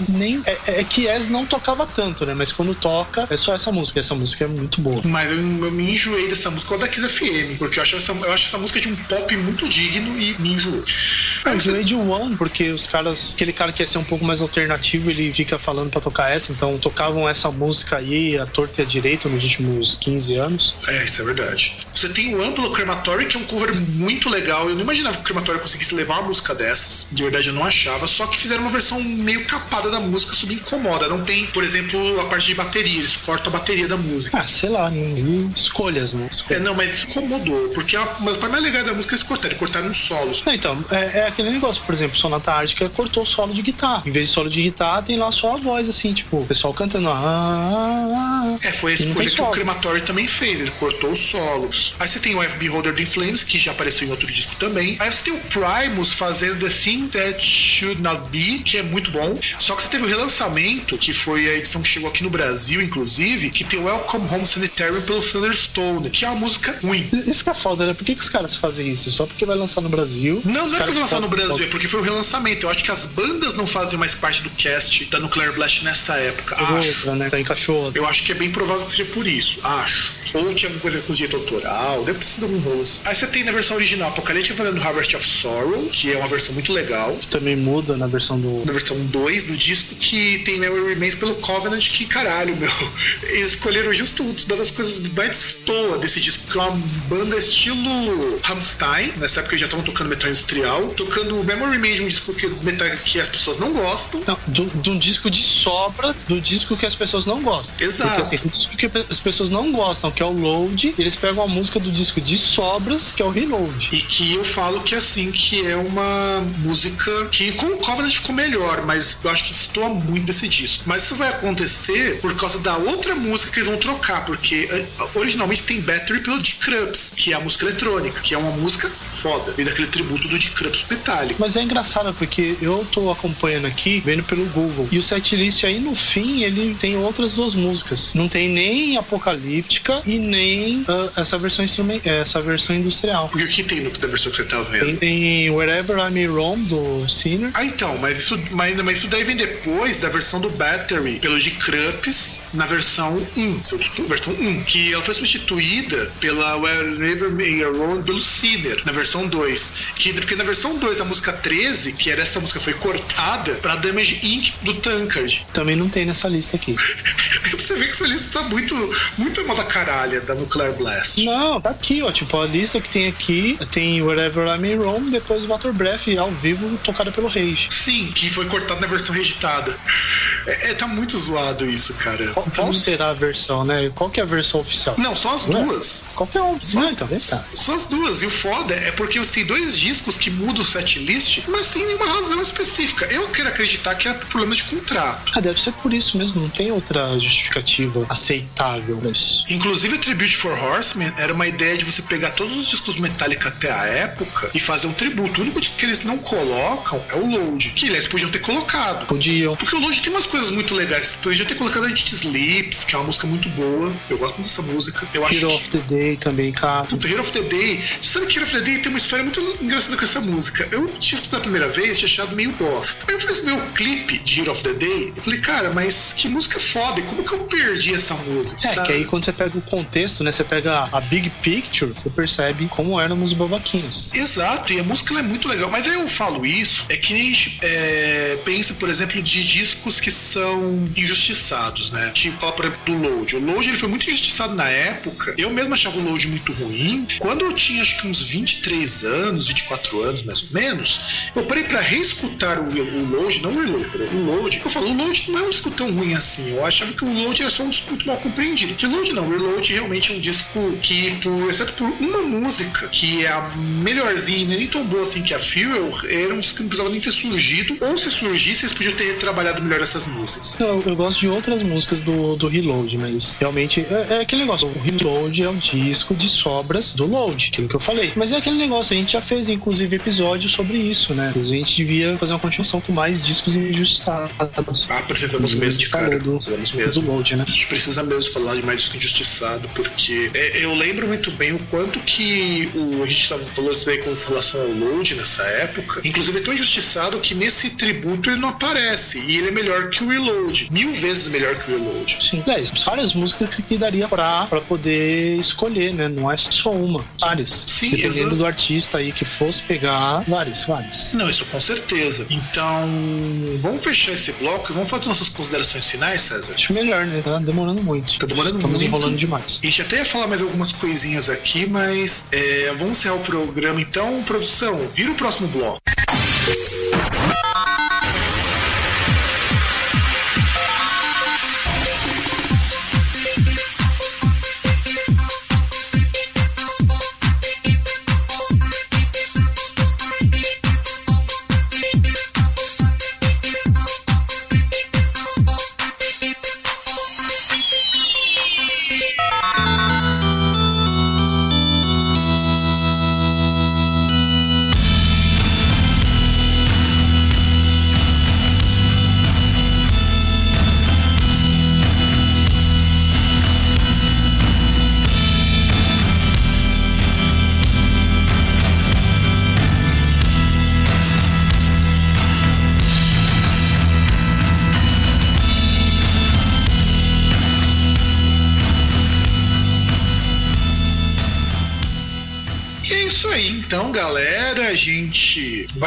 S2: nem. É, é que Yes não tocava tanto, né? Mas quando toca, é só essa música. Essa música é muito boa.
S1: Mas eu, eu me enjoei dessa música da Kiss FM, porque eu acho, essa, eu acho essa música de um pop muito digno e me enjoou.
S2: Eu
S1: Aí você-
S2: enjoei de One, porque os caras. Aquele cara que ia ser um pouco mais alternativo, ele fica falando pra tocar essa. Então tocavam essa música aí, a torta e a direita, nos últimos 15 anos.
S1: É, isso é verdade. Você tem o Amplo Crematory, que é um cover muito legal. Eu não imaginava que o Crematory conseguisse levar uma música dessas. De verdade, eu não achava. Só que fizeram uma versão meio capada da música, sub incomoda. Não tem, por exemplo, a parte de bateria. Eles cortam a bateria da música.
S2: Ah, sei lá, escolhas, né?
S1: É,
S2: Escolhas.
S1: não, mas incomodou. Porque a, mas parte mais legal da música é eles cortaram. Cortaram uns solos.
S2: Não, Então, é, é aquele negócio, por exemplo, Sonata Ártica cortou o solo de guitarra. Em vez de solo de guitarra, tem lá só a voz, assim, tipo, o pessoal cantando. Ah, ah, ah.
S1: É, foi a escolha que o. Crematory também fez. Ele cortou o solo. Aí você tem o FB Holder in Flames, que já apareceu em outro disco também. Aí você tem o Primus fazendo The Thing That Should Not Be, que é muito bom. Só que você teve o relançamento, que foi a edição que chegou aqui no Brasil, inclusive, que tem o Welcome Home Sanitarium pelo Thunderstone, que é uma música ruim.
S2: Isso que é foda, né? Por que, que os caras fazem isso? Só porque vai lançar no Brasil?
S1: Não, não é porque lançar no Brasil, é porque foi o relançamento. Eu acho que as bandas não fazem mais parte do cast da Nuclear Blast nessa época. Acho.
S2: Outra, né? Tá encaixou.
S1: Eu acho que é bem provável que seja por isso, acho. Ou tinha alguma coisa com direito autoral, deve ter sido algum rolo. Aí você tem na versão original Apocalipse fazendo Harvest of Sorrow, que é uma versão muito legal.
S2: Também muda na versão do.
S1: Na versão 2 do disco, que tem Memory Remains pelo Covenant, que caralho, meu. Eles escolheram justo uma das coisas mais destoa desse disco, que é uma banda estilo Rammstein. Nessa época já estavam tocando metal industrial, tocando Memory Remains, um disco que, metal que as pessoas não gostam.
S2: Não, de um disco de sobras do disco que as pessoas não gostam.
S1: Exato.
S2: Porque assim, o disco que as pessoas não gostam, que é o Load, eles pegam a música do disco de sobras, que é o Reload.
S1: E que eu falo que assim, que é uma música que com o Covenant ficou melhor, mas eu acho que destoa muito desse disco. Mas isso vai acontecer por causa da outra música que eles vão trocar, porque eh, originalmente tem Battery pelo Dick Krups, que é a música eletrônica, que é uma música foda, e daquele tributo do Dick Krups metálico.
S2: Mas é engraçado porque eu tô acompanhando aqui, vendo pelo Google. E o setlist aí no fim, ele tem outras duas músicas. Não tem nem Apocalíptica e nem ah, essa versão instrumental, essa versão industrial.
S1: Porque o que tem no da versão que você tá vendo?
S2: Tem, tem Wherever I May Roam do Sinner.
S1: Ah, então, mas isso, mas, mas isso daí vem depois da versão do Battery pelo G Krups na versão 1, seu disco, versão 1, que ela foi substituída pela Wherever May Roam pelo Sinner na versão 2. Que, porque na versão 2, a música 13, que era essa música, foi cortada pra Damage Inc. do Tankard.
S2: Também não tem nessa lista aqui.
S1: Você vê que essa lista tá muito, muito moda caralha da Nuclear Blast.
S2: Não, tá aqui, ó. Tipo, a lista que tem aqui tem Wherever I May Roam, depois Water Breath ao vivo, tocada pelo Rage.
S1: Sim, que foi cortado na versão reeditada. É, é, tá muito zoado isso, cara.
S2: Qual,
S1: Tá
S2: qual será a versão, né? Qual que é a versão oficial?
S1: Não, só as
S2: Ué?
S1: duas.
S2: Qualquer um.
S1: Só,
S2: Não,
S1: as,
S2: então,
S1: só as duas. E o foda é porque você tem dois discos que mudam o setlist, mas sem nenhuma razão específica. Eu quero acreditar que era por problema de contrato.
S2: Ah, deve ser por isso mesmo, não tem outra justificativa aceitável pra isso.
S1: Inclusive, a Tribute for Horsemen era uma ideia de você pegar todos os discos Metallica até a época e fazer um tributo. O único disco que eles não colocam é o Load, que eles podiam ter colocado.
S2: Podiam.
S1: Porque o Load tem umas coisas muito legais. Podiam ter colocado a It Sleeps, que é uma música muito boa. Eu gosto muito dessa música. Eu acho
S2: Hero
S1: que...
S2: of the Day também, cara.
S1: Puta, Hero of the Day. Você sabe que Hero of the Day tem uma história muito engraçada com essa música. Eu tinha escutado a primeira vez, tinha achado meio bosta. Aí eu fui ver o clipe de Hero of the Day. Eu falei, cara, mas que música foda. E como que eu perdi essa música?
S2: É,
S1: sabe?
S2: que aí quando você pega o contexto, né? Você pega a big picture, você percebe como éramos babaquinhos.
S1: Exato, e a música é muito legal. Mas aí eu falo isso, é que nem a gente é, pensa, por exemplo, de discos que são injustiçados, né? Tipo, por exemplo, do Load. O Load ele foi muito injustiçado na época. Eu mesmo achava o Load muito ruim. Quando eu tinha acho que uns 23 anos, 24 anos mais ou menos, eu parei pra reescutar o, o Load, não o Reload, o Load. Eu falo, o Load não é um disco tão ruim assim. Eu achava que o Load era só um disco muito mal compreendido. Reload não, o Reload realmente é um disco que, por, exceto por uma música, que é a melhorzinha, nem tão boa assim que a Fuel, era um disco que não precisava nem ter surgido. Ou se surgisse, eles podiam ter trabalhado melhor essas músicas.
S2: Eu, eu gosto de outras músicas do, do Reload, mas realmente é, é aquele negócio. O Reload é um disco de sobras do Load, aquilo que eu falei. Mas é aquele negócio, a gente já fez inclusive episódio sobre isso, né? A gente devia fazer uma continuação com mais discos injustiçados.
S1: Ah, precisamos mesmo, cara.
S2: do,
S1: Precisamos
S2: do
S1: mesmo.
S2: Load, né?
S1: A gente precisa mesmo falar de mais disco injustiçado, porque é, eu lembro muito bem o quanto que o, a gente tava falando aí com relação ao Load nessa época. Inclusive é tão injustiçado que nesse tributo ele não aparece. E ele é melhor que o Reload. Mil vezes melhor que o Reload.
S2: Sim. Aliás, várias músicas que daria pra, pra poder escolher, né? Não é só uma. Várias.
S1: Sim,
S2: Dependendo
S1: exato.
S2: do artista aí que fosse pegar, várias, várias.
S1: Não, isso com certeza. Então, vamos fechar esse bloco e vamos fazer nossas considerações finais, César.
S2: Acho melhor, né? Tá demorando muito.
S1: Tá demorando
S2: Estamos
S1: muito.
S2: enrolando demais.
S1: A gente até ia falar mais algumas coisinhas aqui, mas é, vamos encerrar o programa então. Produção, vira o próximo bloco.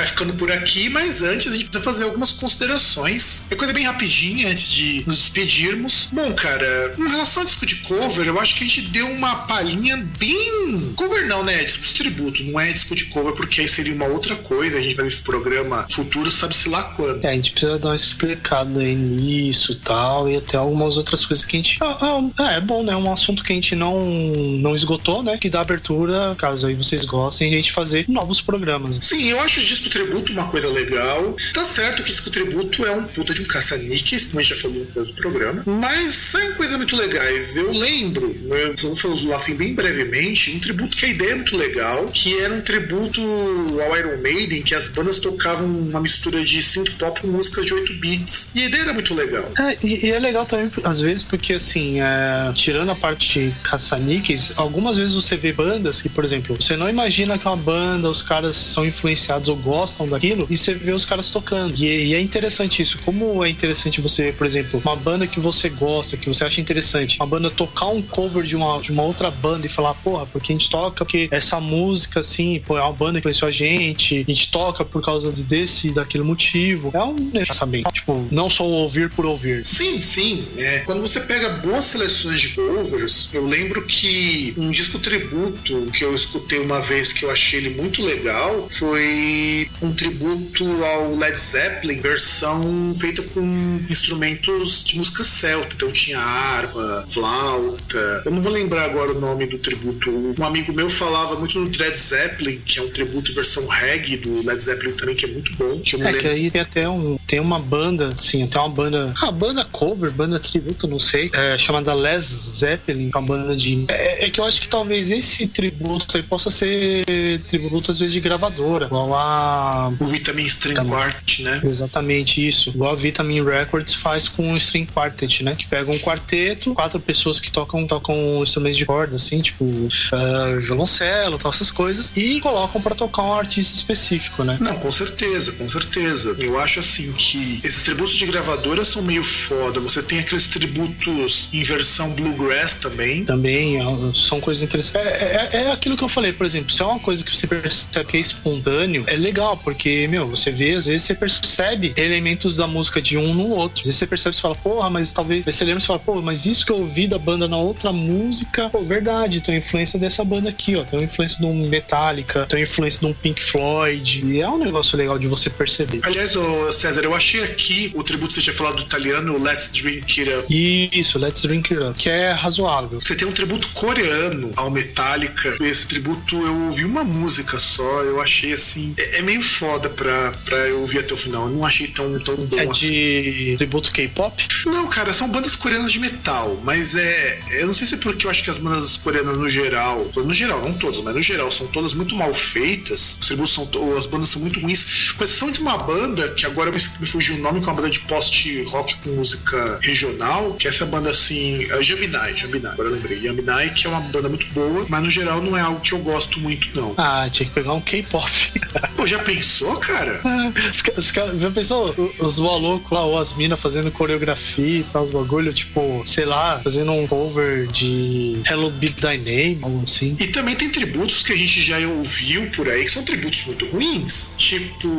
S1: Vai ficando por aqui, mas antes a gente precisa fazer algumas considerações. É coisa bem rapidinha antes de nos despedirmos. Bom, cara, em relação ao disco de cover, eu acho que a gente deu uma palhinha bem. Cover não, né? É disco de tributo, não é disco de cover, porque aí seria uma outra coisa. A gente vai nesse programa futuro, sabe-se lá quando.
S2: É, a gente precisa dar uma explicada aí nisso e tal, e até algumas outras coisas que a gente. Ah, ah, é, é bom, né? Um assunto que a gente não, não esgotou, né? Que dá abertura, caso aí vocês gostem, a gente fazer novos programas.
S1: Sim, eu acho o disco tributo uma coisa legal. Tá certo que disco tributo é um puta de um caça-níqueis, como a gente já falou no começo do programa. Mas saem coisas muito legais. Eu lembro, né, vou falar assim bem brevemente, um tributo que a ideia é muito legal, que era um tributo ao Iron Maiden, que as bandas tocavam uma mistura de synth pop com músicas de 8 bits. E a ideia era muito legal.
S2: É, e, e é legal também, às vezes, porque assim, é, tirando a parte de caça-níqueis, algumas vezes você vê bandas que, por exemplo, você não imagina que é uma banda, os caras são influenciados ou gostam daquilo, e você vê os caras tocando. E, e é interessante isso. Como é interessante você, por exemplo, uma banda que você gosta, que você acha interessante, uma banda tocar um cover de uma, de uma outra banda e falar, porra, porque a gente toca, porque essa música, assim, pô, é uma banda que influenciou a gente, a gente toca por causa desse, daquele motivo. É um saber. Tipo, não só ouvir por ouvir.
S1: Sim, sim. É. Quando você pega boas seleções de covers, eu lembro que um disco tributo que eu escutei uma vez que eu achei ele muito legal foi um tributo ao Led Zeppelin, versão feita com instrumentos de música celta. Então tinha harpa, flauta. Eu não vou lembrar agora o nome do tributo. Um amigo meu falava muito no Led Zeppelin, que é um tributo versão reggae do Led Zeppelin também, que é muito bom. Que
S2: é, lembro... que aí tem até um. Tem uma banda, sim, até uma banda. Ah, banda cover, banda tributo, não sei. É, chamada Les Zeppelin, uma banda de. É, é, que eu acho que talvez esse tributo aí possa ser tributo, às vezes, de gravadora. Igual a.
S1: O Vitamin String Quartet, né?
S2: Exatamente isso. Igual a Vitamin Records faz com o String Quartet, né? Que pega um quarteto, quatro pessoas que tocam, tocam instrumentos de corda, assim, tipo uh, violoncelo, tal, essas coisas, e colocam para tocar um artista específico, né?
S1: Não, com certeza, com certeza. Eu acho assim que esses tributos de gravadora são meio foda. Você tem aqueles tributos em versão bluegrass também.
S2: Também, é, são coisas interessantes. É, é, é aquilo que eu falei, por exemplo, se é uma coisa que você percebe que é espontâneo, é legal, porque, meu, você vê, às vezes você percebe elementos da música de um no outro. Às vezes você percebe e fala, porra, mas talvez. Você lembra e fala, pô, mas isso que eu ouvi da banda na outra música, pô, verdade, tem influência dessa banda aqui, ó. Tem uma influência de um Metallica, tem uma influência de um Pink Floyd. E é um negócio legal de você perceber.
S1: Aliás, ô César, eu achei aqui o tributo que você tinha falado do italiano, Let's Drink It Up.
S2: Isso, Let's Drink It Up, que é razoável.
S1: Você tem um tributo coreano ao Metallica. Esse tributo eu ouvi uma música só, eu achei assim. É, é meio foda pra, pra eu ouvir até o final. Eu não achei tão, tão bom
S2: é
S1: assim.
S2: de tributo K-pop?
S1: Não, cara, são bandas coreanas de metal, mas é. Eu não sei se é porque eu acho que as bandas coreanas no geral, no geral, não todas, mas no geral, são todas muito mal feitas. Os tributos são. As bandas são muito ruins. Com exceção de uma banda, que agora me, me fugiu o nome, que é uma banda de post-rock com música regional, que é essa banda assim. É Jambinai, Jambinai, agora eu lembrei. Jambinai, que é uma banda muito boa, mas no geral não é algo que eu gosto muito, não.
S2: Ah, tinha que pegar um K-pop.
S1: Pô, já pensou, cara?
S2: os, os, já pensou os malucos lá, ou as minas fazendo coreografia e tal, os bagulho, tipo, sei lá, fazendo um cover de Hello Be Thy Name, algo assim.
S1: E também tem tributos que a gente já ouviu por aí, que são tributos muito ruins. Tipo,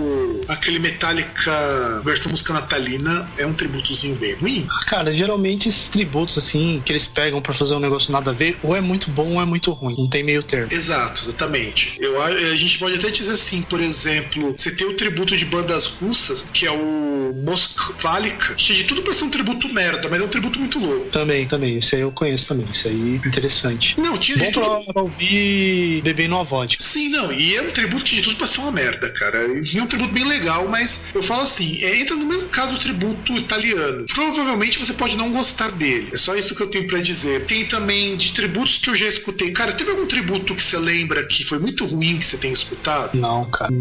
S1: aquele Metallica versão música natalina é um tributozinho bem ruim.
S2: Cara, geralmente esses tributos, assim, que eles pegam para fazer um negócio nada a ver, ou é muito bom ou é muito ruim. Não tem meio termo.
S1: Exato, exatamente. Eu, a gente pode até dizer assim, por exemplo, você tem o tributo de bandas russas, que é o Moskvalika, que de tudo pra ser um tributo merda, mas é um tributo muito louco.
S2: Também, também. Isso aí eu conheço também. Isso aí interessante.
S1: Não, tinha
S2: Bom
S1: de
S2: tudo... pra ouvir bebendo a vodka.
S1: Sim, não. E é um tributo que de tudo pra ser uma merda, cara. E é um tributo bem legal, mas eu falo assim, é, entra no mesmo caso do tributo italiano. Provavelmente você pode não gostar dele. É só isso que eu tenho para dizer. Tem também de tributos que eu já escutei. Cara, teve algum tributo que você lembra que foi muito ruim que você tenha escutado?
S2: Não, cara.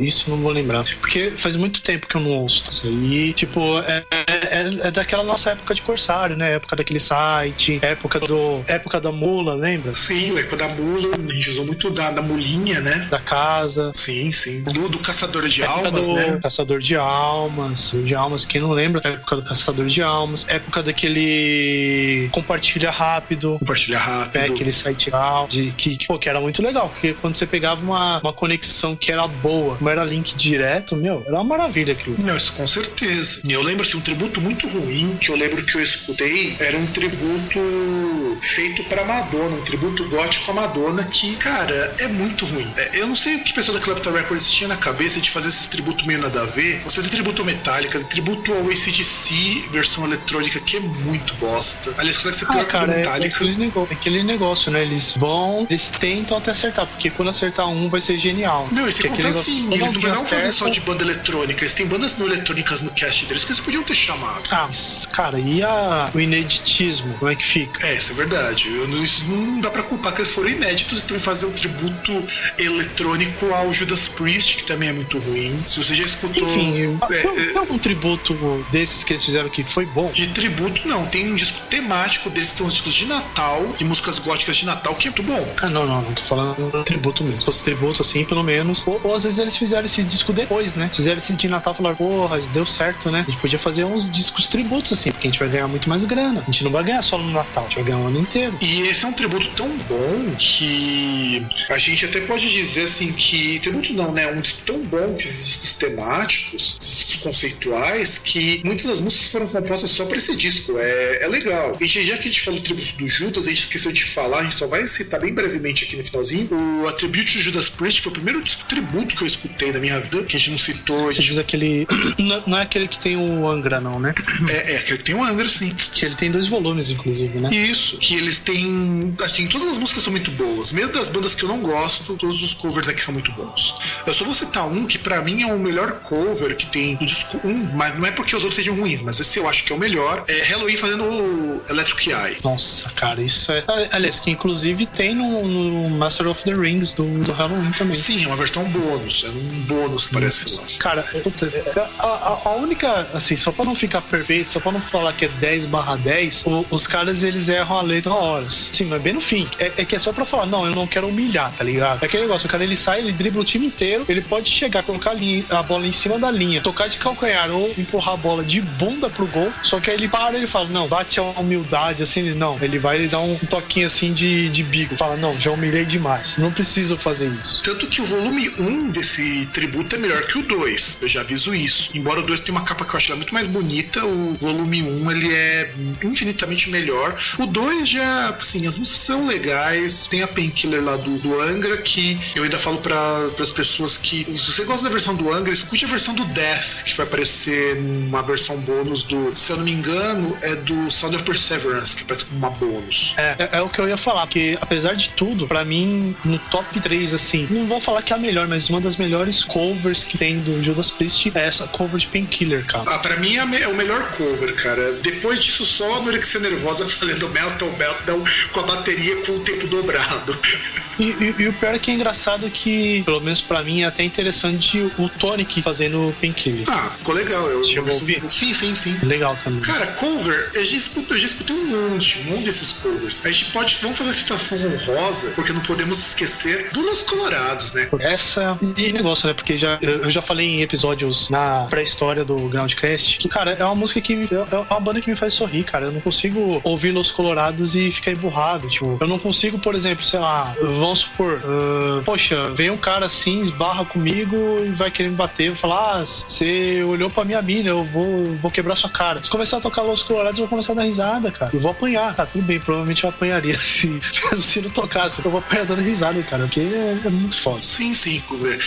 S2: Isso não vou lembrar. Porque faz muito tempo que eu não ouço. Isso aí, tipo, é, é, é, daquela nossa época de Corsário, né? Época daquele site, época do. época da mula, lembra?
S1: Sim, época da mula. A gente usou muito da, da mulinha, né?
S2: Da casa.
S1: Sim, sim. Do, do caçador de almas,
S2: do
S1: né?
S2: Caçador de almas. De almas, quem não lembra época do caçador de almas. Época daquele compartilha rápido.
S1: Compartilha rápido.
S2: É, aquele site de, que, pô, que era muito legal. Porque quando você pegava uma, uma conexão que era boa, como era link direto, meu, era uma maravilha aquilo.
S1: Não, isso com certeza. E eu lembro assim, um tributo muito ruim que eu lembro que eu escutei era um tributo feito pra Madonna, um tributo gótico à Madonna que, cara, é muito ruim. É, eu não sei o que o pessoal da Clapton Records tinha na cabeça de fazer esses tributos meio nada a ver. Você tem tributo Metallica, tributo ao ACDC, versão eletrônica, que é muito bosta. Aliás, consegue ser pior
S2: ah, cara,
S1: que
S2: é,
S1: Metallica.
S2: É aquele, negócio, é aquele negócio, né? Eles vão, eles tentam até acertar, porque quando acertar um vai ser genial.
S1: Não, isso
S2: contar
S1: assim, eles não precisavam fazer só de banda eletrônica, eles têm bandas não eletrônicas no cast deles que eles podiam ter chamado.
S2: Ah, mas, cara, e a, o ineditismo? Como é que fica?
S1: É, isso é verdade. Eu, isso não dá pra culpar que eles foram inéditos e também fazer um tributo eletrônico ao Judas Priest, que também é muito ruim. Se você já escutou.
S2: Enfim, é, tem, é, algum tributo desses que eles fizeram que foi bom?
S1: De tributo, não. Tem um disco temático deles que são os discos de Natal e músicas góticas de Natal, que é muito bom.
S2: Ah, não, não, não tô falando tributo mesmo. Se fosse tributo, assim, pelo menos. Ou, ou às vezes eles fizeram esse disco depois, né? Fizeram esse de Natal e falaram, porra, deu certo, né? A gente podia fazer uns discos tributos, assim, porque a gente vai ganhar muito mais grana. A gente não vai ganhar só no Natal, a gente vai ganhar o ano inteiro.
S1: E esse é um tributo tão bom que a gente até pode dizer assim que. Tributo não, né? Um disco tão bom que esses discos temáticos, esses discos conceituais, que muitas das músicas foram compostas só para esse disco. É, é legal. E já que a gente falou do tributo do Judas, a gente esqueceu de falar, a gente só vai citar bem brevemente aqui no final legalzinho. O Attribute de Judas Priest foi o primeiro disco tributo que eu escutei na minha vida, que a gente não citou.
S2: Você diz aquele. Não, não é aquele que tem o Angra, não, né?
S1: É, é aquele que tem o Angra, sim.
S2: Que ele tem dois volumes, inclusive, né?
S1: Isso, que eles têm. Assim, todas as músicas são muito boas. Mesmo das bandas que eu não gosto, todos os covers aqui são muito bons. Eu só vou citar um que pra mim é o melhor cover que tem do disco 1, mas não é porque os outros sejam ruins, mas esse eu acho que é o melhor. É Halloween fazendo o Electric Eye.
S2: Nossa, cara, isso é. Aliás, que inclusive tem no, no Master of the Rings do, do Halloween também.
S1: Sim, é uma versão bônus. É um bônus que aparece lá.
S2: Cara, puta, a, a, a única, assim, só pra não ficar perfeito, só pra não falar que é 10 barra 10, o, os caras eles erram a letra horas. Sim, mas bem no fim. É, é, que é só pra falar, não, eu não quero humilhar, tá ligado? É aquele negócio, o cara ele sai, ele dribla o time inteiro, ele pode chegar, colocar a, bola em cima da linha, tocar de calcanhar ou empurrar a bola de bunda pro gol, só que aí ele para ele fala, não, bate a humildade, assim, ele, não, ele vai ele dá um toquinho assim de, de bico, fala, não, já humilhei demais, não preciso fazer isso.
S1: Tanto que o volume 1 desse tributo é melhor que o 2, eu já aviso isso. Embora o 2 tenha uma capa que eu acho muito mais bonita, o volume 1 ele é infinitamente melhor. O 2 já, assim, as músicas são legais, tem a Painkiller lá do, do Angra, que eu ainda falo para as pessoas que se você gosta da versão do Angra, escute a versão do Death, que vai aparecer numa versão bônus do, se eu não me engano, é do Sound of Perseverance, que aparece como uma bônus.
S2: É, é, é o que eu ia falar, porque apesar de tudo, para mim, no top 3, assim, não vou falar que é a melhor, mas uma das melhores covers que tem do Judas Priest é essa cover de Painkiller, cara.
S1: Ah, pra mim é, é o melhor cover, cara. Depois disso, só a Anorexia Nervosa fazendo Melton Meltdown com a bateria com o tempo dobrado.
S2: E, e, e, o pior é que é engraçado que, pelo menos pra mim, é até interessante o Tonic fazendo Painkiller.
S1: Ah, ficou legal. Eu,
S2: Chegou ouvir?
S1: Sim, sim, sim.
S2: Legal também.
S1: Cara, cover, eu já escutei, eu já escutei um monte, um monte desses covers. A gente pode, vamos fazer a citação honrosa, porque não podemos esquecer do Los Colorados, né?
S2: Essa e negócio, né? Porque já, eu já falei em episódios na pré-história do Groundcast que, cara, é uma música que é uma banda que me faz sorrir, cara. Eu não consigo ouvir Los Colorados e ficar emburrado. Tipo, eu não consigo, por exemplo, sei lá, vamos supor, uh, poxa, vem um cara assim, esbarra comigo e vai querer me bater. Eu falar, ah, você olhou pra minha mina, eu vou, vou quebrar sua cara. Se começar a tocar Los Colorados, eu vou começar a dar risada, cara. Eu vou apanhar. Tá, tudo bem, provavelmente eu apanharia se, se não tocasse. Eu vou apanhar dando risada, cara, porque é, é muito foda.
S1: Sim, sim.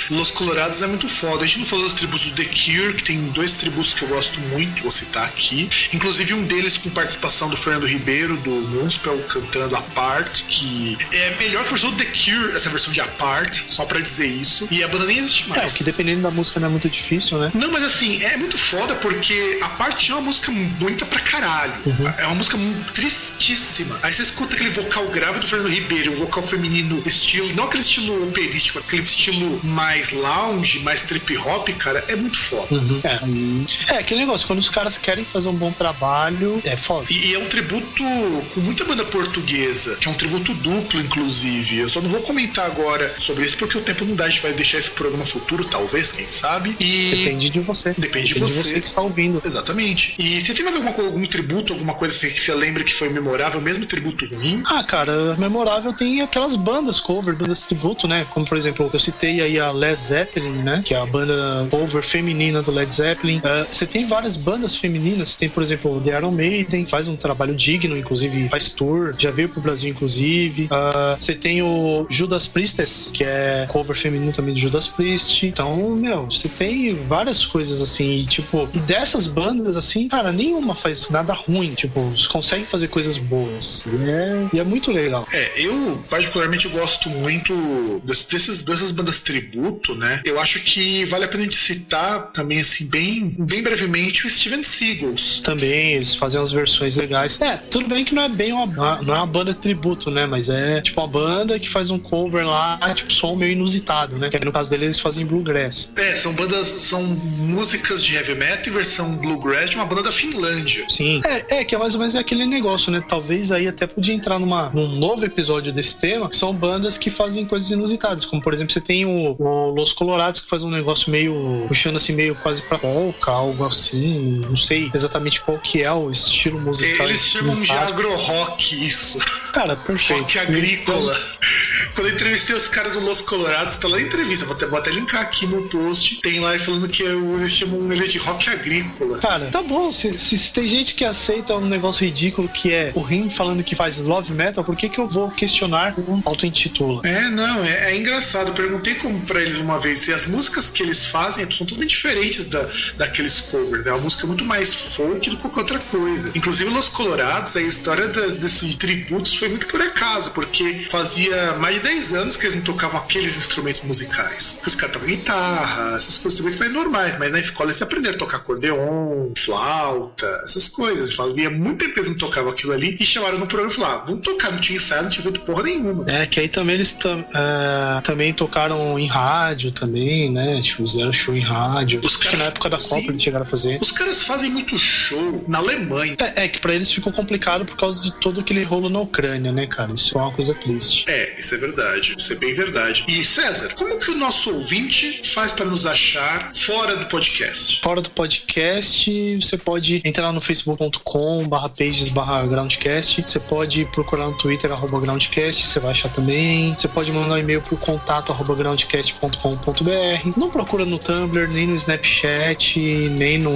S1: Los Colorados é muito foda. A gente não falou dos tributos do The Cure, que tem dois tributos que eu gosto muito, vou citar aqui. Inclusive um deles com participação do Fernando Ribeiro, do Moonspell, cantando Apart, que é melhor que a versão do The Cure, essa versão de Apart, só pra dizer isso. E a banda nem existe mais.
S2: É, que dependendo da música não é muito difícil, né?
S1: Não, mas assim, é muito foda porque Apart é uma música bonita pra caralho. Uhum. É uma música tristíssima. Aí você escuta aquele vocal grave do Fernando Ribeiro, um vocal feminino estilo, não aquele estilo operístico, aquele estilo mais lounge, mais trip hop, cara, é muito foda.
S2: Uhum. É. é, aquele negócio, quando os caras querem fazer um bom trabalho, é foda.
S1: E, e, é um tributo com muita banda portuguesa, que é um tributo duplo, inclusive. Eu só não vou comentar agora sobre isso porque o tempo não dá, a gente vai deixar esse programa futuro, talvez, quem sabe. E.
S2: Depende de você.
S1: Depende, Depende de você.
S2: de você. que está ouvindo.
S1: Exatamente. E você tem mais alguma, algum tributo, alguma coisa que você lembra que foi memorável, mesmo tributo ruim?
S2: Ah, cara, memorável tem aquelas bandas cover, bandas tributo, né? Como, por exemplo, eu citei aí a Led Zeppelin, né? Que é a banda cover feminina do Led Zeppelin. Uh, você tem várias bandas femininas. Você tem, por exemplo, The Iron Maiden, faz um trabalho digno, inclusive faz tour, já veio pro Brasil, inclusive. Uh, você tem o Judas Priestess, que é cover feminino também Judas Priest. Então, meu, você tem várias coisas assim, e, tipo, e dessas bandas, assim, cara, nenhuma faz nada ruim, tipo, consegue fazer coisas boas. E é, e é muito legal.
S1: É, eu particularmente gosto muito desses, dessas bandas tributo, né? Eu acho que vale a pena a gente citar também, assim, bem, bem brevemente, o Steven Seagulls.
S2: Também, eles fazem umas versões legais. É, tudo bem que não é bem uma, não é uma banda tributo, né? Mas é tipo uma banda que faz um cover lá, tipo, som meio inusitado, né? Que no caso deles eles fazem bluegrass.
S1: É, são bandas, são músicas de heavy metal e versão bluegrass de uma banda da Finlândia.
S2: Sim. É, é que é mais ou menos aquele negócio, né? Talvez aí até podia entrar numa, num novo episódio desse tema, que são bandas que fazem coisas inusitadas, como por exemplo, você tem o, o Los Colorados que faz um negócio meio puxando assim meio quase pra polka, algo assim, não sei exatamente qual que é o estilo musical.
S1: Eles chamam de agro-rock isso.
S2: Cara, perfeito.
S1: Rock agrícola. Quando eu entrevistei os caras do Los Colorados, tá lá a vou até, vou até linkar aqui no post, tem lá falando que eles chamam ele de rock agrícola.
S2: Cara, tá bom, se, se, se tem gente que aceita um negócio ridículo que é o Rim falando que faz love metal, por que que eu vou questionar um auto se intitula.
S1: É, não, é, é engraçado. Eu perguntei como pra eles uma vez se as músicas que eles fazem são totalmente diferentes da, daqueles covers. É uma música muito mais folk do que qualquer outra coisa. Inclusive, Los Colorados, a história da, desses tributos foi muito por acaso, porque fazia mais de 10 anos que eles não tocavam aqueles instrumentos musicais. Que os caras tocavam guitarra, essas coisas mais normais, mas na escola eles aprenderam a tocar acordeon, flauta, essas coisas. Fazia muito tempo que eles não tocavam aquilo ali e chamaram no programa e falaram: ah, vamos tocar, não tinha ensaio, não tinha feito porra nenhuma.
S2: É, que aí também eles uh, também tocaram em rádio também, né? Tipo, fizeram show em rádio. Os caras, que na época da Copa eles chegaram a fazer.
S1: Os caras fazem muito show na Alemanha.
S2: É, é que pra eles ficou complicado por causa de todo aquele rolo na Ucrânia, né, cara? Isso é uma coisa triste.
S1: É, isso é verdade. Isso é bem verdade. E César, como que o nosso ouvinte faz para nos achar fora do podcast?
S2: Fora do podcast, você pode entrar no facebook.com barra pages barra groundcast. Você pode procurar no Twitter arroba groundcast, você vai achar também. Você pode mandar um e-mail pro contato arroba groundcast.com.br. Não procura no Tumblr, nem no Snapchat, nem no,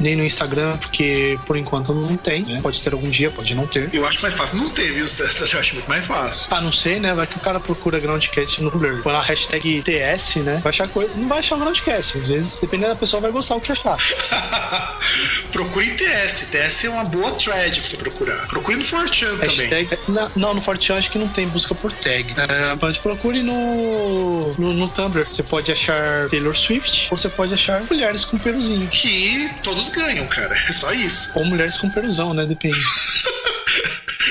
S2: nem no Instagram, porque por enquanto não tem. Né? Pode ter algum dia, pode não ter.
S1: Eu acho mais fácil não ter, viu? Eu acho muito mais fácil.
S2: Ah, não sei, né? Vai que o cara procura Groundcast no Tumblr. Põe a hashtag TS, né? Vai achar coisa. Não vai achar Groundcast. Às vezes, dependendo da pessoa, vai gostar o que achar.
S1: Procure em TS. TS é uma boa thread pra você procurar. Procure no Fortran
S2: também. Não, no Fortran acho que não tem busca por tag. É, mas procure no, no, no Tumblr. Você pode achar Taylor Swift ou você pode achar mulheres com peruzinho.
S1: Que todos ganham, cara. É só isso.
S2: Ou mulheres com peruzão, né? Depende.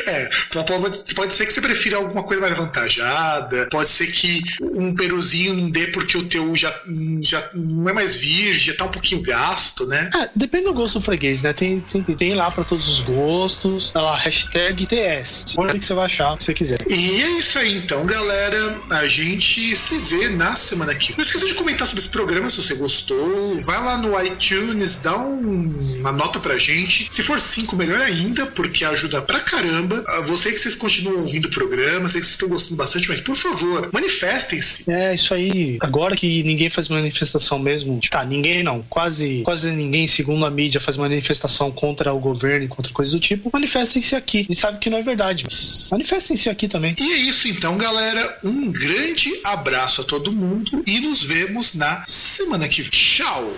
S1: É, pode, pode ser que você prefira alguma coisa mais avantajada, pode ser que um peruzinho não dê porque o teu já, já não é mais virgem, já tá um pouquinho gasto, né?
S2: É, depende do gosto do freguês, né? Tem, tem, tem lá para todos os gostos, tá lá, hashtag TS. Olha o que você vai achar, o que você quiser.
S1: E é isso aí, então, galera. A gente se vê na semana aqui. Não esqueça de comentar sobre esse programa se você gostou. Vai lá no iTunes, dá um, uma nota pra gente. Se for cinco, melhor ainda, porque ajuda pra caramba. Ah, você que vocês continuam ouvindo o programa, sei que vocês estão gostando bastante, mas por favor, manifestem-se.
S2: É, isso aí. Agora que ninguém faz manifestação mesmo, tá, ninguém não, quase, quase ninguém, segundo a mídia, faz manifestação contra o governo e contra coisas do tipo, manifestem-se aqui. E sabe que não é verdade, mas manifestem-se aqui também.
S1: E é isso então, galera. Um grande abraço a todo mundo e nos vemos na semana que vem. Tchau!